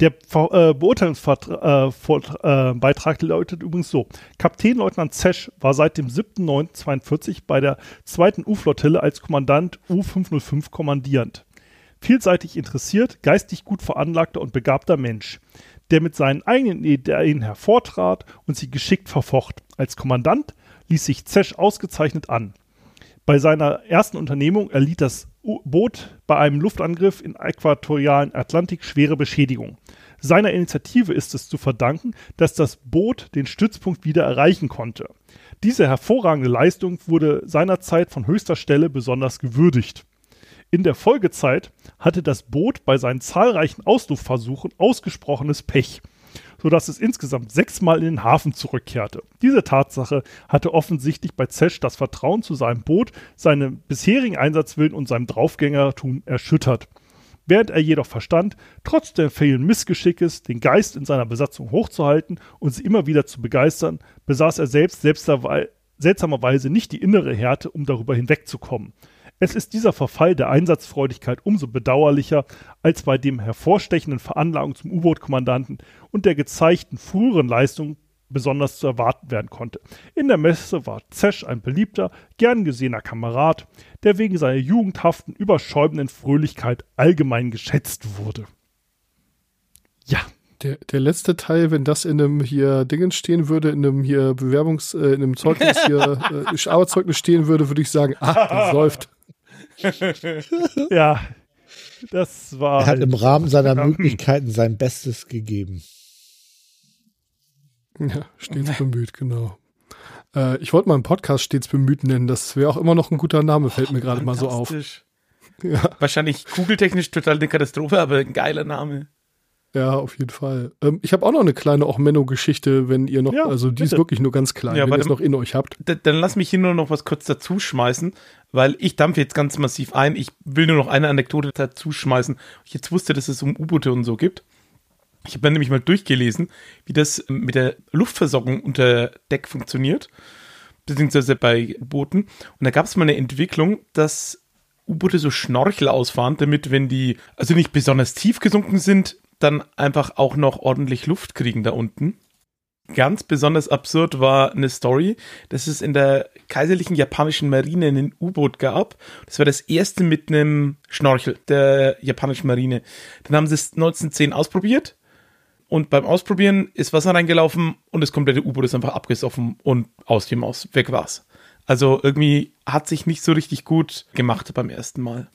[SPEAKER 2] Der äh, Beurteilungsbeitrag äh, äh, lautet übrigens so: Kapitänleutnant Zesch war seit dem 7.9.42 bei der zweiten U-Flottille als Kommandant U-505 kommandierend. Vielseitig interessiert, geistig gut veranlagter und begabter Mensch der mit seinen eigenen Ideen hervortrat und sie geschickt verfocht. Als Kommandant ließ sich Zesch ausgezeichnet an. Bei seiner ersten Unternehmung erlitt das Boot bei einem Luftangriff im äquatorialen Atlantik schwere Beschädigung. Seiner Initiative ist es zu verdanken, dass das Boot den Stützpunkt wieder erreichen konnte. Diese hervorragende Leistung wurde seinerzeit von höchster Stelle besonders gewürdigt. In der Folgezeit hatte das Boot bei seinen zahlreichen Auslaufversuchen ausgesprochenes Pech, sodass es insgesamt sechsmal in den Hafen zurückkehrte. Diese Tatsache hatte offensichtlich bei Zesch das Vertrauen zu seinem Boot, seinem bisherigen Einsatzwillen und seinem Draufgängertum erschüttert. Während er jedoch verstand, trotz der vielen Missgeschickes, den Geist in seiner Besatzung hochzuhalten und sie immer wieder zu begeistern, besaß er selbst seltsamerweise nicht die innere Härte, um darüber hinwegzukommen. Es ist dieser Verfall der Einsatzfreudigkeit umso bedauerlicher, als bei dem hervorstechenden Veranlagung zum U-Boot-Kommandanten und der gezeigten früheren Leistung besonders zu erwarten werden konnte. In der Messe war Zesch ein beliebter, gern gesehener Kamerad, der wegen seiner jugendhaften, überschäumenden Fröhlichkeit allgemein geschätzt wurde. Ja.
[SPEAKER 6] Der, der letzte Teil, wenn das in einem hier Dingen stehen würde, in einem hier Bewerbungs-, äh, in einem Zeugnis hier, äh, Arbeitszeugnis stehen würde, würde ich sagen, ach, das läuft.
[SPEAKER 2] ja, das war.
[SPEAKER 5] Er hat im Rahmen seiner Möglichkeiten sein Bestes gegeben.
[SPEAKER 6] Ja, stets bemüht, genau. Äh, ich wollte meinen Podcast stets bemüht nennen. Das wäre auch immer noch ein guter Name, fällt mir gerade mal so auf.
[SPEAKER 4] Ja. Wahrscheinlich kugeltechnisch total eine Katastrophe, aber ein geiler Name.
[SPEAKER 6] Ja, auf jeden Fall. Ähm, ich habe auch noch eine kleine Ochmenno-Geschichte, wenn ihr noch,
[SPEAKER 2] Ja,
[SPEAKER 6] also die ist
[SPEAKER 2] bitte.
[SPEAKER 6] wirklich nur ganz klein,
[SPEAKER 4] Ja,
[SPEAKER 6] wenn ihr es noch in euch habt.
[SPEAKER 4] Dann lass mich hier nur noch was kurz dazu schmeißen, weil ich dampfe jetzt ganz massiv ein. Ich will nur noch eine Anekdote dazu schmeißen. Ich jetzt wusste, dass es um U-Boote und so gibt. Ich habe mir nämlich mal durchgelesen, wie das mit der Luftversorgung unter Deck funktioniert, beziehungsweise bei U-Booten. Und da gab es mal eine Entwicklung, dass U-Boote so Schnorchel ausfahren, damit, wenn die also nicht besonders tief gesunken sind, dann einfach auch noch ordentlich Luft kriegen da unten. Ganz besonders absurd war eine Story, dass es in der kaiserlichen japanischen Marine ein U-Boot gab. Das war das erste mit einem Schnorchel der japanischen Marine. Dann haben sie es 1910 ausprobiert und beim Ausprobieren ist Wasser reingelaufen und das komplette U-Boot ist einfach abgesoffen und aus die Maus. Weg war's. Also irgendwie hat sich nicht so richtig gut gemacht beim ersten Mal.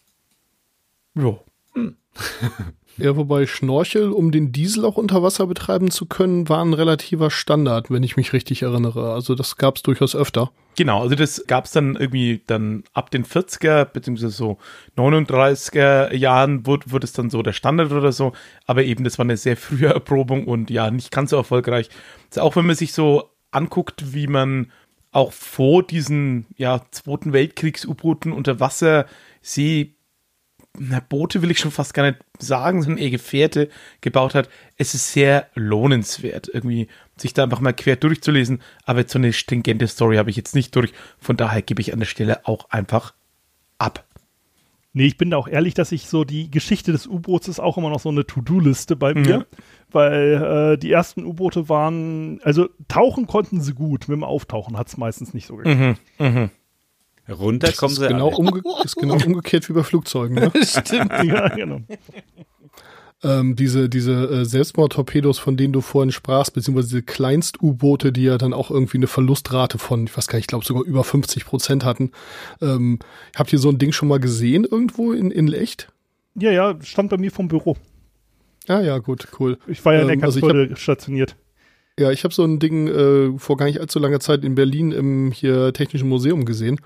[SPEAKER 4] Jo.
[SPEAKER 6] Ja, wobei Schnorchel, um den Diesel auch unter Wasser betreiben zu können, war ein relativer Standard, wenn ich mich richtig erinnere. Also das gab es durchaus öfter.
[SPEAKER 4] Genau, also das gab es dann irgendwie dann ab den 40er beziehungsweise so 39er Jahren wurde, wurde es dann so der Standard oder so, aber eben das war eine sehr frühe Erprobung und ja, nicht ganz so erfolgreich. Also auch wenn man sich so anguckt, wie man auch vor diesen ja, Zweiten Weltkriegs-U-Booten unter Wasser See na, Boote will ich schon fast gar nicht sagen, sondern eher Gefährte gebaut hat. Es ist sehr lohnenswert, irgendwie sich da einfach mal quer durchzulesen. Aber jetzt so eine stringente Story habe ich jetzt nicht durch. Von daher gebe ich an der Stelle auch einfach ab.
[SPEAKER 2] Nee, ich bin da auch ehrlich, dass ich so die Geschichte des U-Boots ist auch immer noch so eine To-Do-Liste bei mir. Weil äh, die ersten U-Boote waren, also tauchen konnten sie gut, mit dem Auftauchen hat es meistens nicht so geklappt.
[SPEAKER 3] Runter kommen
[SPEAKER 6] ist
[SPEAKER 3] sie
[SPEAKER 6] genau,
[SPEAKER 3] alle.
[SPEAKER 6] umge ist genau umgekehrt wie bei Flugzeugen. Ne?
[SPEAKER 4] Stimmt.
[SPEAKER 2] ja, genau.
[SPEAKER 6] ähm, diese diese äh, Selbstmordtorpedos, von denen du vorhin sprachst, beziehungsweise diese Kleinst-U-Boote, die ja dann auch irgendwie eine Verlustrate von, ich weiß gar nicht, ich glaube sogar über 50 Prozent hatten. Ähm, habt ihr so ein Ding schon mal gesehen irgendwo in, in echt?
[SPEAKER 2] Ja, ja, stand bei mir vom Büro.
[SPEAKER 6] Ja, ja, gut, cool.
[SPEAKER 2] Ich war ja in
[SPEAKER 6] Ähm,
[SPEAKER 2] der
[SPEAKER 6] also
[SPEAKER 2] Eckernförde stationiert.
[SPEAKER 6] Ja, ich habe so ein Ding äh, vor gar nicht allzu langer Zeit in Berlin im hier Technischen Museum gesehen.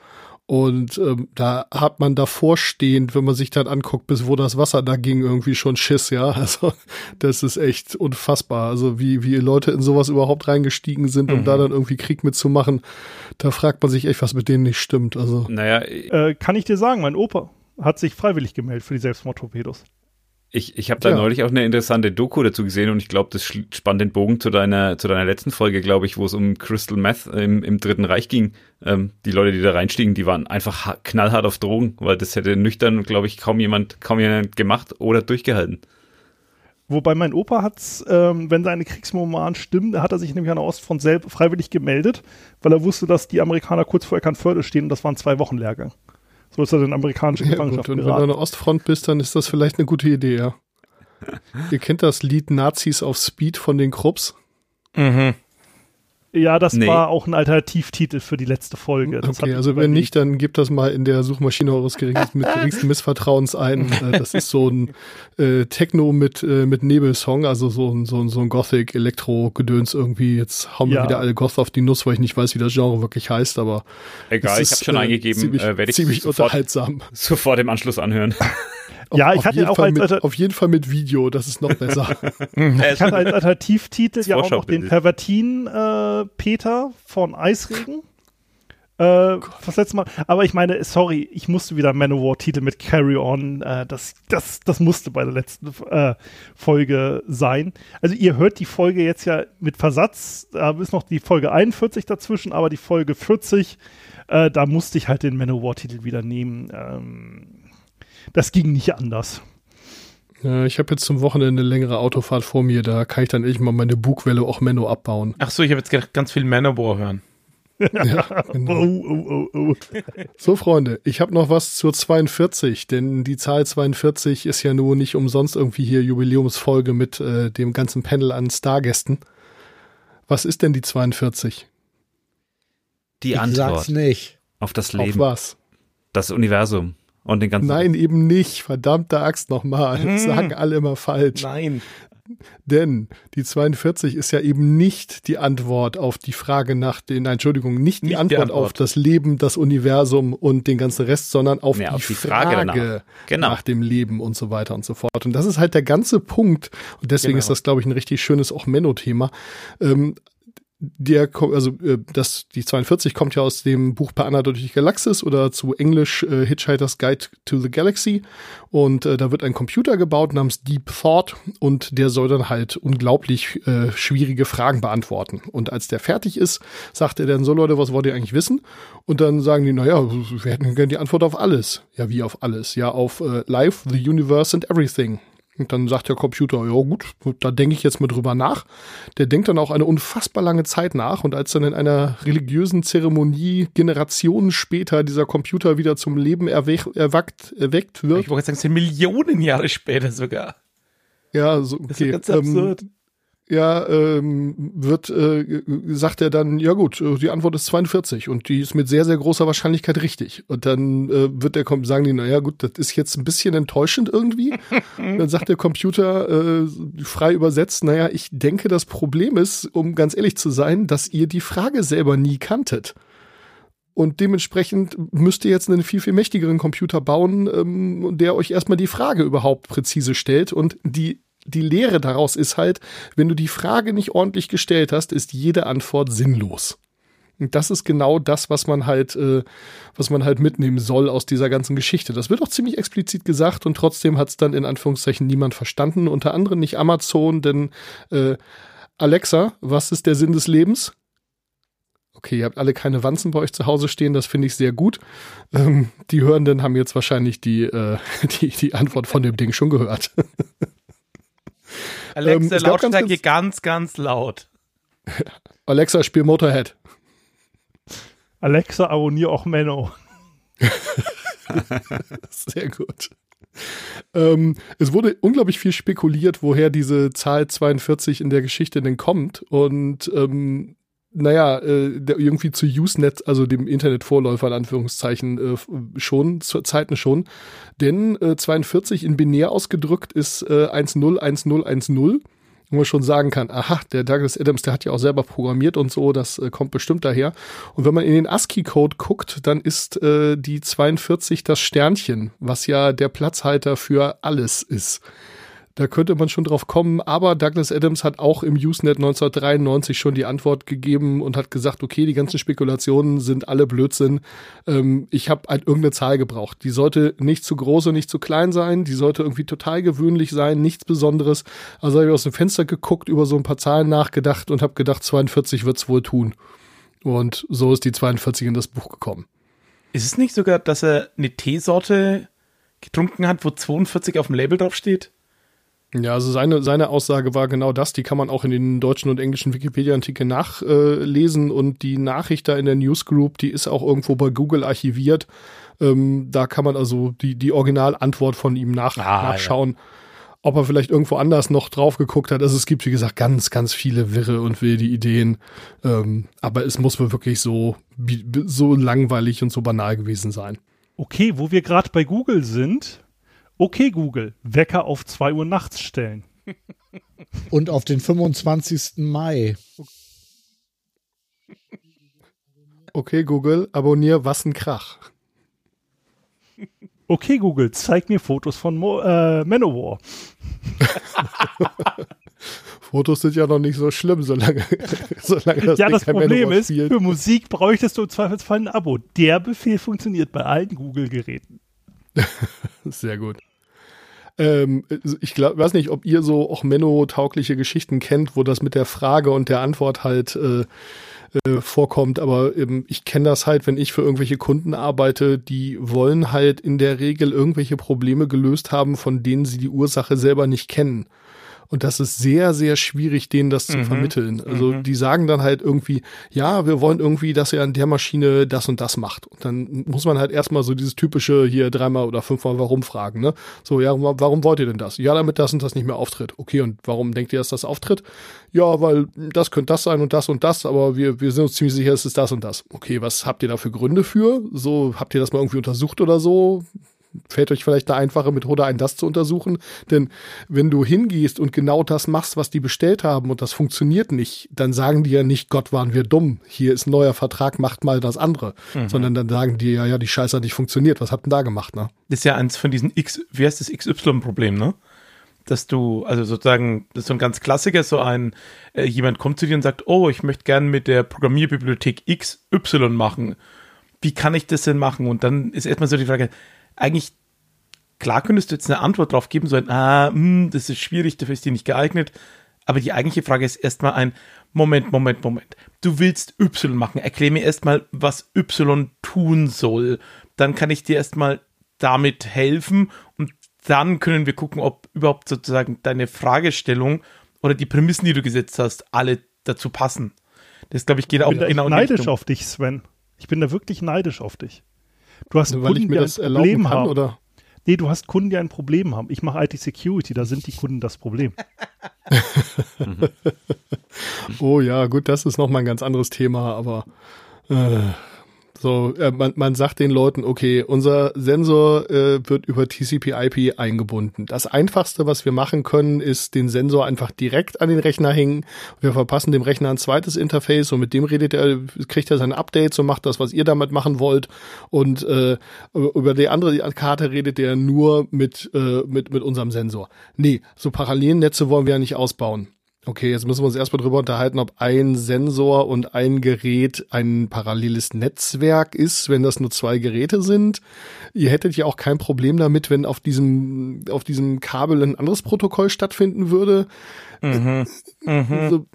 [SPEAKER 6] Und ähm, da hat man davor stehend, wenn man sich dann anguckt, bis wo das Wasser da ging, irgendwie schon Schiss, ja. Also das ist echt unfassbar. Also wie, wie Leute in sowas überhaupt reingestiegen sind, um da dann irgendwie Krieg mitzumachen, da fragt man sich echt, was mit denen nicht stimmt. Also
[SPEAKER 3] Naja,
[SPEAKER 2] Äh, kann ich dir sagen, mein Opa hat sich freiwillig gemeldet für die Selbstmordtorpedos.
[SPEAKER 3] Ich, ich habe da
[SPEAKER 6] Ja.
[SPEAKER 3] neulich auch eine interessante Doku dazu gesehen und ich glaube, das spannt den Bogen zu deiner, zu deiner letzten Folge, glaube ich, wo es um Crystal Meth im, im Dritten Reich ging. Ähm, die Leute, die da reinstiegen, die waren einfach ha- knallhart auf Drogen, weil das hätte nüchtern, glaube ich, kaum jemand, kaum jemand gemacht oder durchgehalten.
[SPEAKER 2] Wobei mein Opa hat's, ähm, wenn seine Kriegsmemoiren stimmen, hat er sich nämlich an der Ostfront selbst freiwillig gemeldet, weil er wusste, dass die Amerikaner kurz vor Eckernförde stehen und das war ein zwei Wochen Lehrgang. So ist er in amerikanische
[SPEAKER 6] ja,
[SPEAKER 2] Gefangenschaft
[SPEAKER 6] gut, und wenn du an
[SPEAKER 2] geraten.
[SPEAKER 6] der Ostfront bist, dann ist das vielleicht eine gute Idee, ja. Ihr kennt das Lied Nazis auf Speed von den Krupps?
[SPEAKER 4] Mhm.
[SPEAKER 2] Ja, das
[SPEAKER 3] Nee.
[SPEAKER 2] war auch ein Alternativtitel für die letzte Folge. Das
[SPEAKER 6] Okay, also wenn nicht, dann gebt das mal in der Suchmaschine eures geringsten, mit geringsten Missvertrauens ein. Äh, Das ist so ein äh, Techno mit, äh, mit Nebelsong, also so ein, so ein, so ein Gothic-Elektro-Gedöns irgendwie. Jetzt hauen wir
[SPEAKER 2] Ja.
[SPEAKER 6] wieder alle Goth auf die Nuss, weil ich nicht weiß, wie das Genre wirklich heißt, aber
[SPEAKER 3] Egal, ich habe schon
[SPEAKER 6] äh,
[SPEAKER 3] eingegeben,
[SPEAKER 6] ziemlich,
[SPEAKER 3] äh, werde ich
[SPEAKER 6] ziemlich
[SPEAKER 3] sofort,
[SPEAKER 6] unterhaltsam.
[SPEAKER 3] sofort im Anschluss anhören.
[SPEAKER 2] Ja, ich hatte auch
[SPEAKER 6] Fall
[SPEAKER 2] als
[SPEAKER 6] mit, auf jeden Fall mit Video, das ist noch besser.
[SPEAKER 2] Ich hatte als Alternativtitel ja auch noch den. Pervertin äh, Peter von Eisregen. Äh, das letzte Mal. Aber ich meine, sorry, ich musste wieder Manowar-Titel mit Carry On. Äh, das, das, das musste bei der letzten äh, Folge sein. Also ihr hört die Folge jetzt ja mit Versatz. Da ist noch die Folge 41 dazwischen, aber die Folge 40, äh, da musste ich halt den Manowar-Titel wieder nehmen. Ähm, das ging nicht anders.
[SPEAKER 6] Ich habe jetzt zum Wochenende eine längere Autofahrt vor mir, da kann ich dann echt mal meine Bugwelle auch Menno abbauen.
[SPEAKER 4] Ach so, ich habe jetzt gedacht, ganz viel Manowar hören.
[SPEAKER 6] Ja, genau.
[SPEAKER 2] Oh, oh, oh, oh.
[SPEAKER 6] So, Freunde, ich habe noch was zur 42, denn die Zahl 42 ist ja nur nicht umsonst irgendwie hier Jubiläumsfolge mit äh, dem ganzen Panel an Stargästen. Was ist denn die 42?
[SPEAKER 3] Die
[SPEAKER 5] Ich
[SPEAKER 3] Antwort
[SPEAKER 5] sag's nicht.
[SPEAKER 3] auf das
[SPEAKER 6] Auf
[SPEAKER 3] Leben,
[SPEAKER 6] was?
[SPEAKER 3] das Universum und den ganzen.
[SPEAKER 6] Nein, eben nicht. Verdammte Axt nochmal. Das sagen alle immer falsch.
[SPEAKER 4] Nein.
[SPEAKER 6] Denn die 42 ist ja eben nicht die Antwort auf die Frage nach den, nein, Entschuldigung, nicht die,
[SPEAKER 4] Nicht die
[SPEAKER 6] Antwort,
[SPEAKER 4] Antwort.
[SPEAKER 6] auf das Leben, das Universum und den ganzen Rest, sondern auf,
[SPEAKER 3] Ja,
[SPEAKER 6] die,
[SPEAKER 3] auf die
[SPEAKER 6] Frage,
[SPEAKER 3] Frage. Genau.
[SPEAKER 6] nach dem Leben und so weiter und so fort. Und das ist halt der ganze Punkt. Und deswegen
[SPEAKER 4] Genau.
[SPEAKER 6] ist das, glaube ich, ein richtig schönes auch Menno-Thema. Ähm, der, also äh, das, die 42 kommt ja aus dem Buch Per Anna durch die Galaxis oder zu Englisch äh, Hitchhiker's Guide to the Galaxy und äh, da wird ein Computer gebaut namens Deep Thought und der soll dann halt unglaublich äh, schwierige Fragen beantworten. Und als der fertig ist, sagt er dann so, Leute, was wollt ihr eigentlich wissen? Und dann sagen die, naja, wir hätten gerne die Antwort auf alles. Ja, wie auf alles? Ja, auf äh, Life, the Universe and Everything. Und dann sagt der Computer, ja gut, da denke ich jetzt mal drüber nach. Der denkt dann auch eine unfassbar lange Zeit nach. Und als dann in einer religiösen Zeremonie Generationen später dieser Computer wieder zum Leben erwech, erwackt, erweckt wird,
[SPEAKER 4] Ich wollte jetzt sagen, es sind Millionen Jahre später sogar.
[SPEAKER 6] ja, so,
[SPEAKER 4] Das
[SPEAKER 6] okay,
[SPEAKER 4] ist ganz
[SPEAKER 6] ähm,
[SPEAKER 4] absurd.
[SPEAKER 6] Ja, ähm, wird, äh, sagt er dann, ja gut, äh, die Antwort ist 42 und die ist mit sehr, sehr großer Wahrscheinlichkeit richtig. Und dann äh, wird der, sagen die, na ja gut, das ist jetzt ein bisschen enttäuschend irgendwie. dann sagt der Computer äh, frei übersetzt, naja, ich denke, das Problem ist, um ganz ehrlich zu sein, dass ihr die Frage selber nie kanntet. Und dementsprechend müsst ihr jetzt einen viel, viel mächtigeren Computer bauen, ähm, der euch erstmal die Frage überhaupt präzise stellt. Und die, die Lehre daraus ist halt, wenn du die Frage nicht ordentlich gestellt hast, ist jede Antwort sinnlos. Und das ist genau das, was man halt, äh, was man halt mitnehmen soll aus dieser ganzen Geschichte. Das wird auch ziemlich explizit gesagt und trotzdem hat es dann in Anführungszeichen niemand verstanden. Unter anderem nicht Amazon, denn äh, Alexa, was ist der Sinn des Lebens? Okay, ihr habt alle keine Wanzen bei euch zu Hause stehen, das finde ich sehr gut. Ähm, die Hörenden haben jetzt wahrscheinlich die, äh, die, die Antwort von dem Ding schon gehört.
[SPEAKER 4] Alexa,
[SPEAKER 6] ähm, gab ganz,
[SPEAKER 4] Lautstärke ganz, ganz laut.
[SPEAKER 6] Alexa, spiel Motorhead.
[SPEAKER 2] Alexa, abonniere auch Menno.
[SPEAKER 6] Sehr gut. Ähm, es wurde unglaublich viel spekuliert, woher diese Zahl 42 in der Geschichte denn kommt. Und ähm, naja, äh, irgendwie zu Usenet, also dem Internetvorläufer in Anführungszeichen, äh, schon, zu Zeiten schon. Denn äh, 42 in binär ausgedrückt ist äh, 101010 wo man schon sagen kann, aha, der Douglas Adams, der hat ja auch selber programmiert und so, das äh, kommt bestimmt daher. Und wenn man in den ASCII-Code guckt, dann ist äh, die 42 das Sternchen, was ja der Platzhalter für alles ist. Da könnte man schon drauf kommen, aber Douglas Adams hat auch im Usenet 1993 schon die Antwort gegeben und hat gesagt, okay, die ganzen Spekulationen sind alle Blödsinn. Ähm, ich habe halt irgendeine Zahl gebraucht. Die sollte nicht zu groß und nicht zu klein sein, die sollte irgendwie total gewöhnlich sein, nichts Besonderes. Also habe ich aus dem Fenster geguckt, über so ein paar Zahlen nachgedacht und habe gedacht, 42 wird's wohl tun. Und so ist die 42 in das Buch gekommen.
[SPEAKER 4] Ist es nicht sogar, dass er eine Teesorte getrunken hat, wo 42 auf dem Label draufsteht?
[SPEAKER 6] Ja, also seine, seine Aussage war genau das. Die kann man auch in den deutschen und englischen Wikipedia-Artikeln nachlesen. und die Nachricht da in der Newsgroup, die ist auch irgendwo bei Google archiviert. Ähm, da kann man also die, die Originalantwort von ihm nach,
[SPEAKER 4] Ah,
[SPEAKER 6] nachschauen. Ob er vielleicht irgendwo anders noch drauf geguckt hat. Also es gibt, wie gesagt, ganz, ganz viele wirre und wilde Ideen. Ähm, aber es muss wohl wirklich so, so langweilig und so banal gewesen sein.
[SPEAKER 2] Okay, wo wir gerade bei Google sind. Okay, Google, Wecker auf 2 Uhr nachts stellen.
[SPEAKER 5] Und auf den 25. Mai.
[SPEAKER 6] Okay, Google, abonnier was ein Krach.
[SPEAKER 2] Okay, Google, zeig mir Fotos von Mo äh, Manowar.
[SPEAKER 6] Fotos sind ja noch nicht so schlimm, solange, solange das
[SPEAKER 2] ja,
[SPEAKER 6] Ding
[SPEAKER 2] das
[SPEAKER 6] kein
[SPEAKER 2] Problem
[SPEAKER 6] Manowar
[SPEAKER 2] ist,
[SPEAKER 6] spielt.
[SPEAKER 2] für Musik bräuchtest du im Zweifelsfall ein Abo. Der Befehl funktioniert bei allen Google-Geräten.
[SPEAKER 6] Sehr gut. Ähm, ich glaub, weiß nicht, ob ihr so auch Menno-taugliche Geschichten kennt, wo das mit der Frage und der Antwort halt äh, äh, vorkommt, aber ähm, ich kenne das halt, wenn ich für irgendwelche Kunden arbeite, die wollen halt in der Regel irgendwelche Probleme gelöst haben, von denen sie die Ursache selber nicht kennen. Und das ist sehr, sehr schwierig, denen das zu
[SPEAKER 4] Mhm.
[SPEAKER 6] vermitteln. Also die sagen dann halt irgendwie, ja, wir wollen irgendwie, dass er an der Maschine das und das macht. Und dann muss man halt erstmal so dieses typische hier dreimal oder fünfmal warum fragen, ne? So, ja, wa- warum wollt ihr denn das? Ja, damit das und das nicht mehr auftritt. Okay, und warum denkt ihr, dass das auftritt? Ja, weil das könnte das sein und das und das, aber wir, wir sind uns ziemlich sicher, es ist das und das. Okay, was habt ihr da für Gründe für? So, habt ihr das mal irgendwie untersucht oder so? Fällt euch vielleicht eine einfache Methode ein, das zu untersuchen. Denn wenn du hingehst und genau das machst, was die bestellt haben und das funktioniert nicht, dann sagen die ja nicht, Gott, waren wir dumm. Hier ist ein neuer Vertrag, macht mal das andere. Sondern dann sagen die ja, ja, die Scheiße hat nicht funktioniert. Was habt denn da gemacht, ne?
[SPEAKER 4] Das ist ja eins von diesen X, wie heißt das XY-Problem, ne? Dass du, also sozusagen, das ist so ein ganz Klassiker, so ein, äh, jemand kommt zu dir und sagt, oh, ich möchte gern mit der Programmierbibliothek XY machen. Wie kann ich das denn machen? Und dann ist erstmal so die Frage, eigentlich, klar könntest du jetzt eine Antwort drauf geben, so ein, ah, hm, das ist schwierig, dafür ist die nicht geeignet. Aber die eigentliche Frage ist erstmal ein, Moment, Moment, Moment. Du willst Y machen. Erklär mir erstmal, was Y tun soll. Dann kann ich dir erstmal damit helfen und dann können wir gucken, ob überhaupt sozusagen deine Fragestellung oder die Prämissen, die du gesetzt hast, alle dazu passen. Das, glaube ich, geht auch
[SPEAKER 2] Ich bin da echt
[SPEAKER 4] genau in
[SPEAKER 2] neidisch auf dich, Sven. Ich bin da wirklich neidisch auf dich. Du hast
[SPEAKER 6] Also, weil ich
[SPEAKER 2] Kunden,
[SPEAKER 6] mir
[SPEAKER 2] die
[SPEAKER 6] das
[SPEAKER 2] ein
[SPEAKER 6] erlauben
[SPEAKER 2] Problem
[SPEAKER 6] kann,
[SPEAKER 2] haben.
[SPEAKER 6] oder?
[SPEAKER 2] Nee, du hast Kunden, die ein Problem haben. Ich mache IT-Security, da sind die Kunden das Problem.
[SPEAKER 6] Oh ja, gut, das ist nochmal ein ganz anderes Thema, aber äh, so, äh, man, man sagt den Leuten, okay, unser Sensor äh, wird über TCP/IP eingebunden. Das einfachste, was wir machen können, ist den Sensor einfach direkt an den Rechner hängen. Wir verpassen dem Rechner ein zweites Interface und mit dem redet er, kriegt er seine Updates und macht das, was ihr damit machen wollt. Und äh, über die andere Karte redet er nur mit äh, mit mit unserem Sensor. Nee, so Parallelnetze wollen wir ja nicht ausbauen. Okay, jetzt müssen wir uns erstmal drüber unterhalten, ob ein Sensor und ein Gerät ein paralleles Netzwerk ist, wenn das nur zwei Geräte sind. Ihr hättet ja auch kein Problem damit, wenn auf diesem, auf diesem Kabel ein anderes Protokoll stattfinden würde.
[SPEAKER 4] Mhm.
[SPEAKER 6] Also,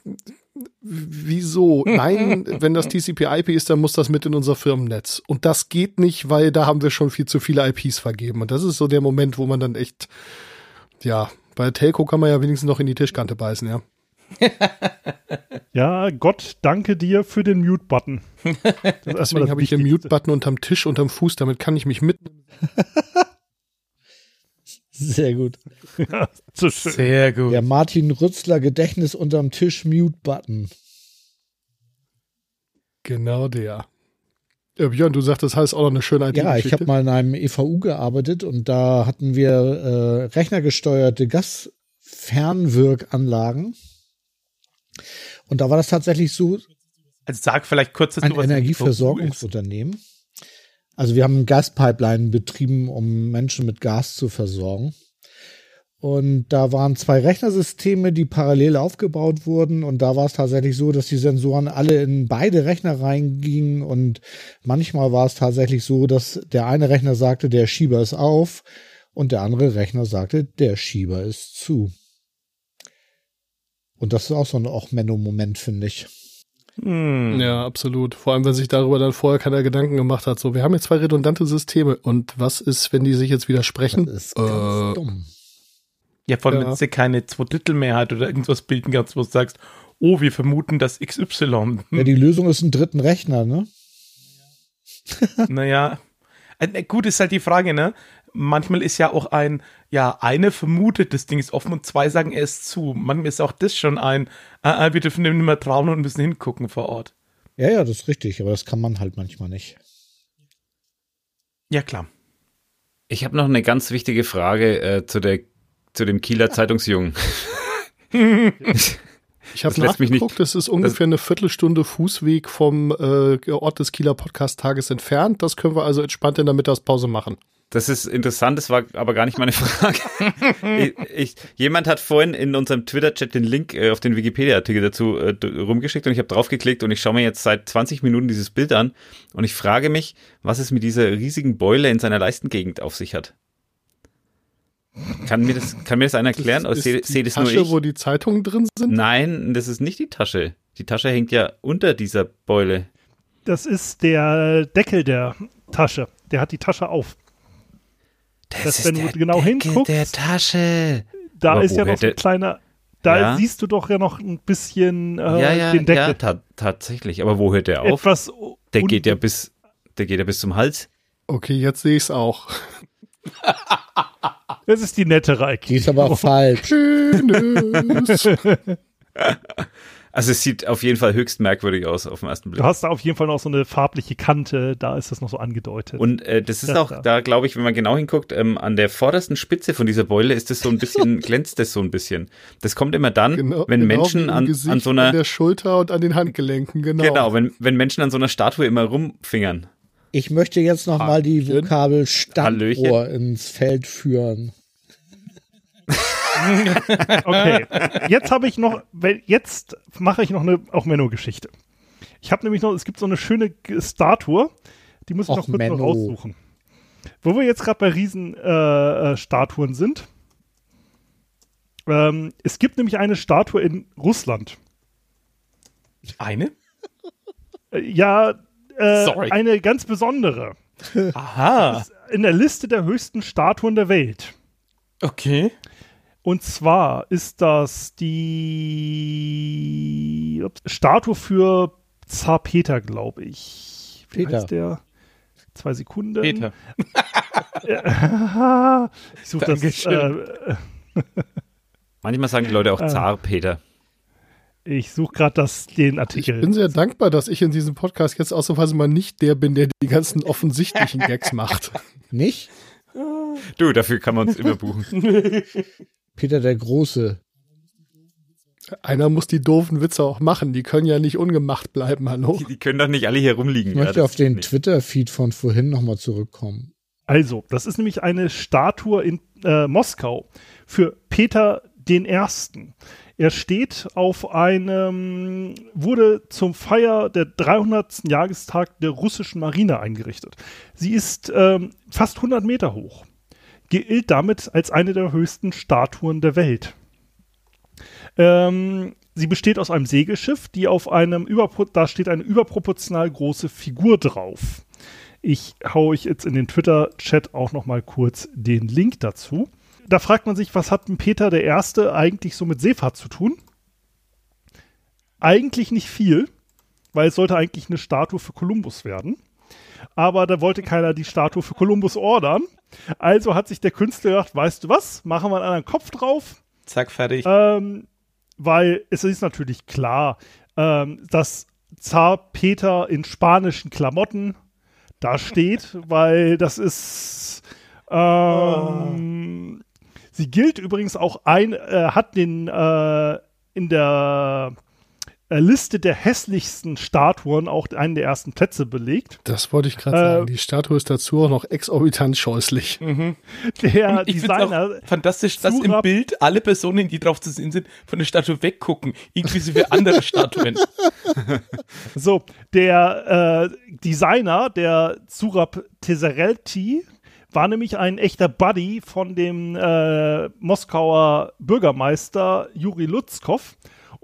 [SPEAKER 6] wieso? Nein, wenn das TCP/IP ist, dann muss das mit in unser Firmennetz. Und das geht nicht, weil da haben wir schon viel zu viele IPs vergeben. Und das ist so der Moment, wo man dann echt, ja, bei Telco kann man ja wenigstens noch in die Tischkante beißen, ja.
[SPEAKER 2] Ja, Gott, danke dir für den Mute-Button.
[SPEAKER 6] Deswegen habe ich den. Mute-Button unterm Tisch, unterm Fuß, damit kann ich mich mit.
[SPEAKER 5] Sehr gut.
[SPEAKER 2] So schön.
[SPEAKER 4] Sehr gut.
[SPEAKER 5] Der Martin Rützler Gedächtnis unterm Tisch Mute-Button.
[SPEAKER 6] Genau der. Ja, Björn, du sagst, das heißt auch noch eine schöne
[SPEAKER 5] Ja, ich habe mal in einem EVU gearbeitet und da hatten wir äh, rechnergesteuerte Gasfernwirkanlagen. Und da war das tatsächlich so,
[SPEAKER 4] Also sag vielleicht kurz dazu,
[SPEAKER 5] ein. Energieversorgungsunternehmen. Also wir haben Gaspipeline betrieben, um Menschen mit Gas zu versorgen. Und da waren zwei Rechnersysteme, die parallel aufgebaut wurden. Und da war es tatsächlich so, dass die Sensoren alle in beide Rechner reingingen. Und manchmal war es tatsächlich so, dass der eine Rechner sagte, der Schieber ist auf. Und der andere Rechner sagte, der Schieber ist zu. Und das ist auch so ein Ochmenno-Moment, finde ich.
[SPEAKER 4] Hm.
[SPEAKER 6] Ja, absolut. Vor allem, wenn sich darüber dann vorher keiner Gedanken gemacht hat. So, wir haben jetzt zwei redundante Systeme. Und was ist, wenn die sich jetzt widersprechen?
[SPEAKER 5] Das ist ganz
[SPEAKER 6] Äh,
[SPEAKER 5] dumm.
[SPEAKER 4] Ja, vor allem,
[SPEAKER 6] Ja.
[SPEAKER 4] wenn du keine Zweidrittelmehrheit oder irgendwas bilden kannst, wo du sagst, oh, wir vermuten das XY.
[SPEAKER 5] Ja, die Lösung ist ein dritten Rechner, ne?
[SPEAKER 4] Naja, äh, gut ist halt die Frage, ne? Manchmal ist ja auch ein, ja, eine vermutet, das Ding ist offen und zwei sagen er ist zu. Manchmal ist auch das schon ein, äh, wir dürfen dem nicht mehr trauen und müssen hingucken vor Ort.
[SPEAKER 5] Ja, ja, das ist richtig, aber das kann man halt manchmal nicht.
[SPEAKER 4] Ja, klar.
[SPEAKER 3] Ich habe noch eine ganz wichtige Frage äh, zu, der, zu dem Kieler Zeitungsjungen.
[SPEAKER 6] Ich habe nachgeguckt, es ist ungefähr eine Viertelstunde Fußweg vom äh, Ort des Kieler Podcast-Tages entfernt. Das können wir also entspannt in der Mittagspause machen.
[SPEAKER 3] Das ist interessant, das war aber gar nicht meine Frage. ich, ich, jemand hat vorhin in unserem Twitter-Chat den Link äh, auf den Wikipedia-Artikel dazu äh, rumgeschickt und ich habe draufgeklickt und ich schaue mir jetzt seit 20 Minuten dieses Bild an und ich frage mich, was es mit dieser riesigen Beule in seiner Leistengegend auf sich hat. Kann mir das, kann mir das einer erklären?
[SPEAKER 6] Das
[SPEAKER 3] Sehe
[SPEAKER 6] ist
[SPEAKER 3] seh
[SPEAKER 6] die
[SPEAKER 3] das nur
[SPEAKER 6] Tasche,
[SPEAKER 3] ich?
[SPEAKER 6] wo die Zeitungen drin sind?
[SPEAKER 3] Nein, das ist nicht die Tasche. Die Tasche hängt ja unter dieser Beule.
[SPEAKER 2] Das ist der Deckel der Tasche. Der hat die Tasche auf. Das, wenn du genau hinguckst,
[SPEAKER 3] der Tasche.
[SPEAKER 2] da
[SPEAKER 3] Aber
[SPEAKER 2] ist ja noch so ein kleiner. Da
[SPEAKER 3] Ja.
[SPEAKER 2] siehst du doch ja noch ein bisschen äh,
[SPEAKER 3] ja, ja,
[SPEAKER 2] den Deckel.
[SPEAKER 3] ja, ta tatsächlich. Aber wo hört der auf?
[SPEAKER 2] Etwas
[SPEAKER 3] Der geht ja bis, der geht ja bis zum Hals.
[SPEAKER 6] Okay, jetzt sehe ich es auch.
[SPEAKER 2] Das ist die nettere
[SPEAKER 5] Die ist aber falsch.
[SPEAKER 3] Also es sieht auf jeden Fall höchst merkwürdig aus auf den ersten Blick.
[SPEAKER 2] Du hast da auf jeden Fall noch so eine farbliche Kante, da ist das noch so angedeutet.
[SPEAKER 3] Und äh, das ist
[SPEAKER 2] Das
[SPEAKER 3] auch,
[SPEAKER 2] da.
[SPEAKER 3] da glaube ich, wenn man genau hinguckt, ähm, an der vordersten Spitze von dieser Beule ist es so ein bisschen, glänzt es so ein bisschen. Das kommt immer dann,
[SPEAKER 6] Genau,
[SPEAKER 3] wenn
[SPEAKER 6] genau
[SPEAKER 3] Menschen an,
[SPEAKER 6] Gesicht,
[SPEAKER 3] an so
[SPEAKER 6] an
[SPEAKER 3] einer,
[SPEAKER 6] der Schulter und an den Handgelenken, genau.
[SPEAKER 3] genau, wenn, wenn Menschen an so einer Statue immer rumfingern.
[SPEAKER 5] Ich möchte jetzt noch mal die. Vokabel
[SPEAKER 3] Hallöchen.
[SPEAKER 5] ins Feld führen.
[SPEAKER 2] Okay, jetzt habe ich noch, weil jetzt mache ich noch eine auch Menno-Geschichte. Ich habe nämlich noch, es gibt so eine schöne Statue, die muss ich
[SPEAKER 5] Och,
[SPEAKER 2] noch kurz mal raussuchen. Wo wir jetzt gerade bei Riesenstatuen äh, Statuen sind. Ähm, es gibt nämlich eine Statue in Russland.
[SPEAKER 4] Eine?
[SPEAKER 2] Äh, ja, äh,
[SPEAKER 4] Sorry.
[SPEAKER 2] eine ganz besondere.
[SPEAKER 4] Aha.
[SPEAKER 2] In der Liste der höchsten Statuen der Welt.
[SPEAKER 4] Okay.
[SPEAKER 2] Und zwar ist das die ups, Statue für Zar Peter, glaube ich. Wie
[SPEAKER 5] Peter.
[SPEAKER 2] heißt der? Zwei Sekunden.
[SPEAKER 4] Peter.
[SPEAKER 2] ich suche das. Äh,
[SPEAKER 3] Manchmal sagen die Leute auch
[SPEAKER 2] Äh.
[SPEAKER 3] Zar Peter.
[SPEAKER 2] ich suche gerade das den
[SPEAKER 6] Ich
[SPEAKER 2] Artikel.
[SPEAKER 6] bin sehr dankbar, dass ich in diesem Podcast jetzt ausnahmsweise mal nicht der bin, der die ganzen offensichtlichen Gags macht.
[SPEAKER 5] Nicht?
[SPEAKER 3] Du, dafür kann man uns immer buchen.
[SPEAKER 5] Peter der Große.
[SPEAKER 6] Einer muss die doofen Witze auch machen. Die können ja nicht ungemacht bleiben, hallo?
[SPEAKER 3] Die, die können doch nicht alle hier rumliegen.
[SPEAKER 5] Ich
[SPEAKER 3] ja,
[SPEAKER 5] möchte
[SPEAKER 3] das
[SPEAKER 5] auf den. Twitter-Feed von vorhin noch mal zurückkommen.
[SPEAKER 2] Also, das ist nämlich eine Statue in äh, Moskau für Peter den Ersten. Er steht auf einem, wurde zum Feier der 300. Jahrestag der russischen Marine eingerichtet. Sie ist ähm, fast 100 Meter hoch, gilt damit als eine der höchsten Statuen der Welt. Ähm, sie besteht aus einem Segelschiff, die auf einem überpro da steht eine überproportional große Figur drauf. Ich hau euch jetzt in den Twitter-Chat auch noch mal kurz den Link dazu. Da fragt man sich, was hat denn Peter der Erste eigentlich so mit Seefahrt zu tun? Eigentlich nicht viel, weil es sollte eigentlich eine Statue für Kolumbus werden. Aber da wollte keiner die Statue für Kolumbus ordern. Also hat sich der Künstler gedacht, weißt du was, machen wir einen anderen Kopf drauf.
[SPEAKER 4] Zack, fertig.
[SPEAKER 2] Ähm, weil es ist natürlich klar, ähm, dass Zar Peter in spanischen Klamotten da steht, weil das ist. Ähm, Sie gilt übrigens auch ein, äh, hat den äh, in der Liste der hässlichsten Statuen auch einen der ersten Plätze belegt.
[SPEAKER 6] Das wollte ich gerade
[SPEAKER 2] Äh,
[SPEAKER 6] sagen. Die Statue ist dazu auch noch exorbitant scheußlich.
[SPEAKER 2] Der
[SPEAKER 4] ich finde es
[SPEAKER 2] Designer,
[SPEAKER 4] auch fantastisch, dass im Bild alle Personen, die drauf zu sehen sind, von der Statue weggucken, inklusive andere Statuen.
[SPEAKER 2] So, der äh, Designer, der Zurab Tesarelti, war nämlich ein echter Buddy von dem äh, Moskauer Bürgermeister Juri Lutzkow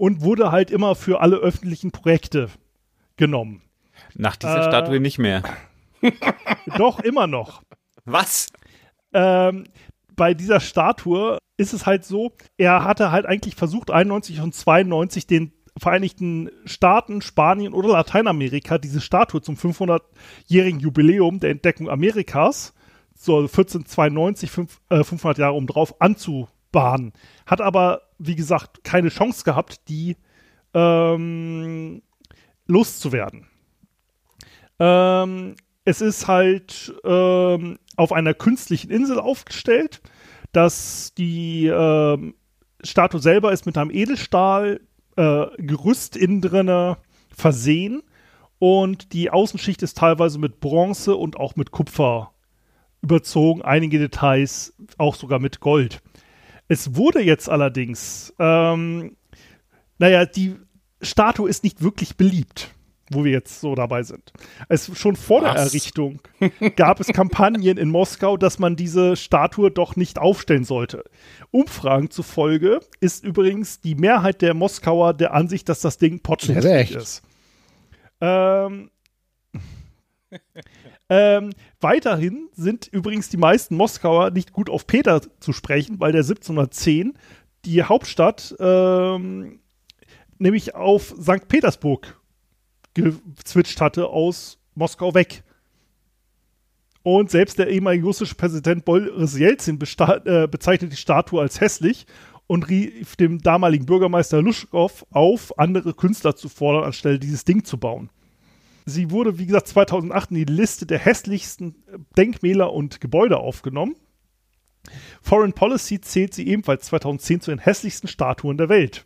[SPEAKER 2] und wurde halt immer für alle öffentlichen Projekte genommen.
[SPEAKER 3] Nach dieser
[SPEAKER 2] Äh.
[SPEAKER 3] Statue nicht mehr.
[SPEAKER 2] Doch, immer noch.
[SPEAKER 3] Was?
[SPEAKER 2] ähm, bei dieser Statue ist es halt so, er hatte halt eigentlich versucht, 91 und 92 den Vereinigten Staaten, Spanien oder Lateinamerika diese Statue zum 500-jährigen Jubiläum der Entdeckung Amerikas, so 1492, fünf, äh, 500 Jahre um drauf, anzubahnen. Hat aber, wie gesagt, keine Chance gehabt, die ähm, loszuwerden. Ähm, es ist halt ähm, auf einer künstlichen Insel aufgestellt, dass die ähm, Statue selber ist mit einem Edelstahl äh, innen drinne versehen und die Außenschicht ist teilweise mit Bronze und auch mit Kupfer überzogen, einige Details auch sogar mit Gold. Es wurde jetzt allerdings, ähm, naja, die Statue ist nicht wirklich beliebt, wo wir jetzt so dabei sind. Es schon vor der
[SPEAKER 4] Was?
[SPEAKER 2] Errichtung gab es Kampagnen in Moskau, dass man diese Statue doch nicht aufstellen sollte. Umfragen zufolge ist übrigens die Mehrheit der Moskauer der Ansicht, dass das Ding pottenhässlich
[SPEAKER 5] Recht.
[SPEAKER 2] ist. Ähm, ähm, weiterhin sind übrigens die meisten Moskauer nicht gut auf Peter zu sprechen, weil der 1710 die Hauptstadt ähm, nämlich auf St. Petersburg gezwitscht hatte aus Moskau weg. Und selbst der ehemalige russische Präsident Boris Jelzin äh, bezeichnet die Statue als hässlich und rief dem damaligen Bürgermeister Luschkow auf, andere Künstler zu fordern, anstelle dieses Ding zu bauen. Sie wurde, wie gesagt, 2008 in die Liste der hässlichsten Denkmäler und Gebäude aufgenommen. Foreign Policy zählt sie ebenfalls 2010 zu den hässlichsten Statuen der Welt.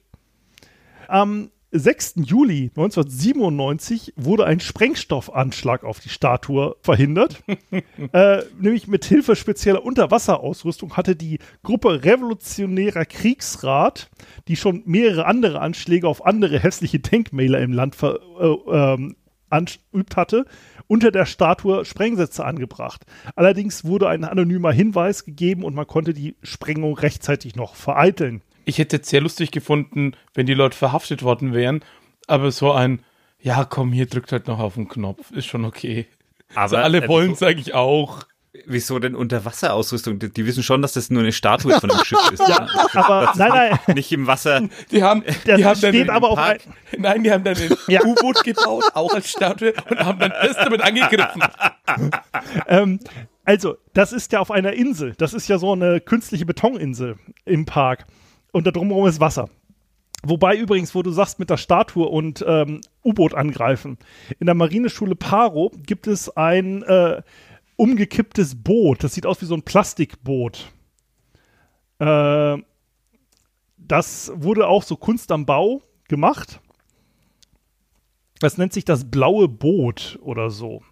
[SPEAKER 2] Am 6. Juli 1997 wurde ein Sprengstoffanschlag auf die Statue verhindert. äh, nämlich mit Hilfe spezieller Unterwasserausrüstung hatte die Gruppe Revolutionärer Kriegsrat, die schon mehrere andere Anschläge auf andere hässliche Denkmäler im Land ver, äh, ähm, anübt hatte, unter der Statue Sprengsätze angebracht. Allerdings wurde ein anonymer Hinweis gegeben und man konnte die Sprengung rechtzeitig noch vereiteln.
[SPEAKER 4] Ich hätte es sehr lustig gefunden, wenn die Leute verhaftet worden wären, aber so ein, ja komm, hier drückt halt noch auf den Knopf, ist schon okay.
[SPEAKER 3] Aber
[SPEAKER 4] Also alle wollen es eigentlich auch.
[SPEAKER 3] Wieso denn Unterwasserausrüstung? Die, die wissen schon, dass das nur eine Statue von einem Schiff ist. Ja,
[SPEAKER 2] Aber nein, nein,
[SPEAKER 3] Nicht im Wasser.
[SPEAKER 4] Die haben, die haben dann
[SPEAKER 2] steht aber auf ein,
[SPEAKER 4] Park, Nein, die haben dann ein
[SPEAKER 2] Ja.
[SPEAKER 4] U-Boot gebaut, auch als Statue, und haben dann das damit angegriffen.
[SPEAKER 2] ähm, also, das ist ja auf einer Insel. Das ist ja so eine künstliche Betoninsel im Park. Und da drumherum ist Wasser. Wobei übrigens, wo du sagst, mit der Statue und ähm, U-Boot angreifen. In der Marineschule Paro gibt es ein äh, umgekipptes Boot. Das sieht aus wie so ein Plastikboot. Äh, das wurde auch so Kunst am Bau gemacht. Das nennt sich das blaue Boot oder so.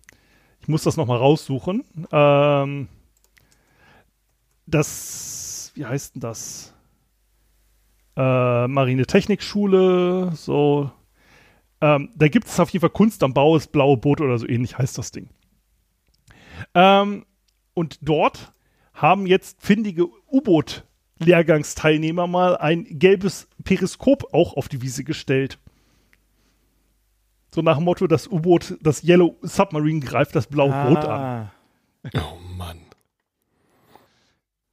[SPEAKER 2] Ich muss das nochmal raussuchen. Ähm, das, wie heißt denn das? Äh, Marinetechnikschule, so. Ähm, da gibt es auf jeden Fall Kunst am Bau, das blaue Boot oder so ähnlich heißt das Ding. Ähm, und dort haben jetzt findige U-Boot-Lehrgangsteilnehmer mal ein gelbes Periskop auch auf die Wiese gestellt. So nach dem Motto, das U-Boot, das Yellow Submarine greift das blaue Boot an.
[SPEAKER 6] Oh Mann.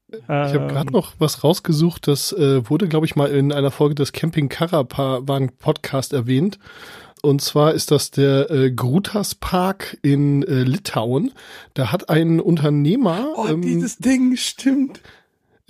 [SPEAKER 2] Ich
[SPEAKER 6] Ich habe gerade noch was rausgesucht, das äh, wurde, glaube ich, mal in einer Folge des Camping Caravan Podcast erwähnt. Und zwar ist das der äh, Grutas Park in äh, Litauen. Da hat ein Unternehmer
[SPEAKER 4] Oh,
[SPEAKER 6] ähm,
[SPEAKER 4] dieses Ding, stimmt.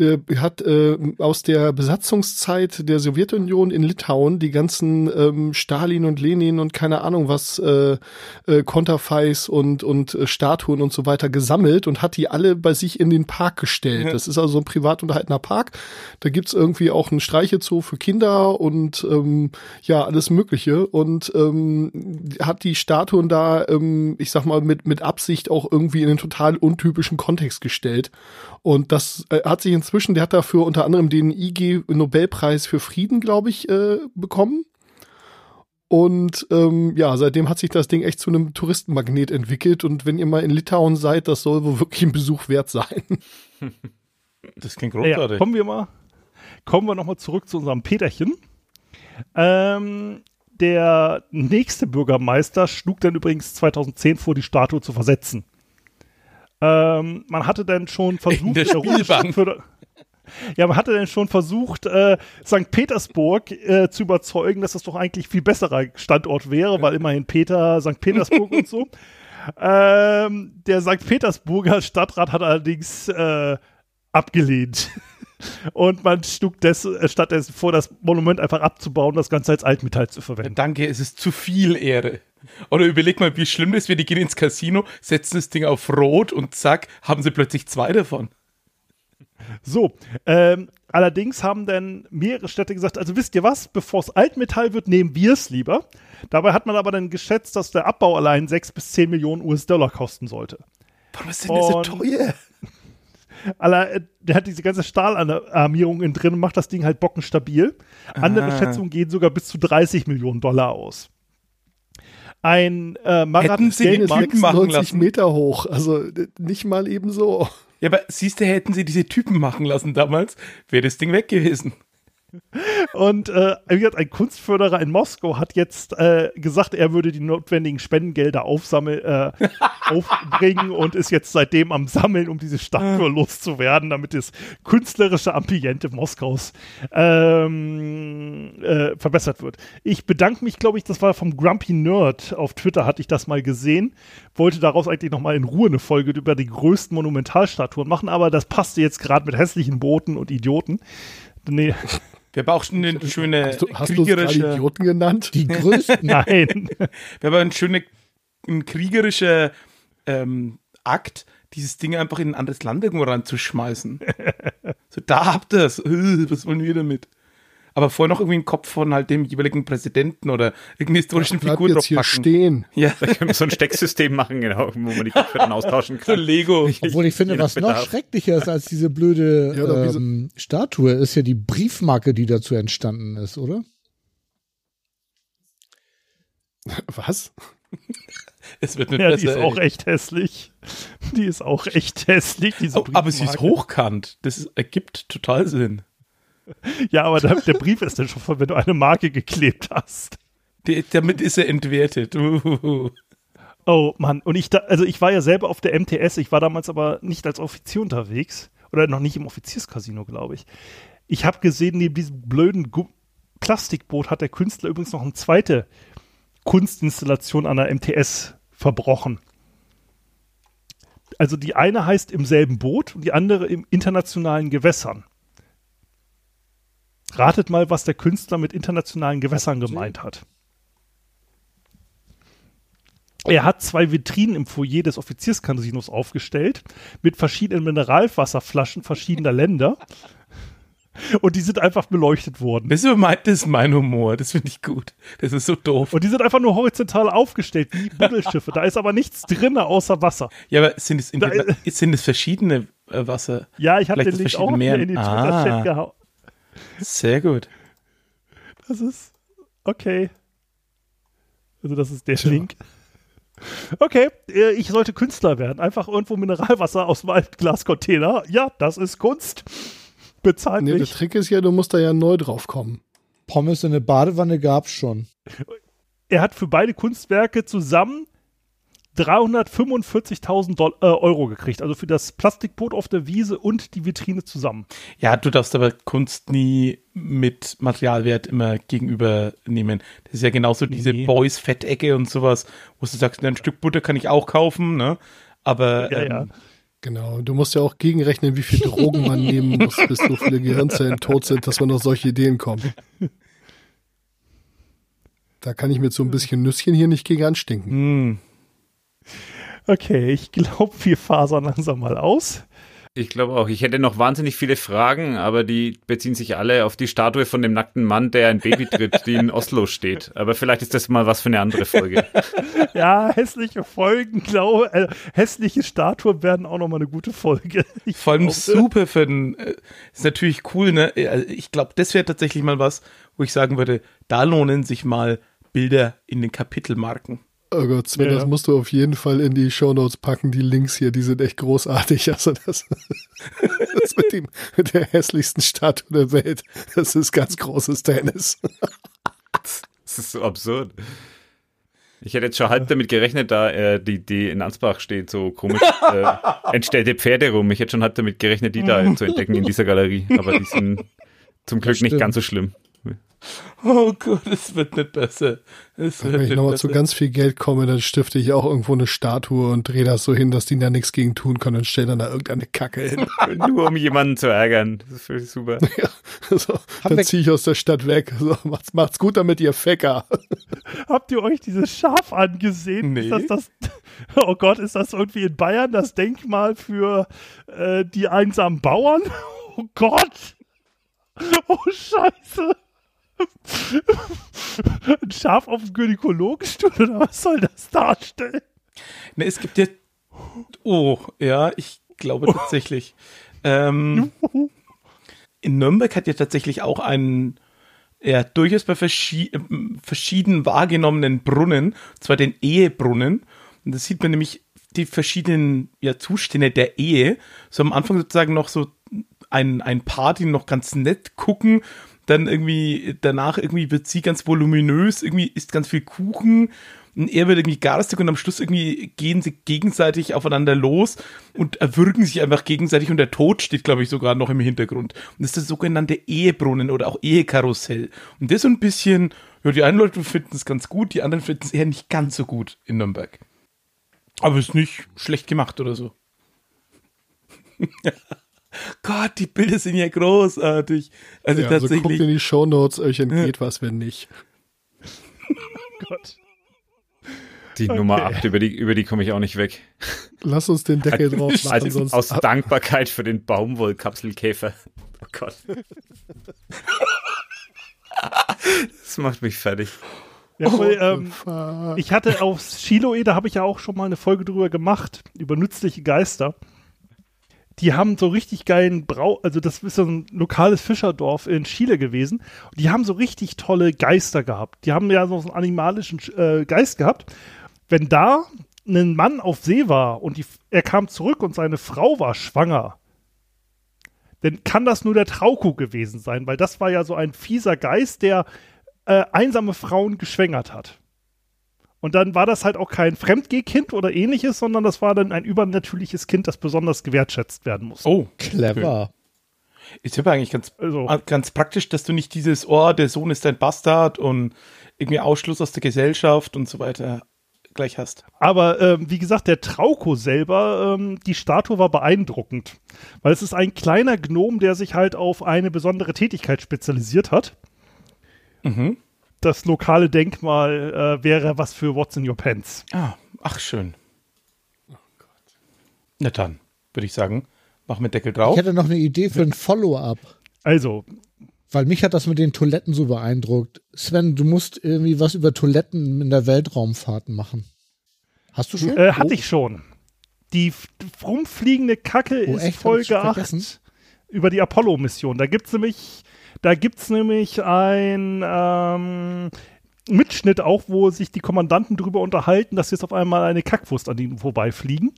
[SPEAKER 6] Äh, hat äh, aus der Besatzungszeit der Sowjetunion in Litauen die ganzen ähm, Stalin und Lenin und keine Ahnung was äh, äh, Konterfeis und und äh, Statuen und so weiter gesammelt und hat die alle bei sich in den Park gestellt.
[SPEAKER 4] Ja.
[SPEAKER 6] Das ist also ein privat unterhaltener Park. Da gibt's irgendwie auch einen Streichezoo für Kinder und ähm, ja alles Mögliche und ähm, hat die Statuen da, ähm, ich sag mal mit mit Absicht auch irgendwie in einen total untypischen Kontext gestellt. Und das äh, hat sich inzwischen, der hat dafür unter anderem den IG Nobelpreis für Frieden, glaube ich, äh, bekommen. Und ähm, ja, seitdem hat sich das Ding echt zu einem Touristenmagnet entwickelt. Und wenn ihr mal in Litauen seid, das soll wohl wirklich ein Besuch wert sein.
[SPEAKER 4] Das klingt
[SPEAKER 2] Ja,
[SPEAKER 4] großartig.
[SPEAKER 2] kommen wir mal, kommen wir nochmal zurück zu unserem Peterchen. Ähm, der nächste Bürgermeister schlug dann übrigens 2010 vor, die Statue zu versetzen. Ähm, man hatte dann schon versucht,
[SPEAKER 4] der Spielbank.
[SPEAKER 2] für, ja, man hatte dann schon versucht, äh, St. Petersburg äh, zu überzeugen, dass das doch eigentlich viel besserer Standort wäre, weil immerhin Peter, St. Petersburg und so. Ähm, der St. Petersburger Stadtrat hat allerdings äh, abgelehnt. Und man schlug des, äh, stattdessen vor, das Monument einfach abzubauen, das Ganze als Altmetall zu verwenden.
[SPEAKER 4] Danke, es ist zu viel Ehre. Oder überleg mal, wie schlimm das wäre. Die gehen ins Casino, setzen das Ding auf Rot und zack, haben sie plötzlich zwei davon.
[SPEAKER 2] So, ähm, allerdings haben dann mehrere Städte gesagt, also wisst ihr was, bevor es Altmetall wird, nehmen wir es lieber. Dabei hat man aber dann geschätzt, dass der Abbau allein 6 bis 10 Millionen US-Dollar kosten sollte.
[SPEAKER 4] Warum ist denn das so teuer?
[SPEAKER 2] aller, äh, der hat diese ganze Stahlarmierung innen drin und macht das Ding halt bockenstabil. Andere
[SPEAKER 4] Ah.
[SPEAKER 2] Schätzungen gehen sogar bis zu 30 Millionen Dollar aus. Ein äh, Marathon
[SPEAKER 4] Hätten sie den machen
[SPEAKER 6] 96
[SPEAKER 4] lassen.
[SPEAKER 6] Meter hoch. Also nicht mal eben so.
[SPEAKER 4] Ja, aber siehst du, hätten sie diese Typen machen lassen damals, wäre das Ding weg gewesen.
[SPEAKER 2] Und äh, wie gesagt, ein Kunstförderer in Moskau hat jetzt äh, gesagt, er würde die notwendigen Spendengelder aufsammeln, äh, aufbringen und ist jetzt seitdem am Sammeln, um diese Statue loszuwerden, damit das künstlerische Ambiente Moskaus ähm, äh, verbessert wird. Ich bedanke mich, glaube ich, das war vom Grumpy Nerd auf Twitter, hatte ich das mal gesehen. Wollte daraus eigentlich nochmal in Ruhe eine Folge über die größten Monumentalstatuen machen, aber das passte jetzt gerade mit hässlichen Booten und Idioten. Nee,
[SPEAKER 4] Wir haben auch schon eine schöne
[SPEAKER 6] Hast du, hast du
[SPEAKER 4] kriegerische,
[SPEAKER 6] Idioten genannt?
[SPEAKER 5] Die größten.
[SPEAKER 2] nein.
[SPEAKER 4] wir haben einen schönen ein kriegerischer ähm, Akt, dieses Ding einfach in ein anderes Land irgendwo reinzuschmeißen. so, da habt ihr es. Was wollen wir damit? Aber vorher noch irgendwie einen Kopf von halt dem jeweiligen Präsidenten oder irgendeine historischen
[SPEAKER 6] Bleib
[SPEAKER 4] Figur
[SPEAKER 6] jetzt hier
[SPEAKER 4] draufpacken.
[SPEAKER 6] stehen.
[SPEAKER 4] Ja,
[SPEAKER 3] Da können wir so ein Stecksystem machen, genau, wo man die Köpfe dann austauschen
[SPEAKER 4] so
[SPEAKER 3] kann.
[SPEAKER 4] Lego.
[SPEAKER 5] Obwohl ich finde, was noch schrecklicher ist als diese blöde
[SPEAKER 6] Ja, wie so-
[SPEAKER 5] ähm, Statue, ist ja die Briefmarke, die dazu entstanden ist, oder?
[SPEAKER 6] Was?
[SPEAKER 4] Es wird nicht
[SPEAKER 2] Ja,
[SPEAKER 4] besser.
[SPEAKER 2] die ist auch
[SPEAKER 4] ey.
[SPEAKER 2] echt hässlich. Die ist auch echt hässlich, diese
[SPEAKER 4] Oh, aber sie ist hochkant. Das ist, ergibt total Sinn.
[SPEAKER 2] Ja, aber der, der Brief ist dann schon voll, wenn du eine Marke geklebt hast.
[SPEAKER 4] Die, damit ist er entwertet. Uh.
[SPEAKER 2] Oh Mann, und ich da, also ich war ja selber auf der MTS, ich war damals aber nicht als Offizier unterwegs oder noch nicht im Offizierscasino, glaube ich. Ich habe gesehen, neben diesem blöden Gu Plastikboot hat der Künstler übrigens noch eine zweite Kunstinstallation an der MTS verbrochen. Also die eine heißt im selben Boot und die andere im internationalen Gewässern. Ratet mal, was der Künstler mit internationalen Gewässern gemeint hat. Er hat zwei Vitrinen im Foyer des Offizierscasinos aufgestellt mit verschiedenen Mineralwasserflaschen verschiedener Länder. Und die sind einfach beleuchtet worden.
[SPEAKER 4] Das ist, mein, das ist mein Humor. Das finde ich gut. Das ist so doof.
[SPEAKER 2] Und die sind einfach nur horizontal aufgestellt, wie Buddelschiffe. Da ist aber nichts drin außer Wasser.
[SPEAKER 4] Ja, aber sind es,
[SPEAKER 2] Da-
[SPEAKER 4] sind es verschiedene äh, Wasser?
[SPEAKER 2] Ja, ich habe den Link auch
[SPEAKER 4] Meeren.
[SPEAKER 2] in den
[SPEAKER 4] Ah.
[SPEAKER 2] Twitter-Chat gehauen.
[SPEAKER 4] Sehr gut.
[SPEAKER 2] Das ist okay. Also das ist der Link. Okay, äh, ich sollte Künstler werden. Einfach irgendwo Mineralwasser aus dem Altglascontainer. Ja, das ist Kunst. Bezahlt
[SPEAKER 6] Nee, der
[SPEAKER 2] mich.
[SPEAKER 6] Trick ist ja, du musst da ja neu drauf kommen.
[SPEAKER 5] Pommes in eine Badewanne gab's schon.
[SPEAKER 2] Er hat für beide Kunstwerke zusammen 345.000 Doll- äh, Euro gekriegt. Also für das Plastikboot auf der Wiese und die Vitrine zusammen.
[SPEAKER 4] Ja, du darfst aber Kunst nie mit Materialwert immer gegenüber nehmen. Das ist ja genauso diese
[SPEAKER 2] Nee.
[SPEAKER 4] Boys-Fettecke und sowas, wo du sagst, ein Stück Butter kann ich auch kaufen, ne? Aber
[SPEAKER 2] Ja,
[SPEAKER 4] ähm,
[SPEAKER 2] ja.
[SPEAKER 6] Genau. Du musst ja auch gegenrechnen, wie viel Drogen man nehmen muss, bis so viele Gehirnzellen tot sind, dass man auf solche Ideen kommt. Da kann ich mit so ein bisschen Nüsschen hier nicht gegen anstinken.
[SPEAKER 4] hm,
[SPEAKER 2] Okay, ich glaube, wir fasern langsam mal aus.
[SPEAKER 3] Ich glaube auch. Ich hätte noch wahnsinnig viele Fragen, aber die beziehen sich alle auf die Statue von dem nackten Mann, der ein Baby tritt, die in Oslo steht. Aber vielleicht ist das mal was für eine andere Folge.
[SPEAKER 2] Ja, hässliche Folgen, glaube äh, hässliche Statuen werden auch nochmal eine gute Folge. Ich
[SPEAKER 4] vor allem
[SPEAKER 2] glaube,
[SPEAKER 4] super für den, äh, ist natürlich cool, ne? Also Ich glaube, das wäre tatsächlich mal was, wo ich sagen würde, da lohnen sich mal Bilder in den Kapitelmarken.
[SPEAKER 6] Oh Gott, Sven,
[SPEAKER 2] Ja.
[SPEAKER 6] das musst du auf jeden Fall in die Shownotes packen. Die Links hier, die sind echt großartig. Also das, das mit, dem, mit der hässlichsten Statue der Welt, das ist ganz großes Tennis.
[SPEAKER 3] Das ist so absurd. Ich hätte jetzt schon halb damit gerechnet, da äh, die, die in Ansbach steht, so komisch äh, entstellte Pferde rum. Ich hätte schon halb damit gerechnet, die da zu entdecken in dieser Galerie. Aber die sind zum Glück nicht ganz so schlimm.
[SPEAKER 4] Oh Gott, es wird nicht besser. Es wird
[SPEAKER 6] Wenn ich nochmal zu ganz viel Geld komme, dann stifte ich auch irgendwo eine Statue und drehe das so hin, dass die da nichts gegen tun können und stelle dann da irgendeine Kacke hin.
[SPEAKER 3] Nur um jemanden zu ärgern. Das ist völlig super.
[SPEAKER 6] So, dann
[SPEAKER 5] wir-
[SPEAKER 6] ziehe ich aus der Stadt weg. So, macht's, macht's gut damit, ihr Fecker.
[SPEAKER 2] Habt ihr euch dieses Schaf angesehen?
[SPEAKER 4] Nee.
[SPEAKER 2] Ist das das, oh Gott, ist das irgendwie in Bayern das Denkmal für äh, die einsamen Bauern? Oh Gott! Oh Scheiße! Ein Schaf auf dem Gynäkologenstuhl oder was soll das darstellen?
[SPEAKER 4] Ne, es gibt ja. Oh, ja, ich glaube tatsächlich. Ähm, in Nürnberg hat ja tatsächlich auch einen ja, durchaus bei verschi verschieden wahrgenommenen Brunnen, zwar den Ehebrunnen. Und das sieht man nämlich die verschiedenen ja, Zustände der Ehe. So am Anfang sozusagen noch so ein, ein Paar, die noch ganz nett gucken. Dann irgendwie, danach irgendwie wird sie ganz voluminös, irgendwie isst ganz viel Kuchen. Und er wird irgendwie garstig und am Schluss irgendwie gehen sie gegenseitig aufeinander los und erwürgen sich einfach gegenseitig und der Tod steht, glaube ich, sogar noch im Hintergrund. Und das ist der sogenannte Ehebrunnen oder auch Ehekarussell. Und das so ein bisschen, ja, die einen Leute finden es ganz gut, die anderen finden es eher nicht ganz so gut in Nürnberg. Aber ist nicht schlecht gemacht oder so. Gott, die Bilder sind ja großartig. Also
[SPEAKER 6] ja, also
[SPEAKER 4] tatsächlich.
[SPEAKER 6] guckt in die Shownotes, euch entgeht was, wenn nicht.
[SPEAKER 2] Gott.
[SPEAKER 3] Die Nummer 8, über die, über die komme ich auch nicht weg.
[SPEAKER 6] Lass uns den Deckel drauf machen,
[SPEAKER 3] Also
[SPEAKER 6] sonst
[SPEAKER 3] aus Dankbarkeit für den Baumwollkapselkäfer. Oh Gott. Das macht mich fertig.
[SPEAKER 2] Ja, weil, ähm, ich hatte auf Chiloe, da habe ich ja auch schon mal eine Folge drüber gemacht, über nützliche Geister. Die haben so richtig geilen Brau, also das ist so ein lokales Fischerdorf in Chile gewesen. Die haben so richtig tolle Geister gehabt. Die haben ja so einen animalischen äh, Geist gehabt. Wenn da ein Mann auf See war und die, er kam zurück und seine Frau war schwanger, dann kann das nur der Trauko gewesen sein, weil das war ja so ein fieser Geist, der äh, einsame Frauen geschwängert hat. Und dann war das halt auch kein Fremdgehkind oder ähnliches, sondern das war dann ein übernatürliches Kind, das besonders gewertschätzt werden muss.
[SPEAKER 4] Oh,
[SPEAKER 5] Clever.
[SPEAKER 4] ist aber eigentlich ganz,
[SPEAKER 2] Also,
[SPEAKER 4] ganz praktisch, dass du nicht dieses, oh, der Sohn ist ein Bastard und irgendwie Ausschluss aus der Gesellschaft und so weiter gleich hast.
[SPEAKER 2] aber ähm, wie gesagt, der Trauko selber, ähm, die Statue war beeindruckend. Weil es ist ein kleiner Gnom, der sich halt auf eine besondere Tätigkeit spezialisiert hat.
[SPEAKER 4] Mhm.
[SPEAKER 2] Das lokale Denkmal äh, wäre was für What's in Your Pants.
[SPEAKER 4] Ah, ach schön. Oh Gott. Na dann, würde ich sagen, mach mit Deckel drauf.
[SPEAKER 5] Ich hätte noch eine Idee für ein Follow-up.
[SPEAKER 2] Also,
[SPEAKER 5] Weil mich hat das mit den Toiletten so beeindruckt. Sven, du musst irgendwie was über Toiletten in der Weltraumfahrt machen. Hast du schon?
[SPEAKER 2] Äh, hatte ich schon. Die rumfliegende Kacke
[SPEAKER 5] Oh,
[SPEAKER 2] ist
[SPEAKER 5] echt?
[SPEAKER 2] Folge
[SPEAKER 5] schon
[SPEAKER 2] 8
[SPEAKER 5] vergessen?
[SPEAKER 2] über die Apollo-Mission. Da gibt's nämlich, da gibt's nämlich ein ähm, Mitschnitt auch, wo sich die Kommandanten darüber unterhalten, dass jetzt auf einmal eine Kackwurst an ihnen vorbeifliegen.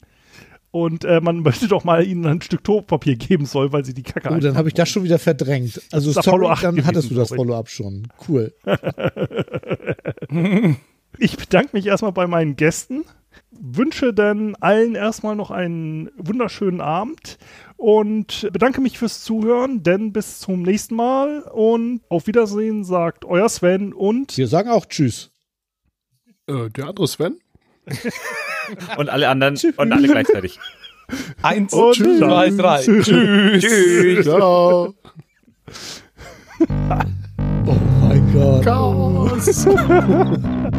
[SPEAKER 2] Und äh, man möchte doch mal ihnen ein Stück Topapier geben soll, weil sie die Kacke
[SPEAKER 5] Oh, dann habe ich das schon wieder verdrängt. Also
[SPEAKER 2] ist
[SPEAKER 5] sorry,
[SPEAKER 2] Apollo 8
[SPEAKER 5] dann hattest du
[SPEAKER 2] gewesen,
[SPEAKER 5] das. Follow-up schon. Cool.
[SPEAKER 2] Ich bedanke mich erstmal bei meinen Gästen, wünsche dann allen erstmal noch einen wunderschönen Abend und bedanke mich fürs Zuhören, denn bis zum nächsten Mal und auf Wiedersehen sagt euer Sven und
[SPEAKER 5] Wir sagen auch Tschüss.
[SPEAKER 6] Äh, der andere Sven?
[SPEAKER 3] Und alle anderen und alle gleichzeitig.
[SPEAKER 4] Eins,
[SPEAKER 2] Und
[SPEAKER 4] zwei,
[SPEAKER 2] tschüss.
[SPEAKER 4] drei. Tschüss.
[SPEAKER 3] Tschüss.
[SPEAKER 6] Ciao.
[SPEAKER 5] Oh mein Gott.
[SPEAKER 6] Chaos.